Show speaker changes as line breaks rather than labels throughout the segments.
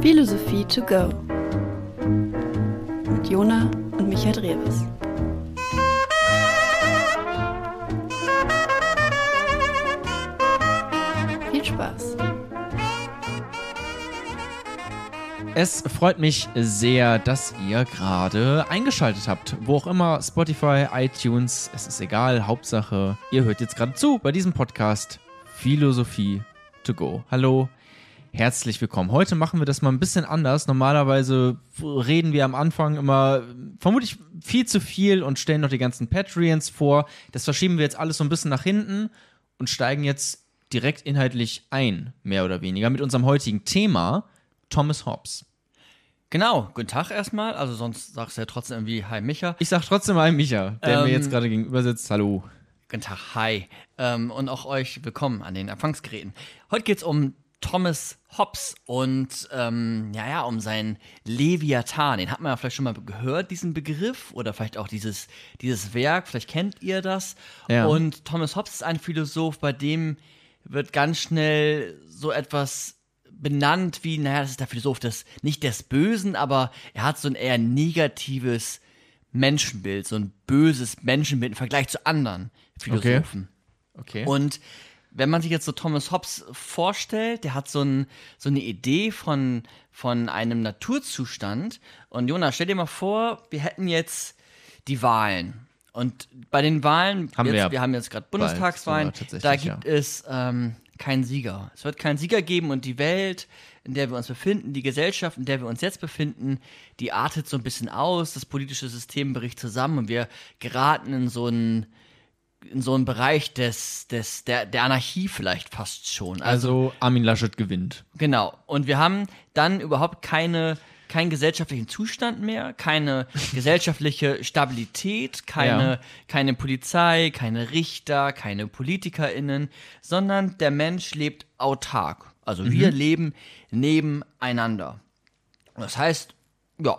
Philosophie to go mit Jona und Michael Drewes. Viel Spaß!
Es freut mich sehr, dass ihr gerade eingeschaltet habt. Wo auch immer, Spotify, iTunes, es ist egal. Hauptsache, ihr hört jetzt gerade zu bei diesem Podcast Philosophie to go. Hallo, herzlich willkommen. Heute machen wir das mal ein bisschen anders. Normalerweise reden wir am Anfang immer vermutlich viel zu viel und stellen noch die ganzen Patreons vor. Das verschieben wir jetzt alles so ein bisschen nach hinten und steigen jetzt direkt inhaltlich ein, mehr oder weniger, mit unserem heutigen Thema. Thomas Hobbes.
Genau, guten Tag erstmal. Also sonst sagst du ja trotzdem irgendwie Hi Micha.
Ich sag trotzdem Hi Micha, der
Ähm,
mir jetzt gerade gegenüber sitzt. Hallo.
Guten Tag, hi. Ähm, und auch euch willkommen an den Empfangsgeräten. Heute geht's um Thomas Hobbes und ähm, ja, ja, um seinen Leviathan. Den hat man ja vielleicht schon mal gehört, diesen Begriff, oder vielleicht auch dieses, dieses Werk, vielleicht kennt ihr das.
Ja.
Und Thomas Hobbes ist ein Philosoph, bei dem wird ganz schnell so etwas benannt wie, naja, das ist der Philosoph des, nicht des Bösen, aber er hat so ein eher negatives Menschenbild, so ein böses Menschenbild im Vergleich zu anderen Philosophen.
Okay.
Und wenn man sich jetzt so Thomas Hobbes vorstellt, der hat so, ein, so eine Idee von, von einem Naturzustand. Und Jonas, stell dir mal vor, wir hätten jetzt die Wahlen. Und bei den Wahlen,
Haben wir
jetzt,
ja
wir haben jetzt gerade Bundestagswahlen, da
ja.
gibt es ähm, keinen Sieger. Es wird keinen Sieger geben und die Welt, in der wir uns befinden, die Gesellschaft, in der wir uns jetzt befinden, die artet so ein bisschen aus, das politische System bricht zusammen und wir geraten in so einen in so einen Bereich des, des, der, der Anarchie vielleicht fast schon. Also,
also Armin Laschet gewinnt.
genau. Und wir haben dann überhaupt keine, keinen gesellschaftlichen Zustand mehr, keine gesellschaftliche Stabilität, keine,
Ja.
keine Polizei, keine Richter, keine PolitikerInnen, sondern der Mensch lebt autark. Also wir leben nebeneinander. Das heißt, ja,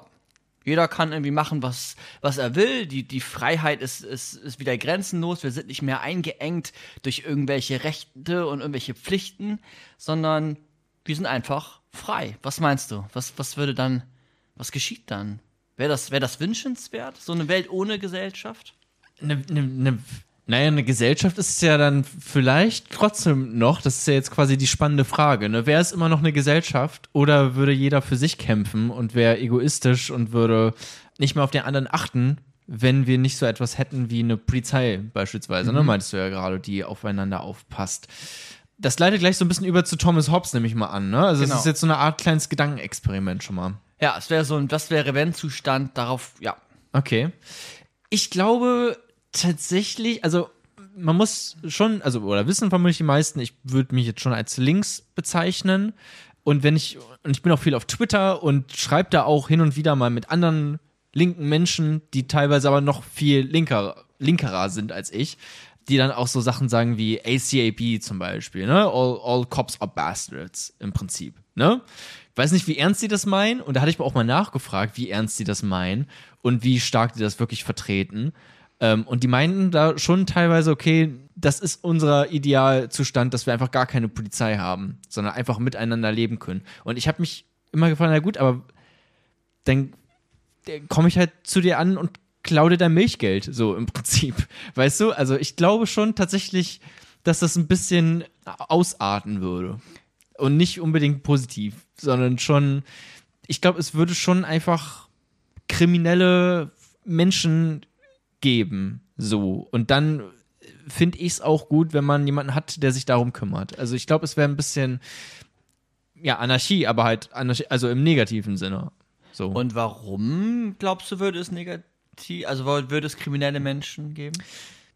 jeder kann irgendwie machen, was, was er will. Die, die Freiheit ist, ist, ist wieder grenzenlos. Wir sind nicht mehr eingeengt durch irgendwelche Rechte und irgendwelche Pflichten, sondern wir sind einfach frei. Was meinst du? Was, was würde dann, was geschieht dann? Wäre das, wär das wünschenswert? So eine Welt ohne Gesellschaft?
Ne, ne, ne, naja, eine Gesellschaft ist es ja dann vielleicht trotzdem noch, das ist ja jetzt quasi die spannende Frage, ne? Wäre es immer noch eine Gesellschaft oder würde jeder für sich kämpfen und wäre egoistisch und würde nicht mehr auf den anderen achten, wenn wir nicht so etwas hätten wie eine Polizei beispielsweise, ne? Meintest du ja gerade, die aufeinander aufpasst. Das leitet gleich so ein bisschen über zu Thomas Hobbes, nehme ich mal an, ne? Also es
Genau.
ist jetzt so eine Art kleines Gedankenexperiment schon mal.
Ja, es wäre so ein, das wäre Wenn-Zustand darauf, ja.
Okay. Ich glaube tatsächlich, also man muss schon, also oder wissen vermutlich die meisten, ich würde mich jetzt schon als links bezeichnen. Und wenn ich, und ich bin auch viel auf Twitter und schreibe da auch hin und wieder mal mit anderen linken Menschen, die teilweise aber noch viel linker, linkerer sind als ich, die dann auch so Sachen sagen wie ACAB zum Beispiel, ne? All, all cops are bastards im Prinzip, ne? Ich weiß nicht, wie ernst sie das meinen. Und da hatte ich mir auch mal nachgefragt, wie ernst sie das meinen und wie stark die das wirklich vertreten. Ähm, und die meinten da schon teilweise, okay, das ist unser Idealzustand, dass wir einfach gar keine Polizei haben, sondern einfach miteinander leben können. Und ich habe mich immer gefragt, na gut, aber dann komme ich halt zu dir an und klau dir dein Milchgeld, so im Prinzip. Weißt du? Also ich glaube schon tatsächlich, dass das ein bisschen ausarten würde. Und nicht unbedingt positiv, sondern schon, ich glaube, es würde schon einfach kriminelle Menschen geben, so. Und dann finde ich es auch gut, wenn man jemanden hat, der sich darum kümmert. Also ich glaube, es wäre ein bisschen, ja, Anarchie, aber halt, Anarchie, also im negativen Sinne. So.
Und warum glaubst du, würde es negativ, also würde es kriminelle Menschen geben?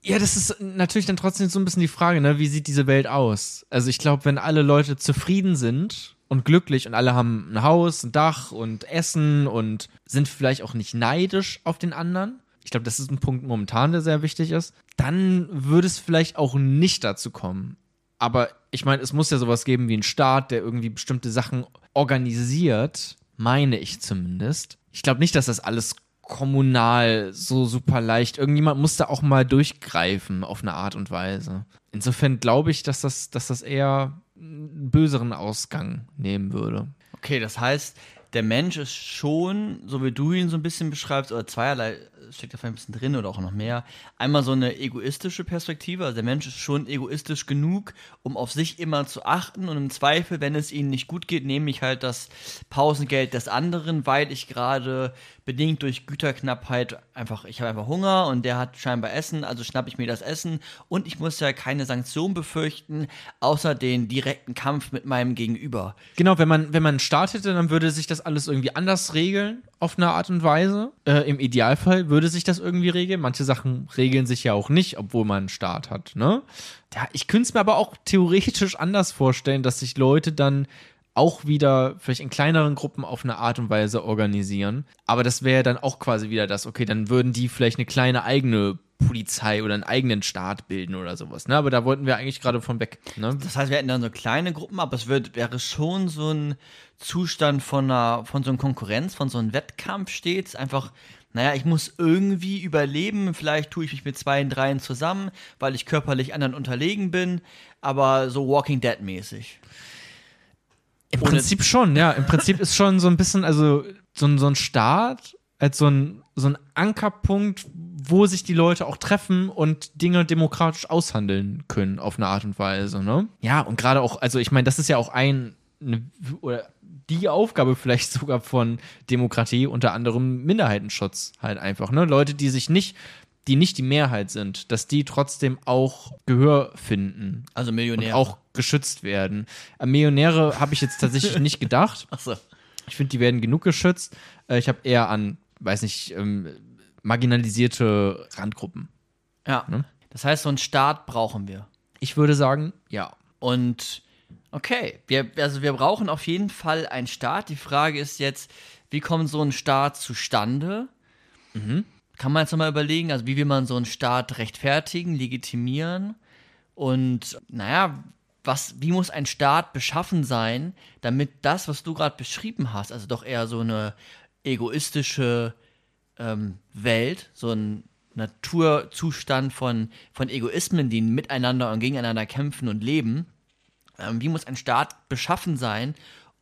Ja, das ist natürlich dann trotzdem so ein bisschen die Frage, ne? Wie sieht diese Welt aus? Also ich glaube, wenn alle Leute zufrieden sind und glücklich und alle haben ein Haus, ein Dach und Essen und sind vielleicht auch nicht neidisch auf den anderen. Ich glaube, das ist ein Punkt momentan, der sehr wichtig ist. Dann würde es vielleicht auch nicht dazu kommen. Aber ich meine, es muss ja sowas geben wie einen Staat, der irgendwie bestimmte Sachen organisiert, meine ich zumindest. Ich glaube nicht, dass das alles kommunal so super leicht. Irgendjemand muss da auch mal durchgreifen auf eine Art und Weise. Insofern glaube ich, dass das, dass das eher einen böseren Ausgang nehmen würde.
Okay, das heißt, der Mensch ist schon, so wie du ihn so ein bisschen beschreibst, oder zweierlei steckt da vielleicht ein bisschen drin oder auch noch mehr. Einmal so eine egoistische Perspektive. Also der Mensch ist schon egoistisch genug, um auf sich immer zu achten und im Zweifel, wenn es ihnen nicht gut geht, nehme ich halt das Pausengeld des anderen, weil ich gerade bedingt durch Güterknappheit einfach, ich habe einfach Hunger und der hat scheinbar Essen, also schnappe ich mir das Essen und ich muss ja keine Sanktion befürchten, außer den direkten Kampf mit meinem Gegenüber.
Genau, wenn man, wenn man hätte, dann würde sich das alles irgendwie anders regeln, auf eine Art und Weise. Äh, Im Idealfall würde sich das irgendwie regeln. Manche Sachen regeln sich ja auch nicht, obwohl man einen Staat hat, ne? Ja, ich könnte es mir aber auch theoretisch anders vorstellen, dass sich Leute dann auch wieder vielleicht in kleineren Gruppen auf eine Art und Weise organisieren. Aber das wäre dann auch quasi wieder das, okay, dann würden die vielleicht eine kleine eigene Polizei oder einen eigenen Staat bilden oder sowas. Ne? Aber da wollten wir eigentlich gerade von weg. Ne?
Das heißt, wir hätten dann so kleine Gruppen, aber es wird, wäre schon so ein Zustand von einer, von so einer Konkurrenz, von so einem Wettkampf stets. Einfach, naja, ich muss irgendwie überleben. Vielleicht tue ich mich mit zwei und dreien zusammen, weil ich körperlich anderen unterlegen bin. Aber so Walking Dead mäßig.
Im
Ohne-
Prinzip schon, ja. Im Prinzip ist schon so ein bisschen, also so ein, so ein Staat als so ein, so ein Ankerpunkt, wo sich die Leute auch treffen und Dinge demokratisch aushandeln können auf eine Art und Weise, ne? Ja, und gerade auch, also ich meine, das ist ja auch ein, eine, oder die Aufgabe vielleicht sogar von Demokratie, unter anderem Minderheitenschutz halt einfach, ne? Leute, die sich nicht, die nicht die Mehrheit sind, dass die trotzdem auch Gehör finden
Also
und
Millionär.
auch geschützt werden. An Millionäre habe ich jetzt tatsächlich nicht gedacht.
Achso.
Ich finde, die werden genug geschützt. Äh, ich habe eher an, weiß nicht, ähm, marginalisierte Randgruppen.
Ja.
Ne?
Das heißt, so einen Staat brauchen wir.
Ich würde sagen, ja.
Und okay, wir, also wir brauchen auf jeden Fall einen Staat. Die Frage ist jetzt, wie kommt so ein Staat zustande? Kann man jetzt nochmal überlegen, also wie will man so einen Staat rechtfertigen, legitimieren? Und naja, was, wie muss ein Staat beschaffen sein, damit das, was du gerade beschrieben hast, also doch eher so eine egoistische ähm, Welt, so ein Naturzustand von, von Egoismen, die miteinander und gegeneinander kämpfen und leben, ähm, wie muss ein Staat beschaffen sein,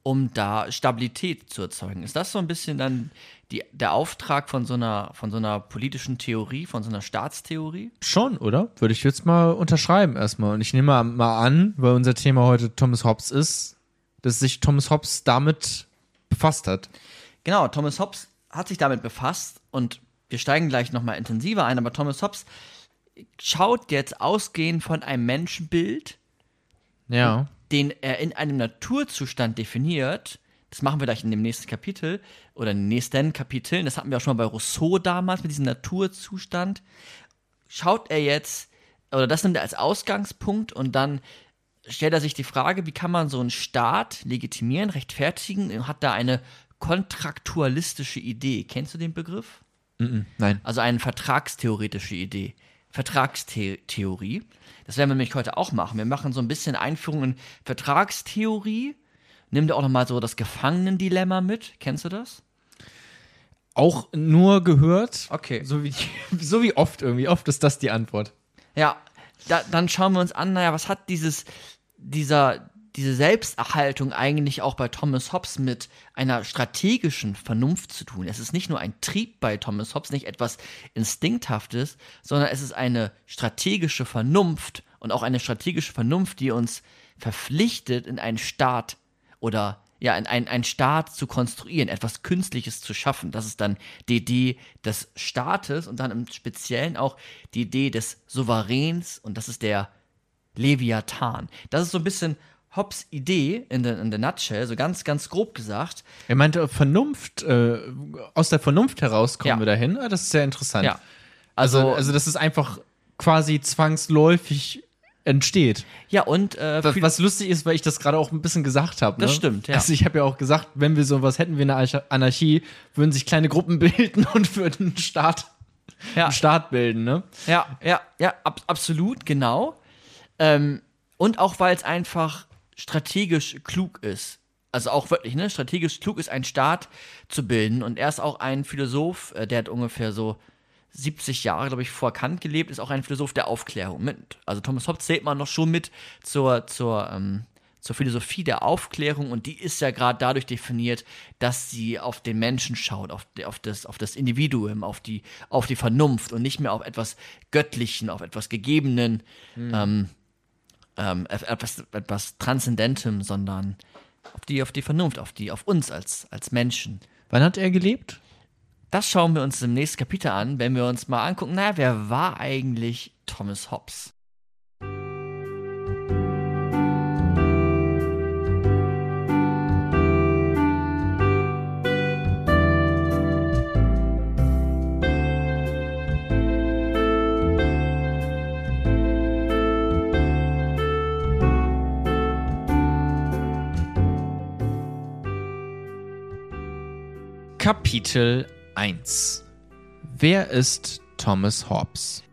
um da Stabilität zu erzeugen? Ist das so ein bisschen dann die, der Auftrag von so, einer, von so einer politischen Theorie, von so einer Staatstheorie?
Schon, oder? Würde ich jetzt mal unterschreiben erstmal. Und ich nehme mal, mal an, weil unser Thema heute Thomas Hobbes ist, dass sich Thomas Hobbes damit befasst hat.
Genau, Thomas Hobbes hat sich damit befasst und wir steigen gleich nochmal intensiver ein, aber Thomas Hobbes schaut jetzt ausgehend von einem Menschenbild,
Ja.
den er in einem Naturzustand definiert. Das machen wir gleich in dem nächsten Kapitel oder in den nächsten Kapiteln. Das hatten wir auch schon mal bei Rousseau damals mit diesem Naturzustand. Schaut er jetzt, oder das nimmt er als Ausgangspunkt und dann stellt er sich die Frage, wie kann man so einen Staat legitimieren, rechtfertigen und hat da eine kontraktualistische Idee. Kennst du den Begriff?
Nein.
Also eine vertragstheoretische Idee. Vertragstheorie. Das werden wir nämlich heute auch machen. Wir machen so ein bisschen Einführung in Vertragstheorie. Nimm dir auch nochmal so das Gefangenendilemma mit. Kennst du das?
Auch nur gehört.
Okay.
So wie, so wie oft irgendwie. Oft ist das die Antwort.
Ja, da, dann schauen wir uns an, naja, was hat dieses, dieser, diese Selbsterhaltung eigentlich auch bei Thomas Hobbes mit einer strategischen Vernunft zu tun? Es ist nicht nur ein Trieb bei Thomas Hobbes, nicht etwas Instinkthaftes, sondern es ist eine strategische Vernunft und auch eine strategische Vernunft, die uns verpflichtet, in einen Staat oder ja, in einen, einen Staat zu konstruieren, etwas Künstliches zu schaffen. Das ist dann die Idee des Staates und dann im Speziellen auch die Idee des Souveräns und das ist der Leviathan. Das ist so ein bisschen Hobbes Idee in der, in der Nutshell, so ganz, ganz grob gesagt.
Er meinte Vernunft, äh, aus der Vernunft heraus kommen
Ja.
wir dahin. Ah, Das ist sehr interessant.
Ja.
Also,
Also,
also, dass es einfach quasi zwangsläufig entsteht.
ja, und äh,
Was, was lustig ist, weil ich das gerade auch ein bisschen gesagt habe.
Das
ne?
stimmt, ja.
Also ich habe ja auch gesagt, wenn wir sowas hätten wie eine Arch- Anarchie, würden sich kleine Gruppen bilden und würden einen Staat,
ja,
einen Staat bilden, ne?
Ja, ja, ja, ab, absolut, genau. Ähm, und auch weil es einfach strategisch klug ist. Also auch wirklich, ne? Strategisch klug ist, einen Staat zu bilden. Und er ist auch ein Philosoph, äh, der hat ungefähr so 70 Jahre, glaube ich, vor Kant gelebt, ist auch ein Philosoph der Aufklärung. Mit, also Thomas Hobbes zählt man noch schon mit zur, zur, ähm, zur Philosophie der Aufklärung und die ist ja gerade dadurch definiert, dass sie auf den Menschen schaut, auf, auf, das, auf das Individuum, auf die, auf die Vernunft und nicht mehr auf etwas Göttlichen, auf etwas Gegebenen, ähm, ähm, etwas, etwas Transzendentem, sondern auf die, auf die Vernunft, auf die, auf uns als, als Menschen.
Wann hat er gelebt?
Das schauen wir uns im nächsten Kapitel an, wenn wir uns mal angucken, naja, wer war eigentlich Thomas Hobbes?
Kapitel 1 Wer ist Thomas Hobbes?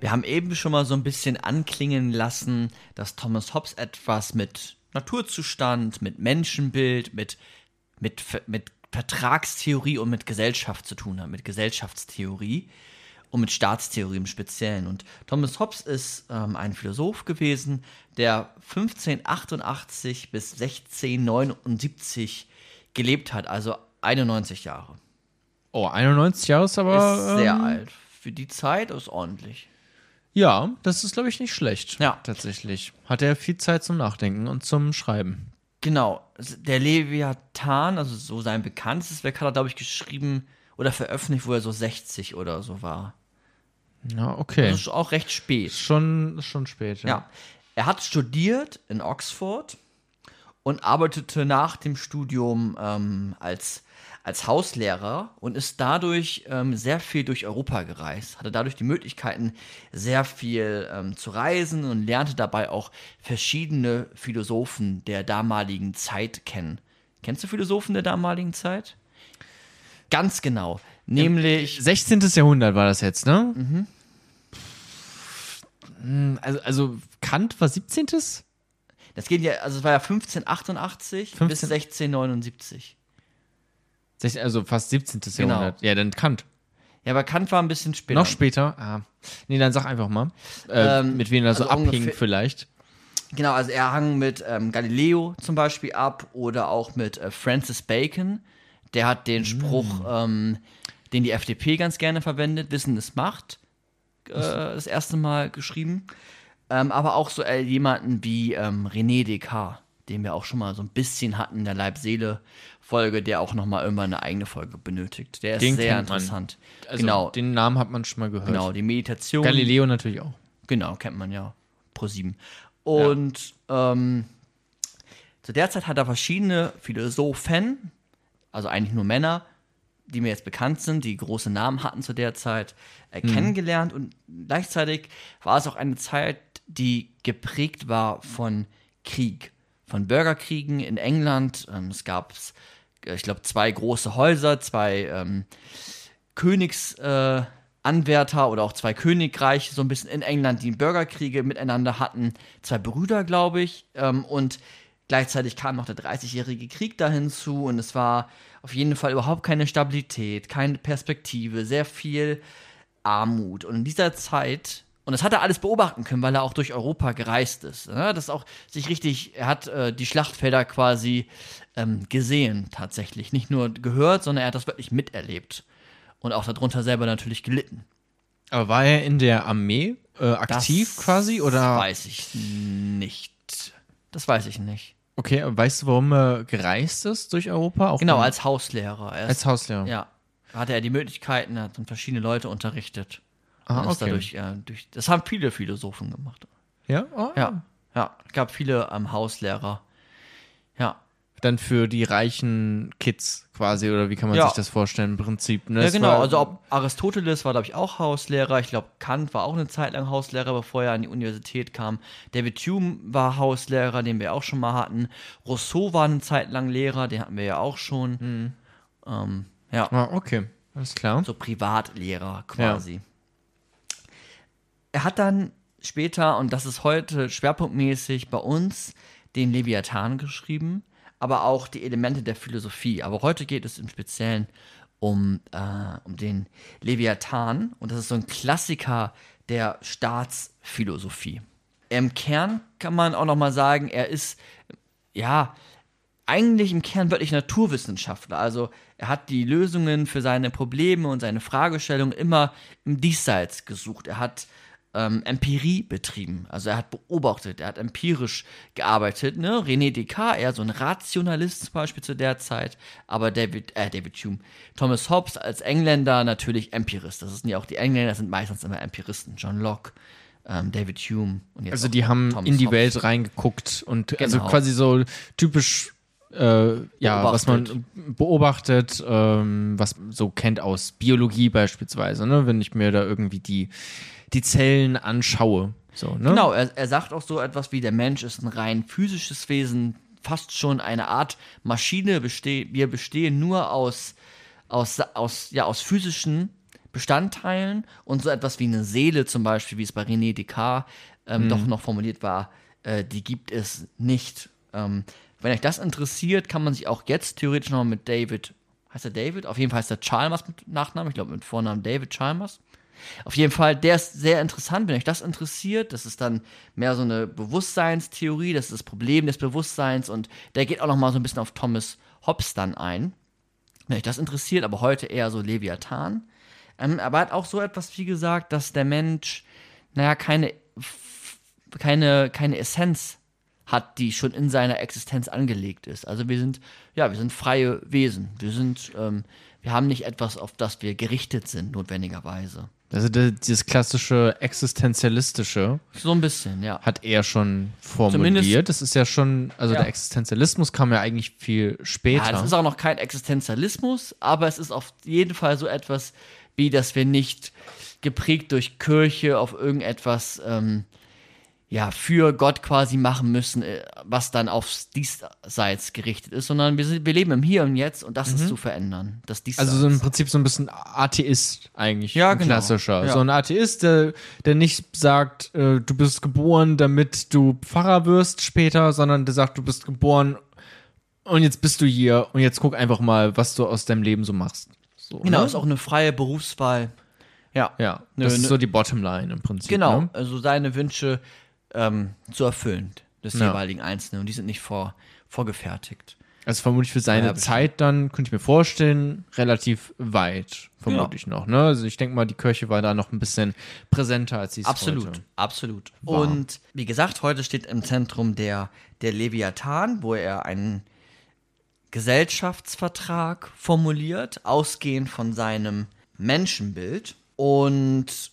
Wir haben eben schon mal so ein bisschen anklingen lassen, dass Thomas Hobbes etwas mit Naturzustand, mit Menschenbild, mit, mit, mit Vertragstheorie und mit Gesellschaft zu tun hat, mit Gesellschaftstheorie und mit Staatstheorie im Speziellen. Und Thomas Hobbes ist ähm, ein Philosoph gewesen, der 1588 bis 1679 gelebt hat, also 91 Jahre.
Oh, 91 Jahre ist aber.
Ist sehr
ähm,
alt. Für die Zeit ist ordentlich.
Ja, das ist, glaube ich, nicht schlecht.
Ja.
Tatsächlich. Hat er viel Zeit zum Nachdenken und zum Schreiben.
Genau, der Leviathan, also so sein bekanntestes Werk, hat er, glaube ich, geschrieben oder veröffentlicht, wo er so 60 oder so war.
Ja, okay.
Das ist auch recht spät.
schon, schon spät, ja.
Ja. Er hat studiert in Oxford und arbeitete nach dem Studium ähm, als, als Hauslehrer und ist dadurch ähm, sehr viel durch Europa gereist, hatte dadurch die Möglichkeiten, sehr viel ähm, zu reisen und lernte dabei auch verschiedene Philosophen der damaligen Zeit kennen. Kennst du Philosophen der damaligen Zeit? Ganz genau. Nämlich
16. Jahrhundert war das jetzt, ne? Mhm. Also, also Kant war 17.
Das geht ja, also es war ja 1588 bis
15
1679.
Sech- Also fast 17.
Genau.
Jahrhundert. Ja, dann Kant.
Ja, aber Kant war ein bisschen später.
Noch später? Ah. Nee, dann sag einfach mal. Äh,
Ähm,
mit wem er so
also
abhing vielleicht.
Genau, also er hang mit ähm, Galileo zum Beispiel ab oder auch mit äh, Francis Bacon. Der hat den Spruch, ähm, den die FDP ganz gerne verwendet, Wissen ist Macht, äh, das erste Mal geschrieben. Ähm, aber auch so äh, jemanden wie ähm, René Descartes, den wir auch schon mal so ein bisschen hatten in der Leib-Seele-Folge, der auch noch mal irgendwann eine eigene Folge benötigt. Der ist
Den
sehr interessant.
Also
genau,
den Namen hat man schon mal gehört.
genau, die Meditation.
Galileo natürlich auch.
Genau, kennt man ja. Pro 7. Und ähm, zu der Zeit hat er verschiedene Philosophen, also eigentlich nur Männer, die mir jetzt bekannt sind, die große Namen hatten zu der Zeit, äh, kennengelernt. Und gleichzeitig war es auch eine Zeit, die geprägt war von Krieg, von Bürgerkriegen in England. Ähm, es gab, äh, ich glaube, zwei große Häuser, zwei ähm, Königsanwärter äh, oder auch zwei Königreiche so ein bisschen in England, die Bürgerkriege miteinander hatten. Zwei Brüder, glaube ich. Ähm, und gleichzeitig kam noch der 30-jährige Krieg da hinzu und es war auf jeden Fall überhaupt keine Stabilität, keine Perspektive, sehr viel Armut. Und in dieser Zeit, und das hat er alles beobachten können, weil er auch durch Europa gereist ist. Ne? Das auch sich richtig, er hat äh, die Schlachtfelder quasi ähm, gesehen, tatsächlich. Nicht nur gehört, sondern er hat das wirklich miterlebt. Und auch darunter selber natürlich gelitten.
Aber war er in der Armee äh, aktiv
Das
quasi? Oder?
Weiß ich nicht. Das weiß ich nicht.
Okay, weißt du, warum er gereist ist durch Europa? Auch
Genau, als Hauslehrer. Er ist-
als Hauslehrer.
Ja. Hatte er die Möglichkeiten, er hat dann verschiedene Leute unterrichtet.
Ah,
Und ist
okay.
dadurch, äh, durch, das haben viele Philosophen gemacht.
Ja? Oh,
Ja. Ja. Es gab viele ähm, Hauslehrer. Ja.
Dann für die reichen Kids quasi, oder wie kann man
Ja.
sich das vorstellen im Prinzip? Ne?
Ja, genau. Also ob Aristoteles war, glaube ich, auch Hauslehrer. Ich glaube, Kant war auch eine Zeit lang Hauslehrer, bevor er an die Universität kam. David Hume war Hauslehrer, den wir auch schon mal hatten. Rousseau war eine Zeit lang Lehrer, den hatten wir ja auch schon. Ähm, ja,
Ah, okay, alles klar.
so Privatlehrer quasi. Er hat dann später, und das ist heute schwerpunktmäßig bei uns, den Leviathan geschrieben, aber auch die Elemente der Philosophie. Aber heute geht es im Speziellen um, äh, um den Leviathan und das ist so ein Klassiker der Staatsphilosophie. Im Kern kann man auch noch mal sagen, er ist, ja, eigentlich im Kern wirklich Naturwissenschaftler. Also er hat die Lösungen für seine Probleme und seine Fragestellungen immer im Diesseits gesucht. Er hat ähm, Empirie betrieben. Also er hat beobachtet, er hat empirisch gearbeitet. Ne? René Descartes, eher so ein Rationalist zum Beispiel zu der Zeit, aber David, äh, David Hume. Thomas Hobbes als Engländer natürlich Empirist. Das sind ja auch die Engländer, sind meistens immer Empiristen. John Locke, ähm, David Hume. Und jetzt
Also die haben
Thomas
in die
Hobbes.
Welt reingeguckt und also
Genau.
quasi so typisch äh, ja, was man
Beobachtet.
ähm, was man so kennt aus Biologie beispielsweise, ne? Wenn ich mir da irgendwie die, die Zellen anschaue. So, ne?
Genau, er, er sagt auch so etwas wie, der Mensch ist ein rein physisches Wesen, fast schon eine Art Maschine. Beste wir bestehen nur aus, aus, aus, ja, aus physischen Bestandteilen und so etwas wie eine Seele zum Beispiel, wie es bei René Descartes ähm, doch noch formuliert war, äh, die gibt es nicht. Ähm, wenn euch das interessiert, kann man sich auch jetzt theoretisch noch mit David, heißt er David? Auf jeden Fall heißt er Chalmers mit Nachnamen, ich glaube mit Vornamen David Chalmers. Auf jeden Fall, der ist sehr interessant, wenn euch das interessiert. Das ist dann mehr so eine Bewusstseinstheorie, das ist das Problem des Bewusstseins und der geht auch noch mal so ein bisschen auf Thomas Hobbes dann ein. Wenn euch das interessiert, aber heute eher so Leviathan. Ähm, aber er hat auch so etwas wie gesagt, dass der Mensch, naja, keine, keine, keine Essenz hat, die schon in seiner Existenz angelegt ist. Also wir sind, ja, wir sind freie Wesen. Wir sind, ähm, wir haben nicht etwas, auf das wir gerichtet sind, notwendigerweise.
Also dieses klassische existenzialistische
So ein bisschen, ja.
hat er schon formuliert.
Zumindest-
das ist ja schon, also
Ja.
der Existenzialismus kam ja eigentlich viel später.
Ja, das ist auch noch kein Existenzialismus, aber es ist auf jeden Fall so etwas, wie dass wir nicht geprägt durch Kirche auf irgendetwas ähm, ja, für Gott quasi machen müssen, äh, was dann aufs Diesseits gerichtet ist, sondern wir, sind, wir leben im Hier und Jetzt und das ist zu verändern. Das Diesseits.
Mhm. Also so im Prinzip so ein bisschen Atheist eigentlich,
Ja,
ein
genau.
klassischer.
Ja.
So ein Atheist, der, der nicht sagt, äh, du bist geboren, damit du Pfarrer wirst später, sondern der sagt, du bist geboren und jetzt bist du hier und jetzt guck einfach mal, was du aus deinem Leben so machst. So,
genau,
ne?
ist auch eine freie Berufswahl. Ja.
Ja, das
nö.
ist so die Bottomline im Prinzip.
Genau,
Ne?
also seine Wünsche ähm, zu erfüllen des
Ja.
jeweiligen Einzelnen und die sind nicht vor, vorgefertigt.
Also vermutlich für seine
Ja.
Zeit dann, könnte ich mir vorstellen, relativ weit, vermutlich noch. Ne? Also ich denke mal, die Kirche war da noch ein bisschen präsenter, als sie es
Absolut,
heute
absolut.
war.
Und wie gesagt, heute steht im Zentrum der, der Leviathan, wo er einen Gesellschaftsvertrag formuliert, ausgehend von seinem Menschenbild. Und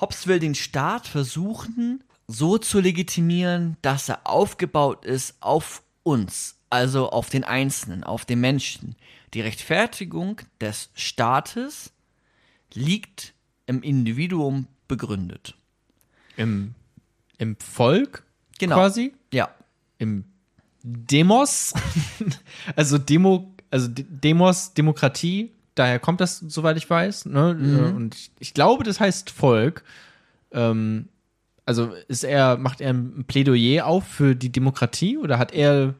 Hobbes will den Staat versuchen, so zu legitimieren, dass er aufgebaut ist auf uns, also auf den Einzelnen, auf den Menschen. Die Rechtfertigung des Staates liegt im Individuum begründet.
Im, im Volk
Genau.
quasi?
Ja,
Im Demos? also Demo, also Demos, Demokratie, daher kommt das, soweit ich weiß. Ne?
Mhm.
Und ich, ich glaube, das heißt Volk. Ähm, also ist er, macht er ein Plädoyer auf für die Demokratie oder hat er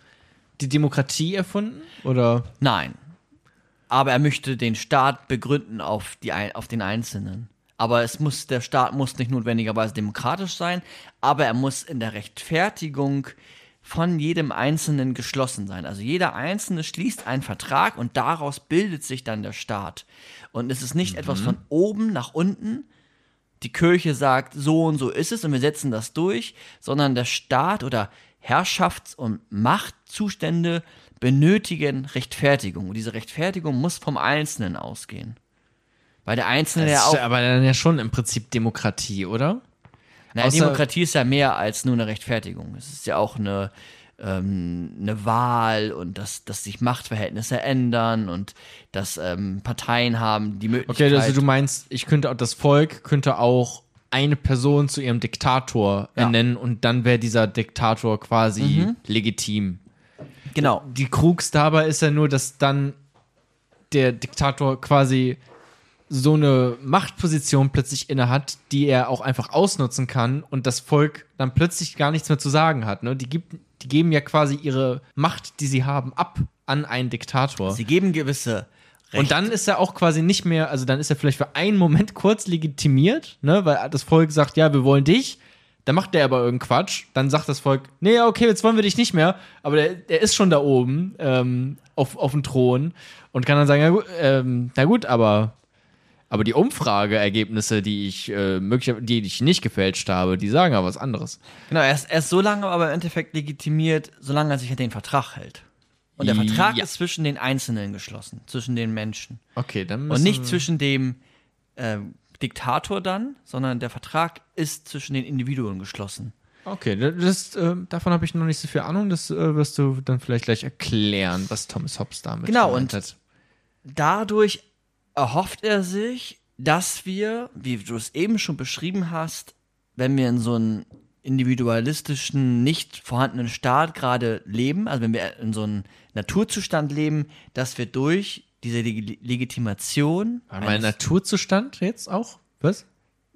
die Demokratie erfunden? Oder
nein. Aber er möchte den Staat begründen auf, die, auf den Einzelnen. Aber es muss, der Staat muss nicht notwendigerweise demokratisch sein, aber er muss in der Rechtfertigung von jedem Einzelnen geschlossen sein. Also jeder Einzelne schließt einen Vertrag und daraus bildet sich dann der Staat. Und es ist nicht etwas von oben nach unten, die Kirche sagt, so und so ist es und wir setzen das durch, sondern der Staat oder Herrschafts- und Machtzustände benötigen Rechtfertigung. Und diese Rechtfertigung muss vom Einzelnen ausgehen. Weil der Einzelne ja
das ist
auch.
ja aber dann ja schon im Prinzip Demokratie, oder?
Naja, Demokratie ist ja mehr als nur eine Rechtfertigung. Es ist ja auch eine, ähm, eine Wahl und dass, dass sich Machtverhältnisse ändern und dass ähm, Parteien haben die Möglichkeit.
Okay, also du meinst, ich könnte auch, das Volk könnte auch eine Person zu ihrem Diktator
Ja.
ernennen und dann wäre dieser Diktator quasi legitim.
genau.
Die Krux dabei ist ja nur, dass dann der Diktator quasi so eine Machtposition plötzlich innehat, die er auch einfach ausnutzen kann und das Volk dann plötzlich gar nichts mehr zu sagen hat. Ne? Die, gibt, die geben ja quasi ihre Macht, die sie haben, ab an einen Diktator.
Sie geben gewisse Rechte.
Und dann ist er auch quasi nicht mehr, also dann ist er vielleicht für einen Moment kurz legitimiert, ne, weil das Volk sagt, ja, wir wollen dich, Dann macht der aber irgendeinen Quatsch. Dann sagt das Volk, nee, okay, jetzt wollen wir dich nicht mehr. Aber der, der ist schon da oben ähm, auf, auf dem Thron und kann dann sagen, ja, ähm, na gut, aber, aber die Umfrageergebnisse, die ich äh, die ich nicht gefälscht habe, die sagen aber was anderes.
Genau, er ist, er ist so lange aber im Endeffekt legitimiert, solange er sich an den Vertrag hält. Und der Vertrag
Ja.
ist zwischen den Einzelnen geschlossen, zwischen den Menschen.
Okay, dann
Und
müssen
nicht
wir-
zwischen dem ähm, Diktator dann, sondern der Vertrag ist zwischen den Individuen geschlossen.
Okay, das, äh, davon habe ich noch nicht so viel Ahnung. Das äh, wirst du dann vielleicht gleich erklären, was Thomas Hobbes damit
Genau,
gemeint
und-
hat.
Dadurch erhofft er sich, dass wir, wie du es eben schon beschrieben hast, wenn wir in so einem individualistischen, nicht vorhandenen Staat gerade leben, also wenn wir in so einem Naturzustand leben, dass wir durch diese Leg Legitimation.
Mein Naturzustand jetzt auch? Was?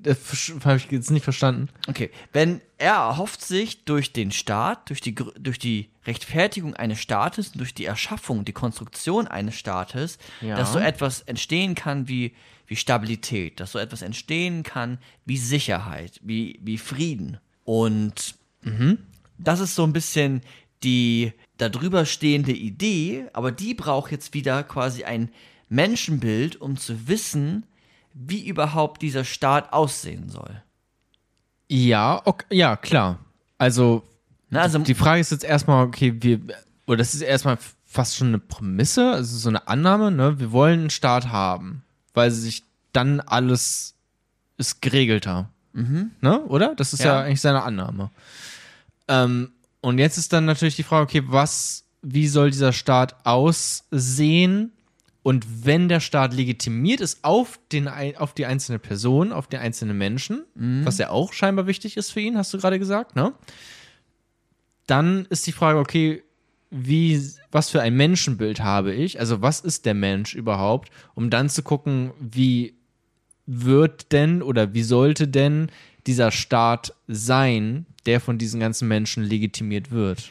Das habe ich jetzt nicht verstanden.
Okay, wenn er erhofft sich durch den Staat, durch die, durch die Rechtfertigung eines Staates, durch die Erschaffung, die Konstruktion eines Staates,
Ja.
dass so etwas entstehen kann wie, wie Stabilität, dass so etwas entstehen kann wie Sicherheit, wie, wie Frieden. Und das ist so ein bisschen die darüber stehende Idee, aber die braucht jetzt wieder quasi ein Menschenbild, um zu wissen, wie überhaupt dieser Staat aussehen soll.
Ja, ok, ja, klar. Also,
Na, also
die Frage ist jetzt erstmal, okay, wir, oder das ist erstmal fast schon eine Prämisse, also so eine Annahme, ne? Wir wollen einen Staat haben, weil sich dann alles ist geregelter. Ne? Oder? Das ist ja,
Ja.
eigentlich seine Annahme. Ähm, und jetzt ist dann natürlich die Frage, okay, was, wie soll dieser Staat aussehen? Und wenn der Staat legitimiert ist auf, den, auf die einzelne Person, auf den einzelnen Menschen, was ja auch scheinbar wichtig ist für ihn, hast du gerade gesagt, ne? Dann ist die Frage, okay, wie, was für ein Menschenbild habe ich? Also, was ist der Mensch überhaupt? Um dann zu gucken, wie wird denn oder wie sollte denn dieser Staat sein, der von diesen ganzen Menschen legitimiert wird?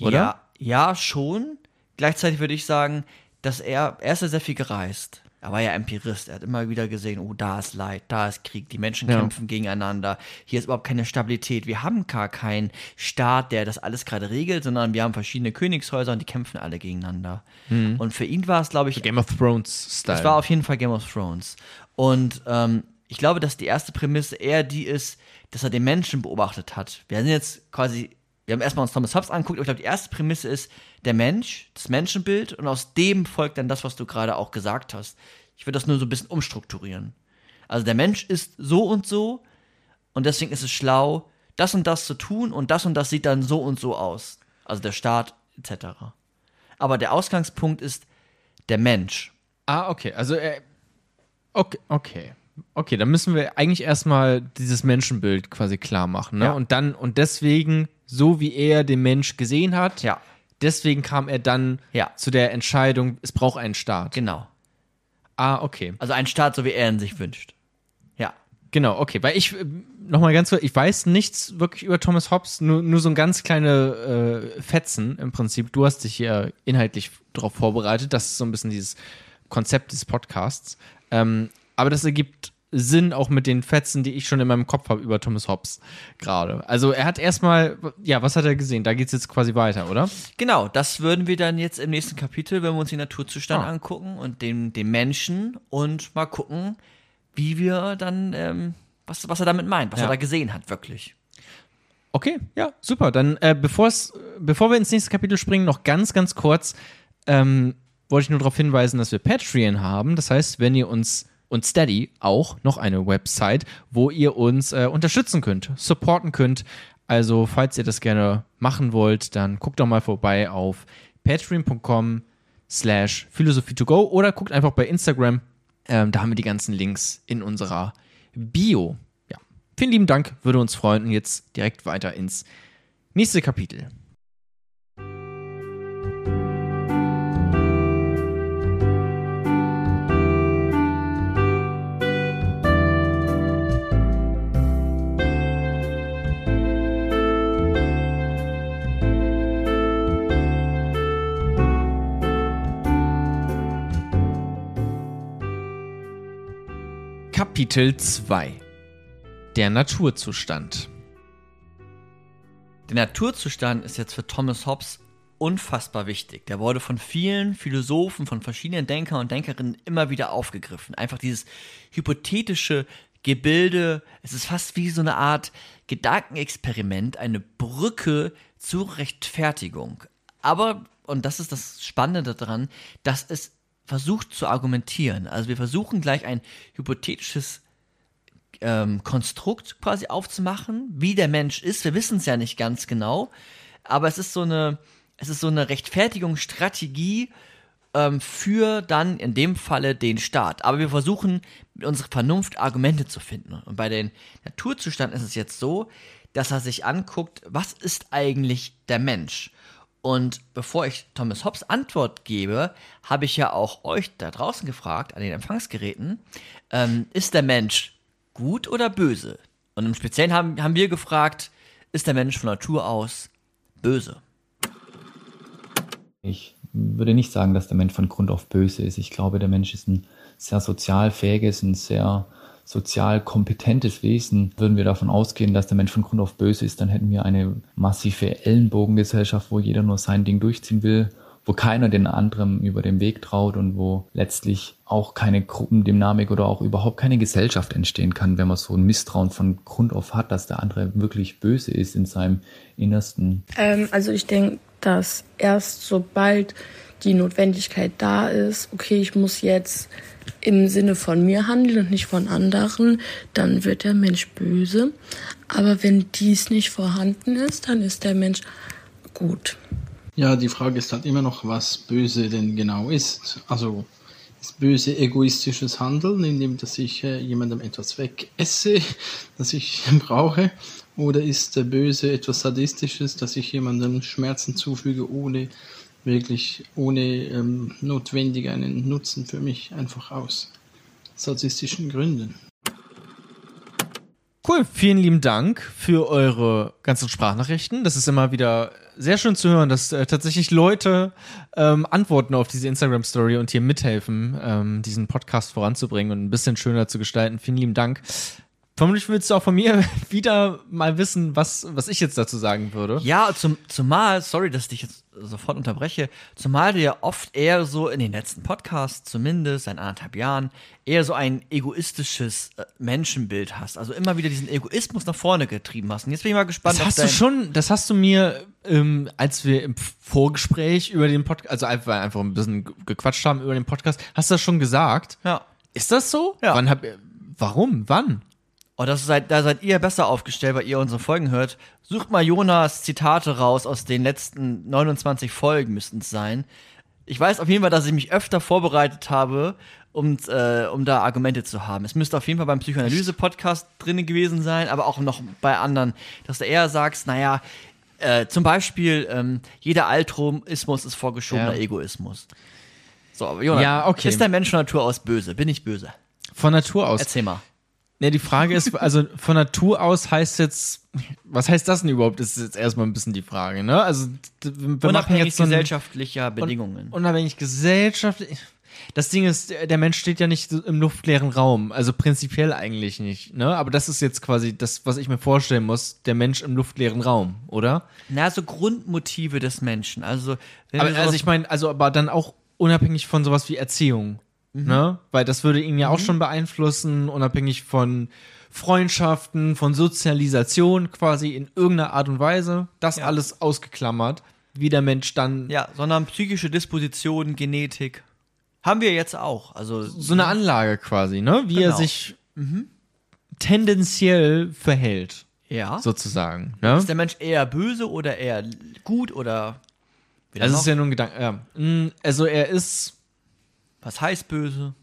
Oder?
Ja, ja, schon. Gleichzeitig würde ich sagen, dass er, er ist ja sehr viel gereist. Er war ja Empirist. Er hat immer wieder gesehen, oh, da ist Leid, da ist Krieg, die Menschen
Ja.
kämpfen gegeneinander. Hier ist überhaupt keine Stabilität. Wir haben gar keinen Staat, der das alles gerade regelt, sondern wir haben verschiedene Königshäuser und die kämpfen alle gegeneinander. Und für ihn war es, glaube ich,
Game of Thrones-Style.
es war auf jeden Fall Game of Thrones. Und ähm, ich glaube, dass die erste Prämisse eher die ist, dass er den Menschen beobachtet hat. Wir sind jetzt quasi, wir haben erstmal uns Thomas Hobbes angeguckt, aber ich glaube, die erste Prämisse ist der Mensch, das Menschenbild und aus dem folgt dann das, was du gerade auch gesagt hast. Ich würde das nur so ein bisschen umstrukturieren. Also der Mensch ist so und so und deswegen ist es schlau, das und das zu tun und das und das sieht dann so und so aus. Also der Staat etc. Aber der Ausgangspunkt ist der Mensch.
Ah, okay. Also, äh, okay, okay. Okay, dann müssen wir eigentlich erstmal dieses Menschenbild quasi klar machen. Ne?
Ja.
Und dann, und deswegen, so wie er den Mensch gesehen hat,
Ja.
deswegen kam er dann
Ja.
zu der Entscheidung, es braucht einen Staat.
Genau.
Ah, okay.
Also ein Staat, so wie er ihn sich wünscht. Ja.
Genau, okay. Weil ich, nochmal ganz kurz, ich weiß nichts wirklich über Thomas Hobbes, nur, nur so ein ganz kleine äh, Fetzen im Prinzip. Du hast dich hier inhaltlich darauf vorbereitet. Das ist so ein bisschen dieses Konzept des Podcasts. Ähm, aber das ergibt Sinn auch mit den Fetzen, die ich schon in meinem Kopf habe über Thomas Hobbes gerade. Also er hat erstmal, ja, was hat er gesehen? Da geht's jetzt quasi weiter, oder?
Genau, das würden wir dann jetzt im nächsten Kapitel, wenn wir uns den Naturzustand
Ah.
angucken und den, den Menschen und mal gucken, wie wir dann, ähm, was, was er damit meint, was
Ja.
er da gesehen hat, wirklich.
Okay, ja, super. Dann, äh, bevor's, bevor wir ins nächste Kapitel springen, noch ganz, ganz kurz, ähm, wollte ich nur darauf hinweisen, dass wir Patreon haben. Das heißt, wenn ihr uns und Steady auch noch eine Website, wo ihr uns äh, unterstützen könnt, supporten könnt. Also, falls ihr das gerne machen wollt, dann guckt doch mal vorbei auf patreon.com slash philosophie to go oder guckt einfach bei Instagram. Ähm, da haben wir die ganzen Links in unserer Bio. Ja. Vielen lieben Dank, würde uns freuen. Und jetzt direkt weiter ins nächste Kapitel. Kapitel 2 Der Naturzustand
Der Naturzustand ist jetzt für Thomas Hobbes unfassbar wichtig. Der wurde von vielen Philosophen, von verschiedenen Denkern und Denkerinnen immer wieder aufgegriffen. Einfach dieses hypothetische Gebilde, es ist fast wie so eine Art Gedankenexperiment, eine Brücke zur Rechtfertigung. Aber, und das ist das Spannende daran, dass es versucht zu argumentieren. Also wir versuchen gleich ein hypothetisches ähm, Konstrukt quasi aufzumachen, wie der Mensch ist. Wir wissen es ja nicht ganz genau, aber es ist so eine, es ist so eine Rechtfertigungsstrategie ähm, für dann in dem Falle den Staat. Aber wir versuchen mit unserer Vernunft Argumente zu finden. Und bei den Naturzustand ist es jetzt so, dass er sich anguckt, was ist eigentlich der Mensch? Und bevor ich Thomas Hobbes Antwort gebe, habe ich ja auch euch da draußen gefragt, an den Empfangsgeräten, ähm, ist der Mensch gut oder böse? Und im Speziellen haben, haben wir gefragt, ist der Mensch von Natur aus böse?
Ich würde nicht sagen, dass der Mensch von Grund auf böse ist. Ich glaube, der Mensch ist ein sehr sozial fähiges, ein sehr sozial kompetentes Wesen. Würden wir davon ausgehen, dass der Mensch von Grund auf böse ist, dann hätten wir eine massive Ellenbogengesellschaft, wo jeder nur sein Ding durchziehen will, wo keiner den anderen über den Weg traut und wo letztlich auch keine Gruppendynamik oder auch überhaupt keine Gesellschaft entstehen kann, wenn man so ein Misstrauen von Grund auf hat, dass der andere wirklich böse ist in seinem Innersten.
Ähm, also ich denke, dass erst sobald die Notwendigkeit da ist, okay, ich muss jetzt im Sinne von mir handeln und nicht von anderen, dann wird der Mensch böse. Aber wenn dies nicht vorhanden ist, dann ist der Mensch gut.
Ja, die Frage ist halt immer noch, was böse denn genau ist. Also ist böse egoistisches Handeln, indem dass ich äh, jemandem etwas wegesse, das ich brauche, oder ist äh, böse etwas sadistisches, dass ich jemandem Schmerzen zufüge, ohne wirklich ohne ähm, notwendig einen Nutzen für mich, einfach aus sadistischen Gründen.
Cool, vielen lieben Dank für eure ganzen Sprachnachrichten. Das ist immer wieder sehr schön zu hören, dass äh, tatsächlich Leute ähm, antworten auf diese Instagram-Story und hier mithelfen, ähm, diesen Podcast voranzubringen und ein bisschen schöner zu gestalten. Vielen lieben Dank. Vermutlich willst du auch von mir wieder mal wissen, was, was ich jetzt dazu sagen würde.
Ja, zum, zumal, sorry, dass ich dich jetzt sofort unterbreche, zumal du ja oft eher so in den letzten Podcasts, zumindest seit anderthalb Jahren, eher so ein egoistisches äh, Menschenbild hast. Also immer wieder diesen Egoismus nach vorne getrieben hast. Und jetzt bin ich mal gespannt.
Das hast du schon, das hast du mir, ähm, als wir im Vorgespräch über den Podcast, also einfach, einfach ein bisschen gequatscht haben über den Podcast, hast du das schon gesagt?
Ja.
Ist das so?
Ja.
Wann hab, warum? Wann?
Oh, das seid, da seid ihr besser aufgestellt, weil ihr unsere Folgen hört. Sucht mal Jonas Zitate raus aus den letzten 29 Folgen, müssten es sein. Ich weiß auf jeden Fall, dass ich mich öfter vorbereitet habe, um, äh, um da Argumente zu haben. Es müsste auf jeden Fall beim Psychoanalyse-Podcast drin gewesen sein, aber auch noch bei anderen, dass du eher sagst, naja, äh, zum Beispiel, ähm, jeder Altruismus ist vorgeschobener
Ja.
Egoismus. So, aber Jonas,
Ja, okay.
ist der Mensch von Natur aus böse? Bin ich böse?
Von Natur aus.
Erzähl mal.
Ne, die Frage ist, also von Natur aus heißt jetzt, was heißt das denn überhaupt? Ist jetzt erstmal ein bisschen die Frage, ne? Also wir machen
Unabhängig
jetzt so
gesellschaftlicher Bedingungen.
unabhängig gesellschaftlich. Das Ding ist, der Mensch steht ja nicht im luftleeren Raum, also prinzipiell eigentlich nicht, ne? Aber das ist jetzt quasi das, was ich mir vorstellen muss, der Mensch im luftleeren Raum, oder?
Na, so Grundmotive des Menschen. Also,
Aber, also ich meine, also aber dann auch unabhängig von sowas wie Erziehung, ne? Weil das würde ihn ja auch schon beeinflussen, unabhängig von Freundschaften, von Sozialisation quasi in irgendeiner Art und Weise. Das alles ausgeklammert, wie der Mensch dann
ja, sondern psychische Disposition, Genetik. Haben wir jetzt auch. Also,
so eine Anlage quasi, ne? Wie er
Genau.
sich tendenziell verhält,
ja.
sozusagen. Ne?
Ist der Mensch eher böse oder eher gut oder.
Also es ist ja nur ein Gedanke. Ja. Mm, Also er ist
Was heißt böse?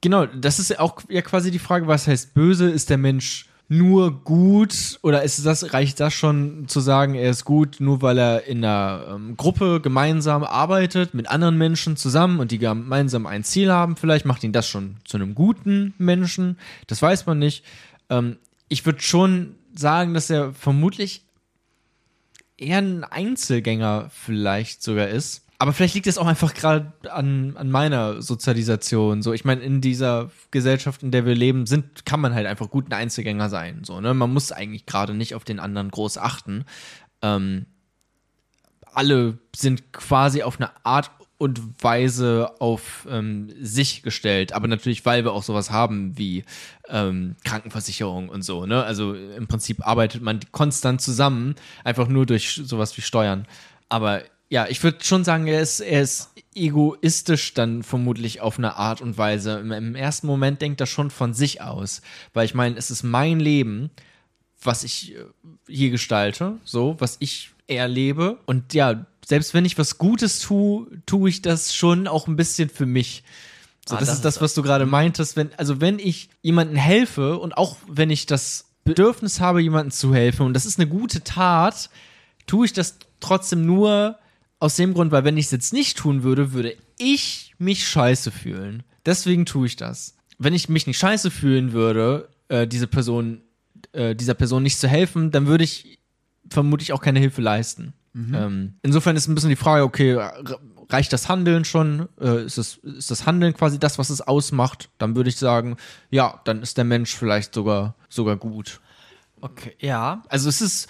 Genau, das ist ja auch ja quasi die Frage, was heißt böse? Ist der Mensch nur gut oder ist das, reicht das schon zu sagen, er ist gut, nur weil er in einer ähm, Gruppe gemeinsam arbeitet, mit anderen Menschen zusammen und die gemeinsam ein Ziel haben? Vielleicht macht ihn das schon zu einem guten Menschen. Das weiß man nicht. Ähm, ich würde schon sagen, dass er vermutlich eher ein Einzelgänger vielleicht sogar ist. Aber vielleicht liegt es auch einfach gerade an, an meiner Sozialisation. So, ich meine, in dieser Gesellschaft, in der wir leben, sind, kann man halt einfach gut ein Einzelgänger sein. So, ne? Man muss eigentlich gerade nicht auf den anderen groß achten. Ähm, alle sind quasi auf eine Art und Weise auf ähm, sich gestellt, aber natürlich, weil wir auch sowas haben wie ähm, Krankenversicherung und so. Ne? Also im Prinzip arbeitet man konstant zusammen, einfach nur durch sowas wie Steuern. Aber ja, ich würde schon sagen, er ist, er ist egoistisch dann vermutlich auf eine Art und Weise. Im, Im, ersten Moment denkt er schon von sich aus, weil ich meine, es ist mein Leben, was ich äh, hier gestalte, so, was ich erlebe. Und ja, selbst wenn ich was Gutes tue, tue ich das schon auch ein bisschen für mich. So,
Ah,
das,
das
ist das, was du gerade meintest. Wenn, also wenn ich jemandem helfe und auch wenn ich das Bedürfnis habe, jemandem zu helfen und das ist eine gute Tat, tue ich das trotzdem nur aus dem Grund, weil wenn ich es jetzt nicht tun würde, würde ich mich scheiße fühlen. Deswegen tue ich das. Wenn ich mich nicht scheiße fühlen würde, äh, diese Person, äh, dieser Person nicht zu helfen, dann würde ich vermutlich auch keine Hilfe leisten. Ähm, insofern ist ein bisschen die Frage, okay, re- reicht das Handeln schon? Äh, ist, es, ist das Handeln quasi das, was es ausmacht? Dann würde ich sagen, ja, dann ist der Mensch vielleicht sogar, sogar gut.
Okay, ja.
Also es ist,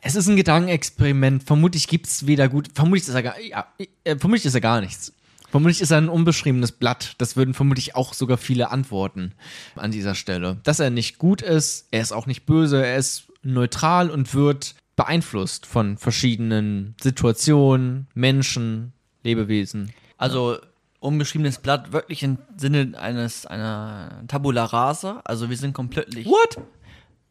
es ist ein Gedankenexperiment. Vermutlich gibt es weder gut, vermutlich ist er gar, ja, äh, vermutlich ist er gar nichts. Vermutlich ist er ein unbeschriebenes Blatt. Das würden vermutlich auch sogar viele antworten an dieser Stelle. Dass er nicht gut ist, er ist auch nicht böse, er ist neutral und wird beeinflusst von verschiedenen Situationen, Menschen, Lebewesen.
Also unbeschriebenes Blatt wirklich im Sinne eines einer Tabula rasa. Also wir sind komplett
What?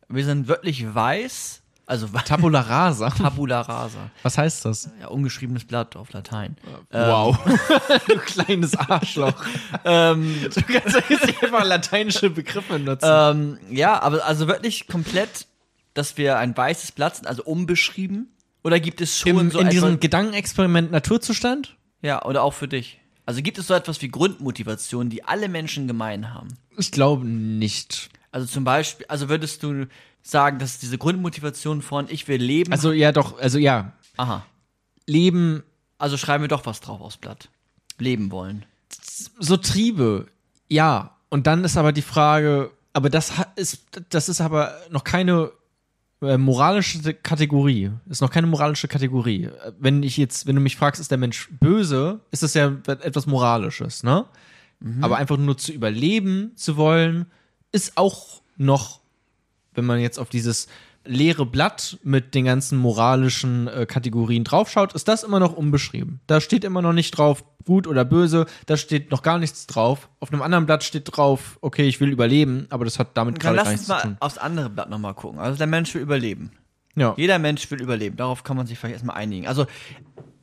wir sind wirklich weiß. Also
Tabula rasa.
Tabula rasa.
Was heißt das?
Ja, ungeschriebenes Blatt auf Latein.
Wow. du kleines Arschloch.
Ähm,
Du kannst jetzt einfach lateinische Begriffe nutzen.
ähm, ja, aber also wirklich komplett, dass wir ein weißes Blatt sind, also unbeschrieben. Oder gibt es schon
Im,
so
in diesem Gedankenexperiment Naturzustand?
ja, oder auch für dich? Also gibt es so etwas wie Grundmotivation, die alle Menschen gemein haben?
Ich glaube nicht.
Also zum Beispiel, also würdest du sagen, dass diese Grundmotivation von ich will leben.
Also ja, doch, also ja.
aha.
Leben,
Also schreiben wir doch was drauf aufs Blatt. Leben wollen.
so Triebe, ja. Und dann ist aber die Frage, aber das ist, das ist aber noch keine äh, moralische Kategorie. Ist noch keine moralische Kategorie. Wenn ich jetzt, wenn du mich fragst, ist der Mensch böse, ist das ja etwas Moralisches, ne? Aber einfach nur zu überleben zu wollen, ist auch noch, wenn man jetzt auf dieses leere Blatt mit den ganzen moralischen äh, Kategorien draufschaut, ist das immer noch unbeschrieben. Da steht immer noch nicht drauf, gut oder böse, da steht noch gar nichts drauf. Auf einem anderen Blatt steht drauf, okay, ich will überleben, aber das hat damit gerade
lass
gar
uns
nichts zu
mal
tun.
aufs andere Blatt nochmal gucken. Also der Mensch will überleben.
Ja.
Jeder Mensch will überleben. Darauf kann man sich vielleicht erstmal einigen. Also,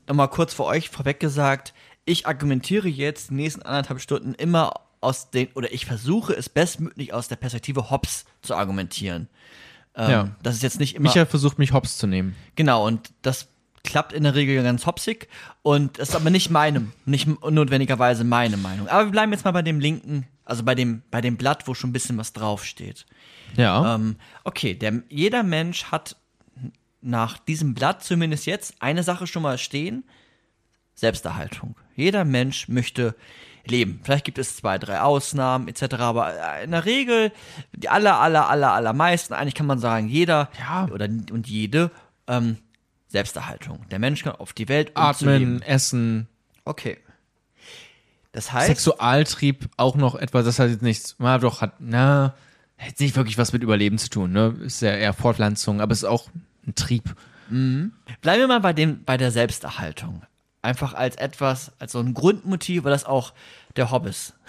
nochmal kurz für euch vorweg gesagt, ich argumentiere jetzt die nächsten anderthalb Stunden immer aus den, oder ich versuche es bestmöglich aus der Perspektive Hobbes zu argumentieren. Ähm,
Ja.
Das ist jetzt nicht immer.
Michael versucht mich hops zu nehmen.
Genau, und das klappt in der Regel ganz hopsig. Und das ist aber nicht meinem, nicht notwendigerweise meine Meinung. Aber wir bleiben jetzt mal bei dem linken, also bei dem, bei dem Blatt, wo schon ein bisschen was draufsteht.
Ja.
Ähm, okay, der, jeder Mensch hat nach diesem Blatt zumindest jetzt eine Sache schon mal stehen. Selbsterhaltung. Jeder Mensch möchte leben. Vielleicht gibt es zwei, drei Ausnahmen etc. Aber in der Regel, die aller, aller, aller, allermeisten, eigentlich kann man sagen, jeder
Ja.
oder und jede ähm, Selbsterhaltung. Der Mensch kann auf die Welt um.
Atmen, Essen,
Okay. Das heißt,
Sexualtrieb auch noch etwas, das hat jetzt nichts, na doch, hat, na, hat nicht wirklich was mit Überleben zu tun, ne? Ist ja eher Fortpflanzung, aber es ist auch ein Trieb.
Bleiben wir mal bei dem, bei der Selbsterhaltung. Einfach als etwas, als so ein Grundmotiv, weil das auch der Hobbes.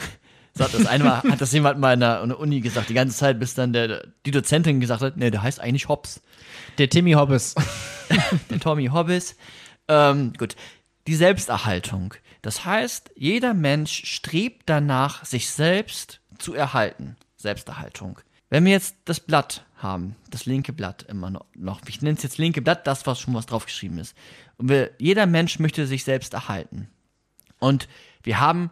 So hat das einmal, hat das jemand mal in der, in der Uni gesagt, die ganze Zeit, bis dann der, die Dozentin gesagt hat, nee, der heißt eigentlich Hobbes.
Der Timmy Hobbes.
Der Tommy Hobbes. Ähm, gut. Die Selbsterhaltung. Das heißt, jeder Mensch strebt danach, sich selbst zu erhalten. Selbsterhaltung. Wenn wir jetzt das Blatt haben, das linke Blatt immer noch, ich nenne es jetzt linke Blatt, das, was schon was draufgeschrieben ist. Und wir, jeder Mensch möchte sich selbst erhalten. Und wir haben,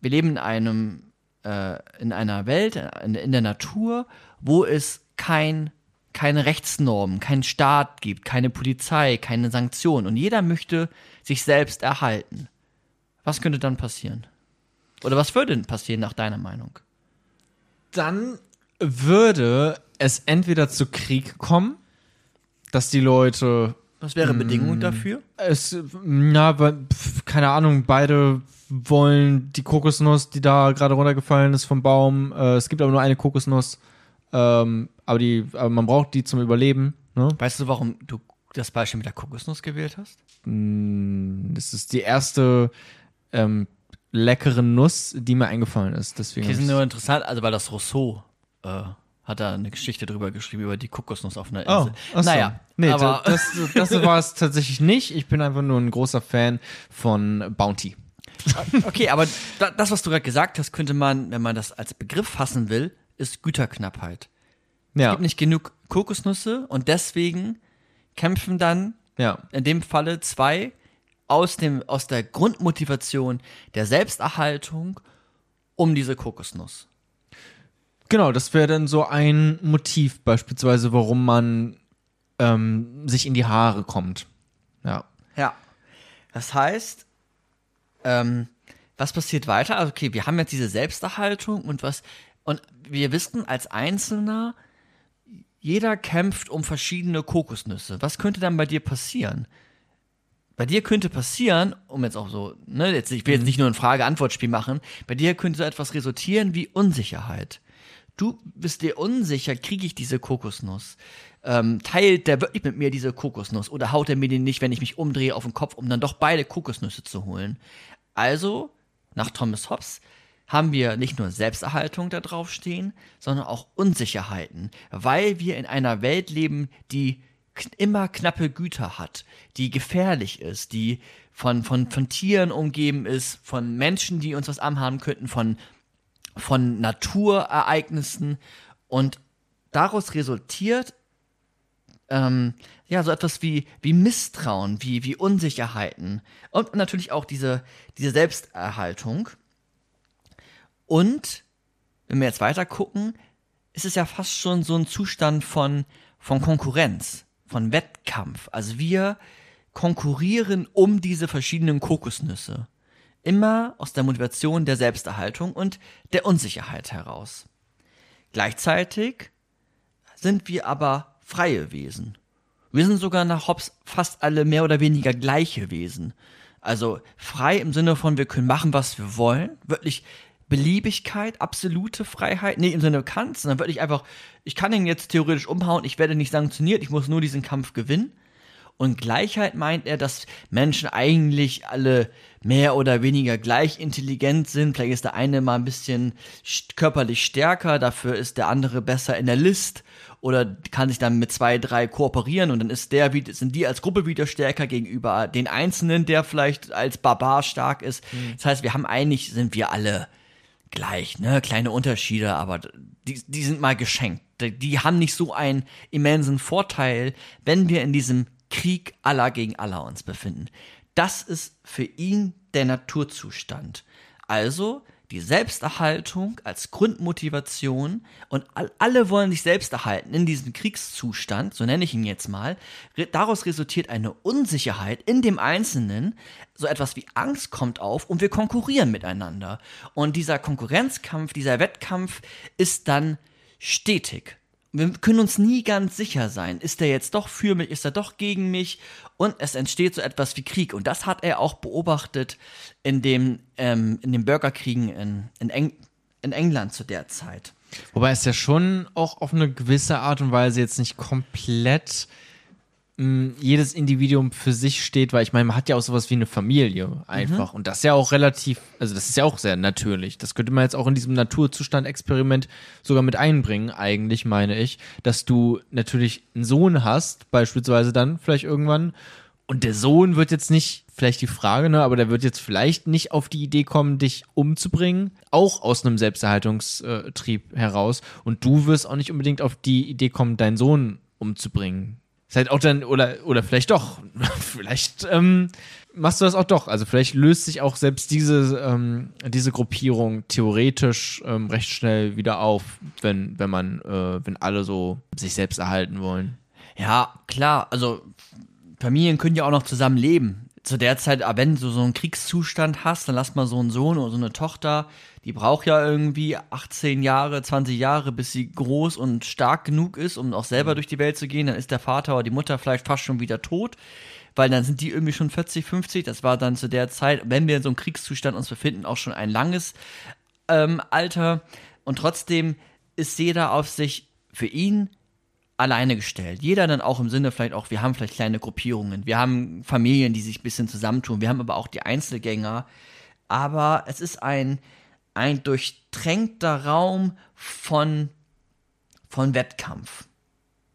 wir leben in einem, äh, in einer Welt, in, in der Natur, wo es kein keine Rechtsnormen, keinen Staat gibt, keine Polizei, keine Sanktionen und jeder möchte sich selbst erhalten. Was könnte dann passieren? Oder was würde denn passieren nach deiner Meinung?
Dann würde es entweder zu Krieg kommen, dass die Leute
Was wäre Bedingung dafür?
es, na, keine Ahnung, beide wollen die Kokosnuss, die da gerade runtergefallen ist vom Baum. Äh, es gibt aber nur eine Kokosnuss, ähm, aber die, aber man braucht die zum Überleben. Ne?
Weißt du, warum du das Beispiel mit der Kokosnuss gewählt hast?
Das ist die erste ähm, leckere Nuss, die mir eingefallen ist. Deswegen.
Sind
ich-
nur interessant, also weil das Rousseau äh, hat da eine Geschichte drüber geschrieben, über die Kokosnuss auf einer
Oh,
Insel.
so.
Naja,
nee,
aber
das, das, das war es tatsächlich nicht. Ich bin einfach nur ein großer Fan von Bounty.
okay, aber da, das, was du gerade gesagt hast, könnte man, wenn man das als Begriff fassen will, ist Güterknappheit. Es
Ja,
gibt nicht genug Kokosnüsse und deswegen kämpfen dann
ja.
in dem Falle zwei aus, dem, aus der Grundmotivation der Selbsterhaltung um diese Kokosnuss.
Genau, das wäre dann so ein Motiv beispielsweise, warum man ähm, sich in die Haare kommt. Ja.
Ja. Das heißt, ähm, was passiert weiter? Also, okay, wir haben jetzt diese Selbsterhaltung und was, und wir wissen als Einzelner, jeder kämpft um verschiedene Kokosnüsse. Was könnte dann bei dir passieren? Bei dir könnte passieren, um jetzt auch so, ne, jetzt, ich will jetzt nicht nur ein Frage-Antwort-Spiel machen, bei dir könnte so etwas resultieren wie Unsicherheit. Du bist dir unsicher, kriege ich diese Kokosnuss? Ähm, teilt der wirklich mit mir diese Kokosnuss oder haut er mir den nicht, wenn ich mich umdrehe auf den Kopf, um dann doch beide Kokosnüsse zu holen? Also, nach Thomas Hobbes, haben wir nicht nur Selbsterhaltung da draufstehen, sondern auch Unsicherheiten, weil wir in einer Welt leben, die immer knappe Güter hat, die gefährlich ist, die von, von, von Tieren umgeben ist, von Menschen, die uns was anhaben könnten, von, von Naturereignissen und daraus resultiert ähm, ja so etwas wie, wie Misstrauen, wie, wie Unsicherheiten und natürlich auch diese, diese Selbsterhaltung. Und wenn wir jetzt weiter gucken, ist es ja fast schon so ein Zustand von, von Konkurrenz, von Wettkampf. Also wir konkurrieren um diese verschiedenen Kokosnüsse. Immer aus der Motivation der Selbsterhaltung und der Unsicherheit heraus. Gleichzeitig sind wir aber freie Wesen. Wir sind sogar nach Hobbes fast alle mehr oder weniger gleiche Wesen. Also frei im Sinne von, wir können machen, was wir wollen. Wirklich Beliebigkeit, absolute Freiheit. Nicht im Sinne Kants, sondern wirklich einfach, ich kann ihn jetzt theoretisch umhauen, ich werde nicht sanktioniert, ich muss nur diesen Kampf gewinnen. Und Gleichheit meint er, dass Menschen eigentlich alle mehr oder weniger gleich intelligent sind. Vielleicht ist der eine mal ein bisschen körperlich stärker, dafür ist der andere besser in der List oder kann sich dann mit zwei, drei kooperieren und dann ist der, sind die als Gruppe wieder stärker gegenüber den Einzelnen, der vielleicht als Barbar stark ist. Das heißt, wir haben eigentlich, sind wir alle gleich, ne? Kleine Unterschiede, aber die, die sind mal geschenkt. Die, die haben nicht so einen immensen Vorteil, wenn wir in diesem Krieg aller gegen aller uns befinden. Das ist für ihn der Naturzustand. Also die Selbsterhaltung als Grundmotivation und all, alle wollen sich selbst erhalten in diesem Kriegszustand, so nenne ich ihn jetzt mal. Daraus resultiert eine Unsicherheit in dem Einzelnen, so etwas wie Angst kommt auf und wir konkurrieren miteinander. Und dieser Konkurrenzkampf, dieser Wettkampf ist dann stetig. Wir können uns nie ganz sicher sein. Ist er jetzt doch für mich? Ist er doch gegen mich? Und es entsteht so etwas wie Krieg. Und das hat er auch beobachtet in dem, ähm, in den Bürgerkriegen in, in, Eng in England zu der Zeit.
Wobei es ja schon auch auf eine gewisse Art und Weise jetzt nicht komplett mh, jedes Individuum für sich steht, weil ich meine, man hat ja auch sowas wie eine Familie einfach. Und das ist ja auch relativ, also das ist ja auch sehr natürlich. Das könnte man jetzt auch in diesem Naturzustand-Experiment sogar mit einbringen, eigentlich meine ich, dass du natürlich einen Sohn hast, beispielsweise dann vielleicht irgendwann. Und der Sohn wird jetzt nicht, vielleicht die Frage, ne, aber der wird jetzt vielleicht nicht auf die Idee kommen, dich umzubringen, auch aus einem Selbsterhaltungstrieb heraus. Und du wirst auch nicht unbedingt auf die Idee kommen, deinen Sohn umzubringen. Ist halt auch dann, oder, oder vielleicht doch, vielleicht ähm, machst du das auch doch. Also vielleicht löst sich auch selbst diese, ähm, diese Gruppierung theoretisch ähm, recht schnell wieder auf, wenn, wenn man, äh, wenn alle so sich selbst erhalten wollen.
Ja, klar, also Familien können ja auch noch zusammen leben. Zu der Zeit, aber wenn du so einen Kriegszustand hast, dann lass mal so einen Sohn oder so eine Tochter, die braucht ja irgendwie 18 Jahre, 20 Jahre, bis sie groß und stark genug ist, um auch selber durch die Welt zu gehen. Dann ist der Vater oder die Mutter vielleicht fast schon wieder tot, weil dann sind die irgendwie schon 40, 50. Das war dann zu der Zeit, wenn wir in so einem Kriegszustand uns befinden, auch schon ein langes ähm, Alter. Und trotzdem ist jeder auf sich für ihn alleine gestellt. Jeder dann auch im Sinne vielleicht auch, wir haben vielleicht kleine Gruppierungen, wir haben Familien, die sich ein bisschen zusammentun, wir haben aber auch die Einzelgänger. Aber es ist ein, ein durchtränkter Raum von, von Wettkampf.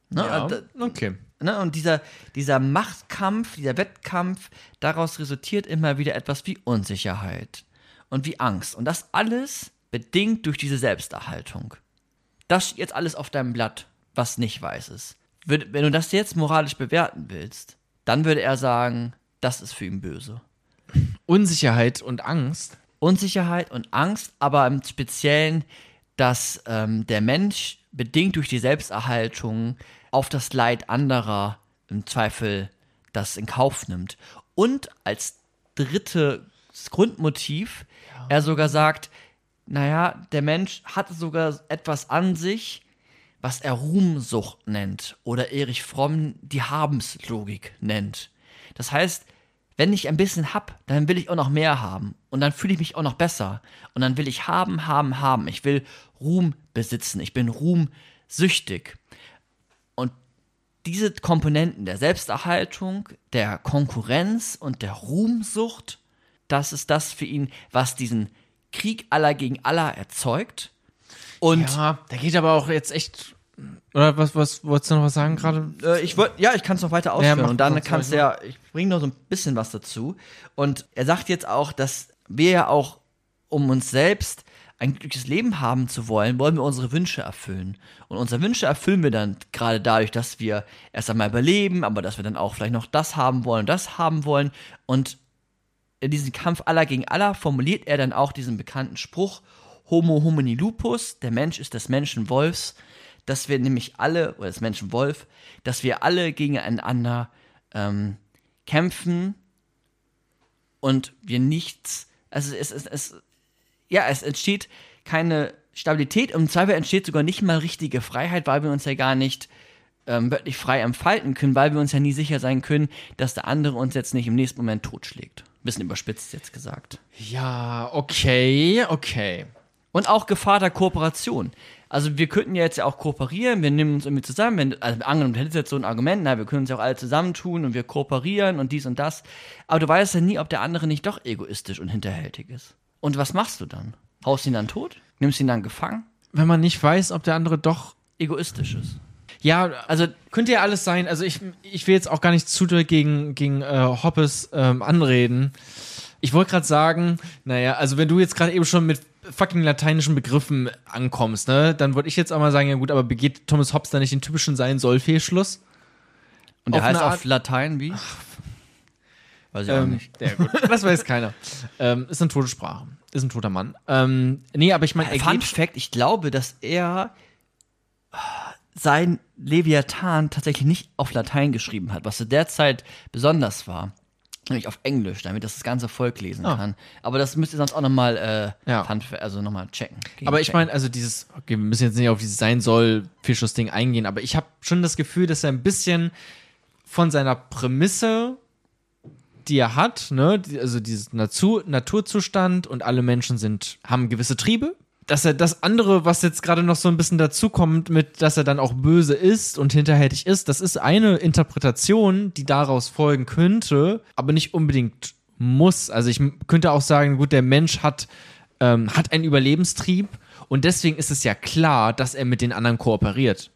Ne?
Ja,
Da-
okay.
Ne, und dieser, dieser Machtkampf, dieser Wettkampf, daraus resultiert immer wieder etwas wie Unsicherheit und wie Angst. Und das alles bedingt durch diese Selbsterhaltung. Das steht jetzt alles auf deinem Blatt, was nicht weiß ist. Wenn du das jetzt moralisch bewerten willst, dann würde er sagen, das ist für ihn böse.
Unsicherheit und Angst.
Unsicherheit und Angst, aber im Speziellen, dass ähm, der Mensch bedingt durch die Selbsterhaltung auf das Leid anderer im Zweifel das in Kauf nimmt. Und als drittes Grundmotiv er sogar sagt, naja, der Mensch hat sogar etwas an sich, was er Ruhmsucht nennt oder Erich Fromm die Habenslogik nennt. Das heißt, wenn ich ein bisschen hab, dann will ich auch noch mehr haben. Und dann fühle ich mich auch noch besser. Und dann will ich haben, haben, haben. Ich will Ruhm besitzen. Ich bin ruhmsüchtig. Und diese Komponenten der Selbsterhaltung, der Konkurrenz und der Ruhmsucht, das ist das für ihn, was diesen Krieg aller gegen aller erzeugt. Und
Ja, der geht aber auch jetzt echt. Oder was, was wolltest du noch was sagen gerade?
Äh, ich wollte, ja, ich kann es noch weiter ausführen
mach
und dann kannst du ja, ich bringe noch so ein bisschen was dazu. Und er sagt jetzt auch, dass wir ja auch, um uns selbst ein glückliches Leben haben zu wollen, wollen wir unsere Wünsche erfüllen. Und unsere Wünsche erfüllen wir dann gerade dadurch, dass wir erst einmal überleben, aber dass wir dann auch vielleicht noch das haben wollen und das haben wollen. Und in diesem Kampf aller gegen aller formuliert er dann auch diesen bekannten Spruch, Homo homini lupus, der Mensch ist des Menschen Wolfs, dass wir nämlich alle, oder des Menschen Wolf, dass wir alle gegeneinander ähm, kämpfen und wir nichts, also es, es, es, ja, es entsteht keine Stabilität, im Zweifel entsteht sogar nicht mal richtige Freiheit, weil wir uns ja gar nicht ähm, wirklich frei entfalten können, weil wir uns ja nie sicher sein können, dass der andere uns jetzt nicht im nächsten Moment totschlägt. Bisschen überspitzt jetzt gesagt.
Ja, okay, okay.
Und auch Gefahr der Kooperation. Also wir könnten ja jetzt ja auch kooperieren, wir nehmen uns irgendwie zusammen, wenn, also angenommen, du hättest jetzt so ein Argument, na, wir können uns ja auch alle zusammentun und wir kooperieren und dies und das. Aber du weißt ja nie, ob der andere nicht doch egoistisch und hinterhältig ist. Und was machst du dann? Haust ihn dann tot? Nimmst ihn dann gefangen?
Wenn man nicht weiß, ob der andere doch.
Egoistisch ist.
Ja, also könnte ja alles sein. Also ich, ich will jetzt auch gar nicht zu doll gegen, gegen äh, Hoppes ähm, anreden. Ich wollte gerade sagen, naja, also wenn du jetzt gerade eben schon mit fucking lateinischen Begriffen ankommst, ne, dann wollte ich jetzt auch mal sagen, ja gut, aber begeht Thomas Hobbes da nicht den typischen Sein-Soll-Fehlschluss?
Und der
Auf
heißt auf Latein wie? Weiß ich auch
Ähm,
nicht.
ja, gut. Das weiß keiner. ähm, ist eine tote Sprache. Ist ein toter Mann. Ähm, nee, aber ich meine,
Fun Fact, ich glaube, dass er sein Leviathan tatsächlich nicht auf Latein geschrieben hat, was zu der Zeit besonders war. Nämlich auf Englisch, damit das das ganze Volk lesen
Ah.
kann. Aber das müsst ihr sonst auch nochmal äh,
Ja.
Also noch mal checken.
Aber ich meine, also dieses, okay, wir müssen jetzt nicht auf dieses sein soll Fischschuss-Ding eingehen, aber ich habe schon das Gefühl, dass er ein bisschen von seiner Prämisse, die er hat, ne, also dieses Natur, Naturzustand und alle Menschen sind, haben gewisse Triebe, dass er das andere, was jetzt gerade noch so ein bisschen dazukommt, mit, dass er dann auch böse ist und hinterhältig ist, das ist eine Interpretation, die daraus folgen könnte, aber nicht unbedingt muss. Also ich könnte auch sagen, gut, der Mensch hat, ähm, hat einen Überlebenstrieb und deswegen ist es ja klar, dass er mit den anderen kooperiert.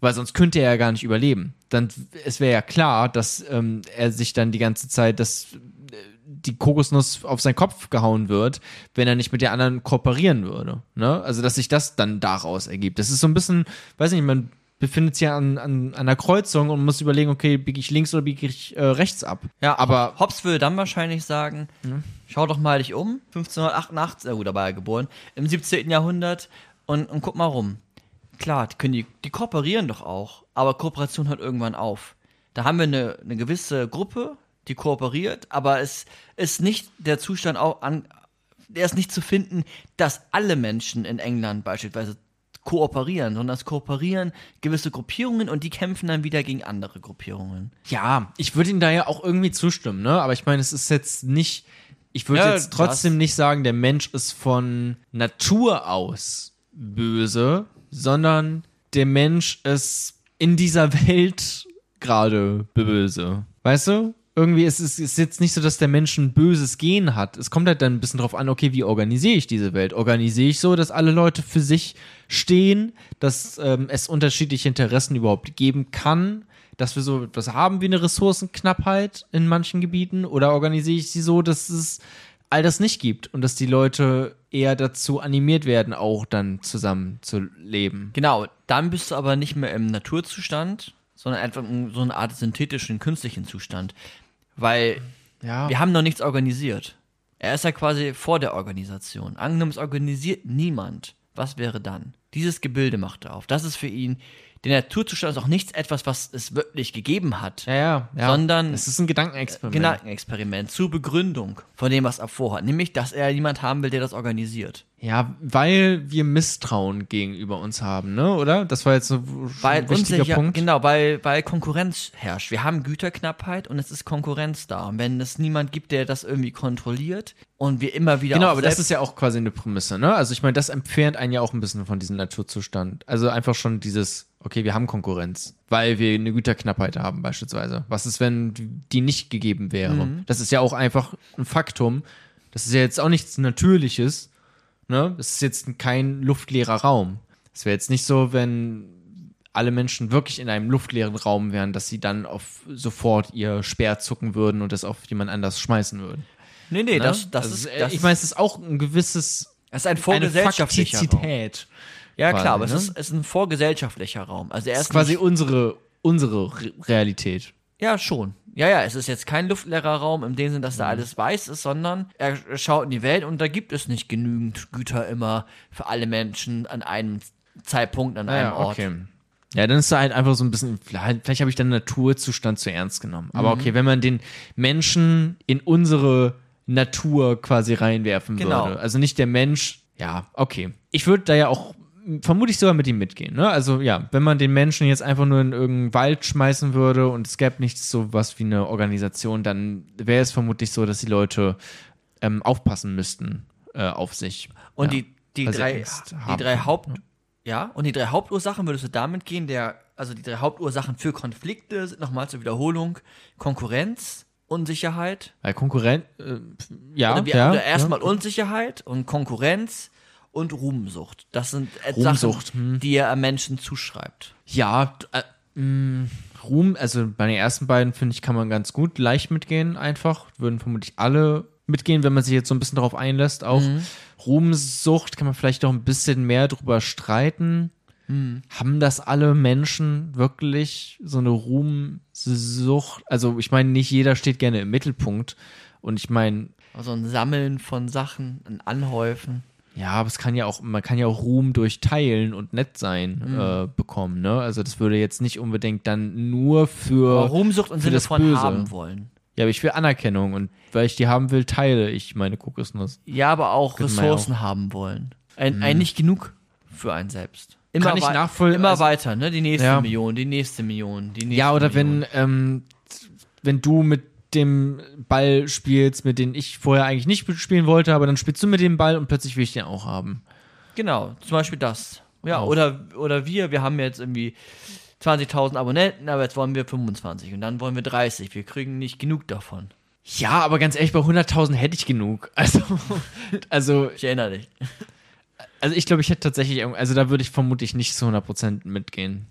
Weil sonst könnte er ja gar nicht überleben. Dann, es wäre ja klar, dass ähm, er sich dann die ganze Zeit, dass äh, die Kokosnuss auf seinen Kopf gehauen wird, wenn er nicht mit der anderen kooperieren würde. Ne? Also, dass sich das dann daraus ergibt. Das ist so ein bisschen, weiß nicht, man befindet sich ja an, an, an einer Kreuzung und muss überlegen, okay, biege ich links oder biege ich äh, rechts ab.
Ja,
aber
Hobbes würde dann wahrscheinlich sagen, schau doch mal dich um, 1588, na gut, da war er geboren, im 17. Jahrhundert und, und guck mal rum. Klar, die, können die, die kooperieren doch auch, aber Kooperation hört irgendwann auf. Da haben wir eine, eine gewisse Gruppe, die kooperiert, aber es ist nicht der Zustand auch an, der ist nicht zu finden, dass alle Menschen in England beispielsweise kooperieren, sondern es kooperieren gewisse Gruppierungen und die kämpfen dann wieder gegen andere Gruppierungen.
ja, ich würde Ihnen da ja auch irgendwie zustimmen, ne? Aber ich meine, es ist jetzt nicht, ich würde
Ja,
jetzt trotzdem
das-
nicht sagen, der Mensch ist von Natur aus böse, sondern der Mensch ist in dieser Welt gerade böse. Weißt du? Irgendwie ist es ist jetzt nicht so, dass der Mensch ein böses Gen hat. Es kommt halt dann ein bisschen drauf an, okay, wie organisiere ich diese Welt? Organisiere ich so, dass alle Leute für sich stehen, dass ähm, es unterschiedliche Interessen überhaupt geben kann, dass wir so etwas haben wie eine Ressourcenknappheit in manchen Gebieten? Oder organisiere ich sie so, dass es all das nicht gibt und dass die Leute eher dazu animiert werden, auch dann zusammen zu leben?
Genau, dann bist du aber nicht mehr im Naturzustand, sondern einfach in so eine Art synthetischen, künstlichen Zustand. Weil
Ja.
wir haben noch nichts organisiert. Er ist ja quasi vor der Organisation. Angenommen, es organisiert niemand. Was wäre dann? Dieses Gebilde macht er auf. Das ist für ihn, der Naturzustand ist auch nichts etwas, was es wirklich gegeben hat.
Ja, ja, ja.
Sondern-
es ist ein Gedankenexperiment.
Gedankenexperiment zur Begründung von dem, was er vorhat. Nämlich, dass er jemand haben will, der das organisiert.
Ja, weil wir Misstrauen gegenüber uns haben, ne? Oder? Das war jetzt so
Weil
ein wichtiger
unsicher,
Punkt.
genau, weil, weil Konkurrenz herrscht. Wir haben Güterknappheit und es ist Konkurrenz da. Und wenn es niemand gibt, der das irgendwie kontrolliert und wir immer wieder
Genau, aber das ist ja auch quasi eine Prämisse, ne? Also ich meine, das entfernt einen ja auch ein bisschen von diesem Naturzustand. Also einfach schon dieses, okay, wir haben Konkurrenz, weil wir eine Güterknappheit haben beispielsweise. Was ist, wenn die nicht gegeben wäre?
Mhm.
Das ist ja auch einfach ein Faktum. Das ist ja jetzt auch nichts Natürliches, ne? Es ist jetzt kein luftleerer Raum. Es wäre jetzt nicht so, wenn alle Menschen wirklich in einem luftleeren Raum wären, dass sie dann auf sofort ihr Speer zucken würden und das auf jemand anders schmeißen würden.
Nee, nee,
Ne?
das, das
Also,
ist.
äh,
Das
ich meine, es ist auch ein gewisses
es ist ein
eine
vorgesellschaftlicher Raum. Ja,
quasi,
klar, aber
ne?
es, ist, es ist ein vorgesellschaftlicher Raum. Also er ist
quasi unsere, unsere Re Realität.
Ja, schon. Ja, ja, es ist jetzt kein luftleerer Raum im dem Sinn, dass da
Mhm.
alles weiß ist, sondern er schaut in die Welt und da gibt es nicht genügend Güter immer für alle Menschen an einem Zeitpunkt, an einem Ort.
Ja, dann ist da halt einfach so ein bisschen, vielleicht, vielleicht habe ich den Naturzustand zu ernst genommen. Aber
Mhm.
okay, wenn man den Menschen in unsere Natur quasi reinwerfen
Genau.
würde. Also nicht der Mensch, ja, okay. Ich würde da ja auch vermutlich sogar mit ihm mitgehen. Ne? Also ja, wenn man den Menschen jetzt einfach nur in irgendeinen Wald schmeißen würde und es gäbe nichts so was wie eine Organisation, dann wäre es vermutlich so, dass die Leute ähm, aufpassen müssten äh, auf sich.
Und
ja,
die, die, drei, die drei Haupt, ja, und die drei Hauptursachen würdest du damit gehen, der, also die drei Hauptursachen für Konflikte sind nochmal zur Wiederholung Konkurrenz, Unsicherheit,
Weil Konkurrent, äh, ja,
oder, wir,
ja,
oder erstmal
ja.
Unsicherheit und Konkurrenz und Ruhmsucht. Das sind äh,
Ruhmsucht, hm.
Sachen, die er Menschen zuschreibt.
Ja, äh, mh, Ruhm, also bei den ersten beiden finde ich, kann man ganz gut leicht mitgehen, einfach. Würden vermutlich alle mitgehen, wenn man sich jetzt so ein bisschen darauf einlässt. Auch Ruhmsucht kann man vielleicht noch ein bisschen mehr drüber streiten. Haben das alle Menschen wirklich so eine Ruhmsucht? Also, ich meine, nicht jeder steht gerne im Mittelpunkt. Und ich meine,
Also ein Sammeln von Sachen, ein Anhäufen.
Ja, aber es kann ja auch, man kann ja auch Ruhm durch Teilen und nett sein
Mhm.
äh, bekommen, ne? Also das würde jetzt nicht unbedingt dann nur für.
Aber Ruhmsucht im
für
Sinne
das
von
Böse.
haben wollen.
Ja, aber ich will Anerkennung und weil ich die haben will, teile ich meine Kokosnuss.
Ja, aber auch
man ja
Ressourcen haben wollen. Ein, ein nicht genug für einen selbst. Immer,
Kann ich nachvoll-
immer
also-
weiter, ne? Die nächste
Ja.
Million, die nächste Million, die nächste
Ja, oder
Million.
wenn, ähm, wenn du mit dem Ball spielst, mit dem ich vorher eigentlich nicht spielen wollte, aber dann spielst du mit dem Ball und plötzlich will ich den auch haben.
Genau, zum Beispiel das. Ja,
Auch.
oder, oder wir, wir haben jetzt irgendwie 20.000 Abonnenten, aber jetzt wollen wir 25 und dann wollen wir 30. Wir kriegen nicht genug davon.
Ja, aber ganz ehrlich, bei 100.000 hätte ich genug. Also, also
Ich erinnere dich.
Also ich glaube, ich hätte tatsächlich, also da würde ich vermutlich nicht zu 100% mitgehen.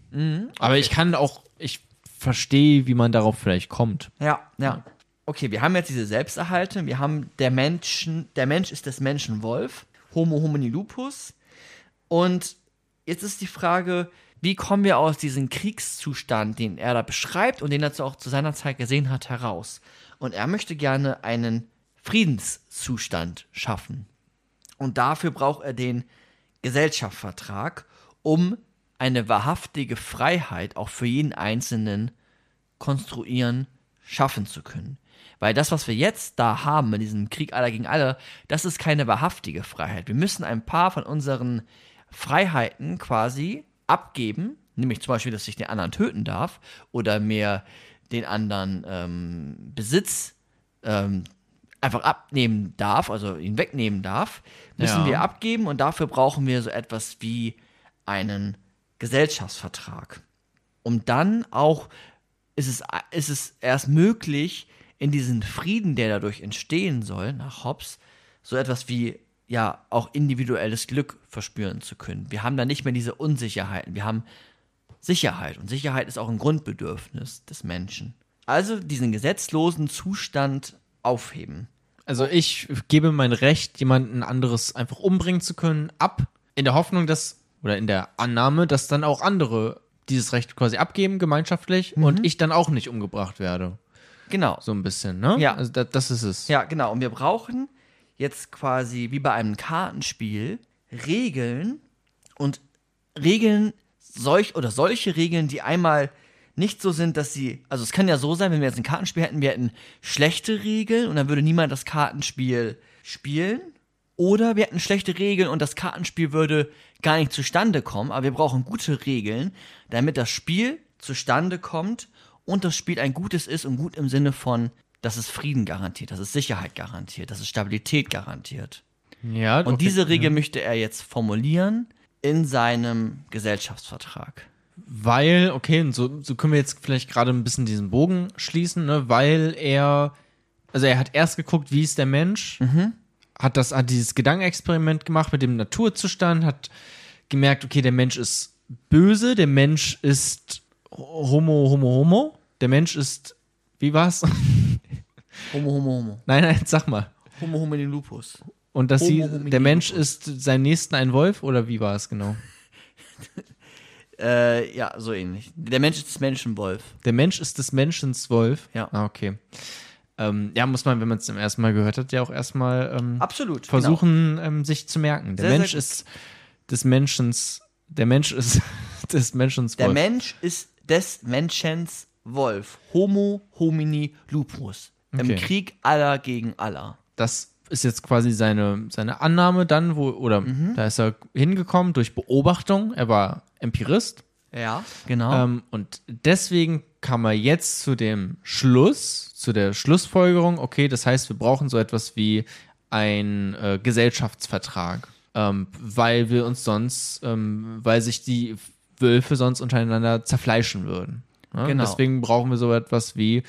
Aber ich kann auch, ich verstehe, wie man darauf vielleicht kommt.
Ja, ja. Okay, wir haben jetzt diese Selbsterhaltung, wir haben der Menschen, der Mensch ist des Menschen Wolf, Homo homini lupus. Und jetzt ist die Frage, wie kommen wir aus diesem Kriegszustand, den er da beschreibt und den er auch zu seiner Zeit gesehen hat, heraus. Und er möchte gerne einen Friedenszustand schaffen. Und dafür braucht er den Gesellschaftsvertrag, um eine wahrhaftige Freiheit auch für jeden Einzelnen konstruieren, schaffen zu können. Weil das, was wir jetzt da haben, in diesem Krieg aller gegen alle, das ist keine wahrhaftige Freiheit. Wir müssen ein paar von unseren Freiheiten quasi abgeben, nämlich zum Beispiel, dass ich den anderen töten darf oder mir den anderen ähm, Besitz ähm, einfach abnehmen darf, also ihn wegnehmen darf, müssen
Ja.
wir abgeben und dafür brauchen wir so etwas wie einen Gesellschaftsvertrag. Um dann auch ist es, ist es erst möglich, in diesen Frieden, der dadurch entstehen soll, nach Hobbes, so etwas wie ja auch individuelles Glück verspüren zu können. Wir haben da nicht mehr diese Unsicherheiten, wir haben Sicherheit und Sicherheit ist auch ein Grundbedürfnis des Menschen. Also diesen gesetzlosen Zustand aufheben.
Also ich gebe mein Recht, jemanden anderes einfach umbringen zu können, ab, in der Hoffnung, dass, oder in der Annahme, dass dann auch andere dieses Recht quasi abgeben, gemeinschaftlich, und ich dann auch nicht umgebracht werde.
Genau.
So ein bisschen, ne?
Ja.
Also da, das ist es.
Ja, genau. Und wir brauchen jetzt quasi wie bei einem Kartenspiel Regeln und Regeln solch oder solche Regeln, die einmal nicht so sind, dass sie, also es kann ja so sein, wenn wir jetzt ein Kartenspiel hätten, wir hätten schlechte Regeln und dann würde niemand das Kartenspiel spielen. Oder wir hätten schlechte Regeln und das Kartenspiel würde gar nicht zustande kommen, aber wir brauchen gute Regeln, damit das Spiel zustande kommt und das Spiel ein gutes ist und gut im Sinne von, dass es Frieden garantiert, dass es Sicherheit garantiert, dass es Stabilität garantiert.
Ja,
Und diese Regel möchte er jetzt formulieren in seinem Gesellschaftsvertrag.
Weil, okay, so, so können wir jetzt vielleicht gerade ein bisschen diesen Bogen schließen, ne? Weil er, also er hat erst geguckt, wie ist der Mensch, hat das, hat dieses Gedankenexperiment gemacht mit dem Naturzustand, hat gemerkt, okay, der Mensch ist böse, der Mensch ist homo, homo, homo, der Mensch ist, wie war's?
Homo, homo, homo.
nein, nein, sag mal.
Homo, homo, den Lupus.
Und dass
Homo
sie,
homini
der Mensch
lupus.
ist seinem Nächsten ein Wolf oder wie war es genau?
Äh, ja, so ähnlich. Der Mensch ist des Menschen Wolf.
Der Mensch ist des Menschens Wolf.
Ja.
Ah, okay. Ähm, ja, muss man, wenn man es zum ersten Mal gehört hat, ja auch erstmal ähm,
Absolut. genau.
versuchen, ähm, sich zu merken. Der
Sehr, sehr
Mensch
gut.
ist des Menschens, der Mensch ist des Menschens
Der
Wolf.
Mensch ist des Menschens Wolf. Homo homini lupus. Im
Okay.
Krieg aller gegen aller.
das ist jetzt quasi seine, seine Annahme dann, wo, oder
Mhm.
da ist er hingekommen durch Beobachtung. Er war Empirist.
Ja, genau.
Ähm, und deswegen kam er jetzt zu dem Schluss, zu der Schlussfolgerung, okay, das heißt, wir brauchen so etwas wie ein äh, Gesellschaftsvertrag, ähm, weil wir uns sonst, ähm, weil sich die Wölfe sonst untereinander zerfleischen würden. Ne?
Genau.
Deswegen brauchen wir so etwas wie,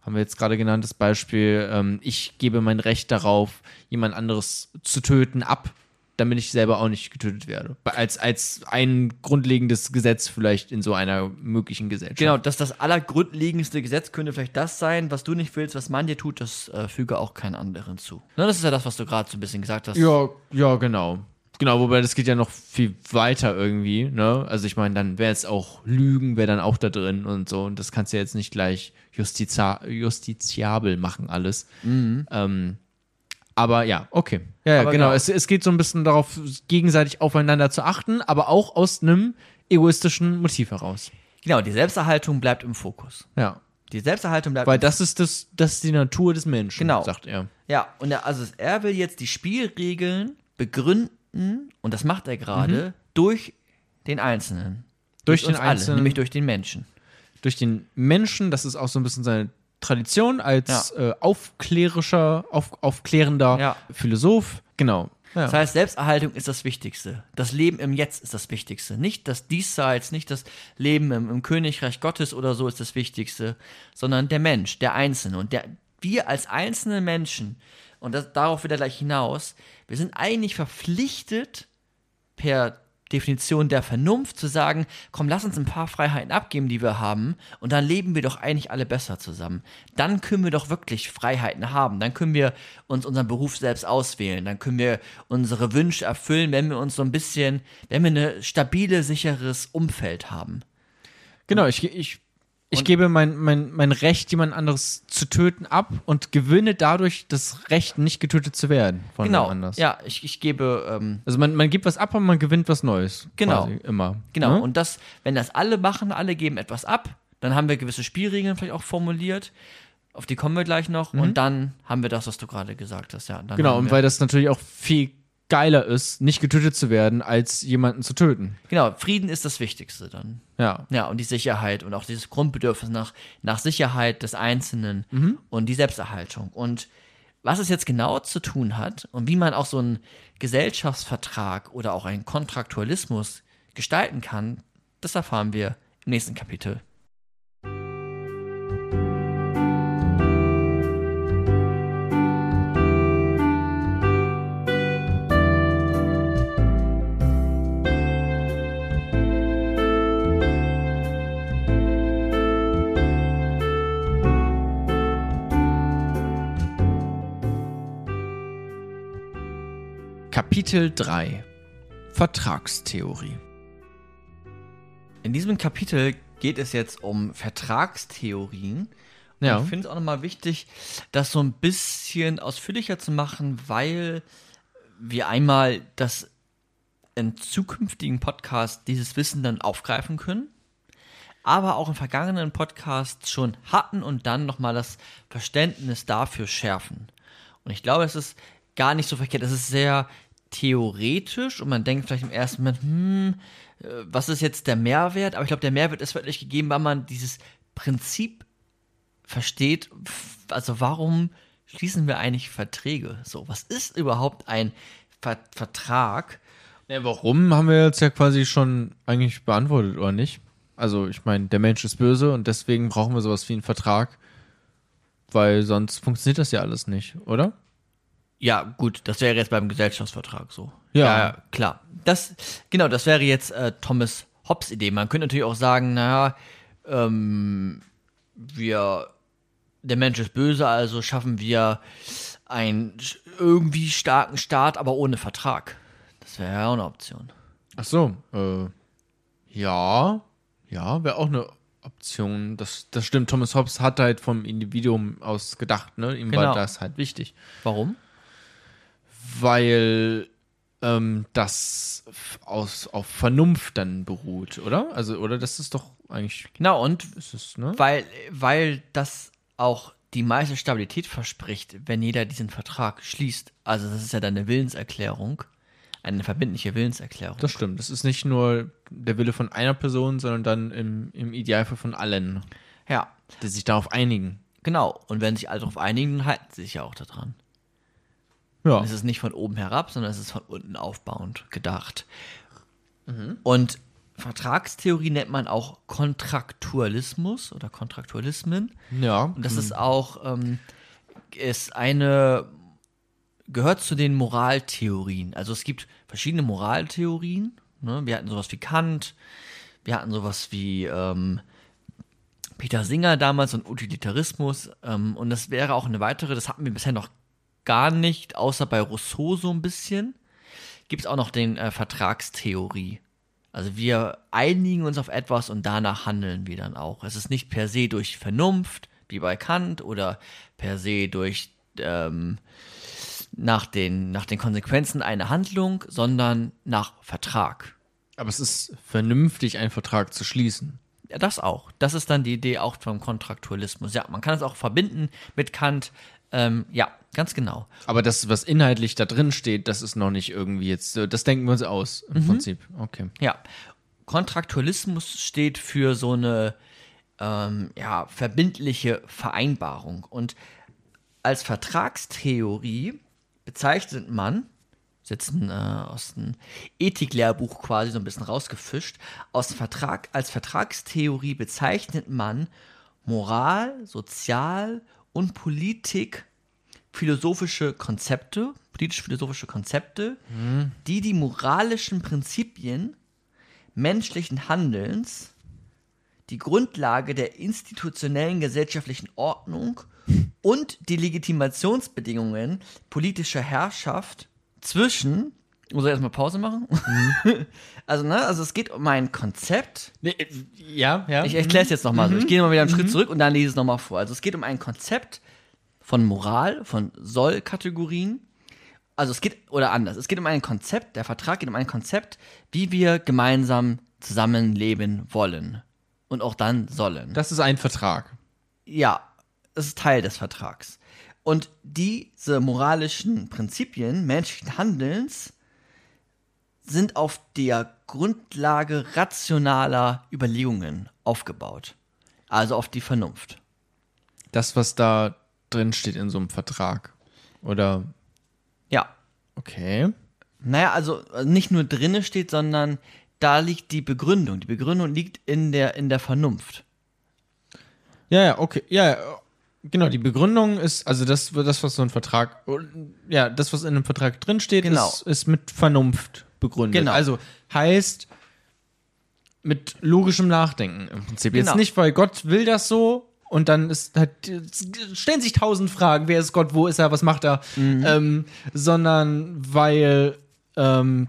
haben wir jetzt gerade genannt, das Beispiel, ähm, ich gebe mein Recht darauf, jemand anderes zu töten, ab, damit ich selber auch nicht getötet werde. Als, als ein grundlegendes Gesetz vielleicht in so einer möglichen Gesellschaft.
Genau, dass das allergrundlegendste Gesetz könnte vielleicht das sein, was du nicht willst, was man dir tut, das äh, füge auch keinen anderen zu. Ne, das ist ja das, was du gerade so ein bisschen gesagt hast.
Ja, ja, genau. Genau, wobei das geht ja noch viel weiter irgendwie, ne? Also ich meine, dann wäre es auch Lügen, wäre dann auch da drin und so. Und das kannst du ja jetzt nicht gleich justiziabel machen, alles. Ähm, aber ja, okay. Ja, ja genau.
genau.
Es, es geht so ein bisschen darauf, gegenseitig aufeinander zu achten, aber auch aus einem egoistischen Motiv heraus.
Genau, die Selbsterhaltung bleibt im Fokus.
Ja.
Die Selbsterhaltung bleibt
Weil
im
das ist das, das ist die Natur des Menschen,
Genau.
sagt er.
Ja, und er, also er will jetzt die Spielregeln begründen, und das macht er gerade, durch den Einzelnen.
Mhm. Durch den
uns alle,
Einzelnen.
nämlich durch den Menschen.
durch den Menschen, das ist auch so ein bisschen seine Tradition als äh, aufklärischer, auf, aufklärender
Ja.
Philosoph. Genau. Ja.
Das heißt, Selbsterhaltung ist das Wichtigste. Das Leben im Jetzt ist das Wichtigste. Nicht das Diesseits, nicht das Leben im, im Königreich Gottes oder so ist das Wichtigste, sondern der Mensch, der Einzelne. Und der, wir als einzelne Menschen, und das, darauf will er gleich hinaus, wir sind eigentlich verpflichtet, per Definition der Vernunft zu sagen, komm, lass uns ein paar Freiheiten abgeben, die wir haben, und dann leben wir doch eigentlich alle besser zusammen. Dann können wir doch wirklich Freiheiten haben. Dann können wir uns unseren Beruf selbst auswählen. Dann können wir unsere Wünsche erfüllen, wenn wir uns so ein bisschen, wenn wir ein stabile, sicheres Umfeld haben.
Genau, ich, ich, ich gebe mein, mein, mein Recht, jemand anderes zu töten, ab und gewinne dadurch das Recht, nicht getötet zu werden von
Genau.
anders.
Ja, ich, ich gebe, ähm,
Also man, man gibt was ab und man gewinnt was Neues.
Genau.
Immer.
Genau,
Ne?
und das, wenn das alle machen, alle geben etwas ab, dann haben wir gewisse Spielregeln vielleicht auch formuliert, auf die kommen wir gleich noch, und dann haben wir das, was du gerade gesagt hast, ja.
Genau, und weil das natürlich auch viel geiler ist, nicht getötet zu werden, als jemanden zu töten.
Genau, Frieden ist das Wichtigste dann.
Ja.
Ja, und die Sicherheit und auch dieses Grundbedürfnis nach, nach Sicherheit des Einzelnen und die Selbsterhaltung. Und was es jetzt genau zu tun hat und wie man auch so einen Gesellschaftsvertrag oder auch einen Kontraktualismus gestalten kann, das erfahren wir im nächsten Kapitel.
Kapitel 3 Vertragstheorie.
In diesem Kapitel geht es jetzt um Vertragstheorien.
Ja.
Ich finde es auch nochmal wichtig, das so ein bisschen ausführlicher zu machen, weil wir einmal das in zukünftigen Podcasts dieses Wissen dann aufgreifen können, aber auch in vergangenen Podcasts schon hatten und dann nochmal das Verständnis dafür schärfen. Und ich glaube, es ist gar nicht so verkehrt. Es ist sehr theoretisch und man denkt vielleicht im ersten Moment, hm, äh, was ist jetzt der Mehrwert? Aber ich glaube, der Mehrwert ist wirklich gegeben, weil man dieses Prinzip versteht. Also warum schließen wir eigentlich Verträge? So, was ist überhaupt ein Ver Vertrag?
Ja, warum haben wir jetzt ja quasi schon eigentlich beantwortet, oder nicht? Also, ich meine, der Mensch ist böse und deswegen brauchen wir sowas wie einen Vertrag, weil sonst funktioniert das ja alles nicht, oder?
Ja, gut, das wäre jetzt beim Gesellschaftsvertrag so.
Ja.
klar. Das, genau, das wäre jetzt äh, Thomas Hobbes Idee. Man könnte natürlich auch sagen, naja, ähm, wir, der Mensch ist böse, also schaffen wir einen irgendwie starken Staat, aber ohne Vertrag. Das wäre ja auch eine Option.
Ach so, äh, ja, ja, wäre auch eine Option. Das, das stimmt. Thomas Hobbes hat halt vom Individuum aus gedacht, ne? Ihm
Genau.
war das halt wichtig.
Warum?
Weil ähm, das aus, auf Vernunft dann beruht, oder? Also, oder das ist doch eigentlich,
Genau, und
ist es, ne?
weil, weil das auch die meiste Stabilität verspricht, wenn jeder diesen Vertrag schließt. Also das ist ja dann eine Willenserklärung, eine verbindliche Willenserklärung.
Das stimmt. Das ist nicht nur der Wille von einer Person, sondern dann im, im Idealfall von allen,
ja,
die sich darauf einigen.
genau. Und wenn sich alle darauf einigen, dann halten sie sich ja auch daran.
Ja.
Es ist nicht von oben herab, sondern es ist von unten aufbauend gedacht. Und Vertragstheorie nennt man auch Kontraktualismus oder Kontraktualismen.
Ja.
Und das ist auch ähm, ist eine gehört zu den Moraltheorien. Also es gibt verschiedene Moraltheorien. Ne? Wir hatten sowas wie Kant, wir hatten sowas wie ähm, Peter Singer damals und Utilitarismus. Ähm, und das wäre auch eine weitere, das hatten wir bisher noch gar nicht, außer bei Rousseau so ein bisschen. Gibt es auch noch den äh, Vertragstheorie. Also wir einigen uns auf etwas und danach handeln wir dann auch. Es ist nicht per se durch Vernunft, wie bei Kant, oder per se durch ähm, nach, den, nach den Konsequenzen einer Handlung, sondern nach Vertrag.
Aber es ist vernünftig, einen Vertrag zu schließen.
Ja, das auch. Das ist dann die Idee auch vom Kontraktualismus. Ja, man kann es auch verbinden mit Kant. Ähm, ja, ganz genau.
Aber das, was inhaltlich da drin steht, das ist noch nicht irgendwie jetzt, äh, das denken wir uns aus, im Prinzip. Okay.
Ja, Kontraktualismus steht für so eine ähm, ja, verbindliche Vereinbarung. Und als Vertragstheorie bezeichnet man, ist jetzt ein, äh, aus dem Ethiklehrbuch quasi so ein bisschen rausgefischt, aus Vertrag, als Vertragstheorie bezeichnet man Moral, Sozial und Politik philosophische Konzepte, politisch-philosophische Konzepte, die die moralischen Prinzipien menschlichen Handelns, die Grundlage der institutionellen gesellschaftlichen Ordnung und die Legitimationsbedingungen politischer Herrschaft zwischen. Muss ich erstmal Pause machen? also, ne, also es geht um ein Konzept.
Nee, äh, ja, ja.
Ich erkläre es jetzt nochmal so. Ich gehe mal wieder einen Schritt zurück und dann lese es nochmal vor. Also es geht um ein Konzept von Moral, von Soll-Kategorien. Also es geht, oder anders, es geht um ein Konzept, der Vertrag geht um ein Konzept, wie wir gemeinsam zusammenleben wollen. Und auch dann sollen.
das ist ein Vertrag.
Ja, es ist Teil des Vertrags. Und diese moralischen Prinzipien menschlichen Handelns sind auf der Grundlage rationaler Überlegungen aufgebaut. Also auf die Vernunft.
Das, was da drin steht in so einem Vertrag. Oder,
Ja.
okay.
Naja, also äh, nicht nur drinne steht, sondern da liegt die Begründung. Die Begründung liegt in der, in der Vernunft.
Ja, ja, okay. Ja, ja, genau. Die Begründung ist, also das, das was so ein Vertrag, ja, das, was in einem Vertrag drin steht,
Genau.
ist, ist mit Vernunft begründet.
Genau.
Also heißt mit logischem Nachdenken im Prinzip. Jetzt
Genau.
nicht, weil Gott will das so und dann ist halt, stellen sich tausend Fragen, wer ist Gott, wo ist er, was macht er,
Mhm.
ähm, sondern weil ähm,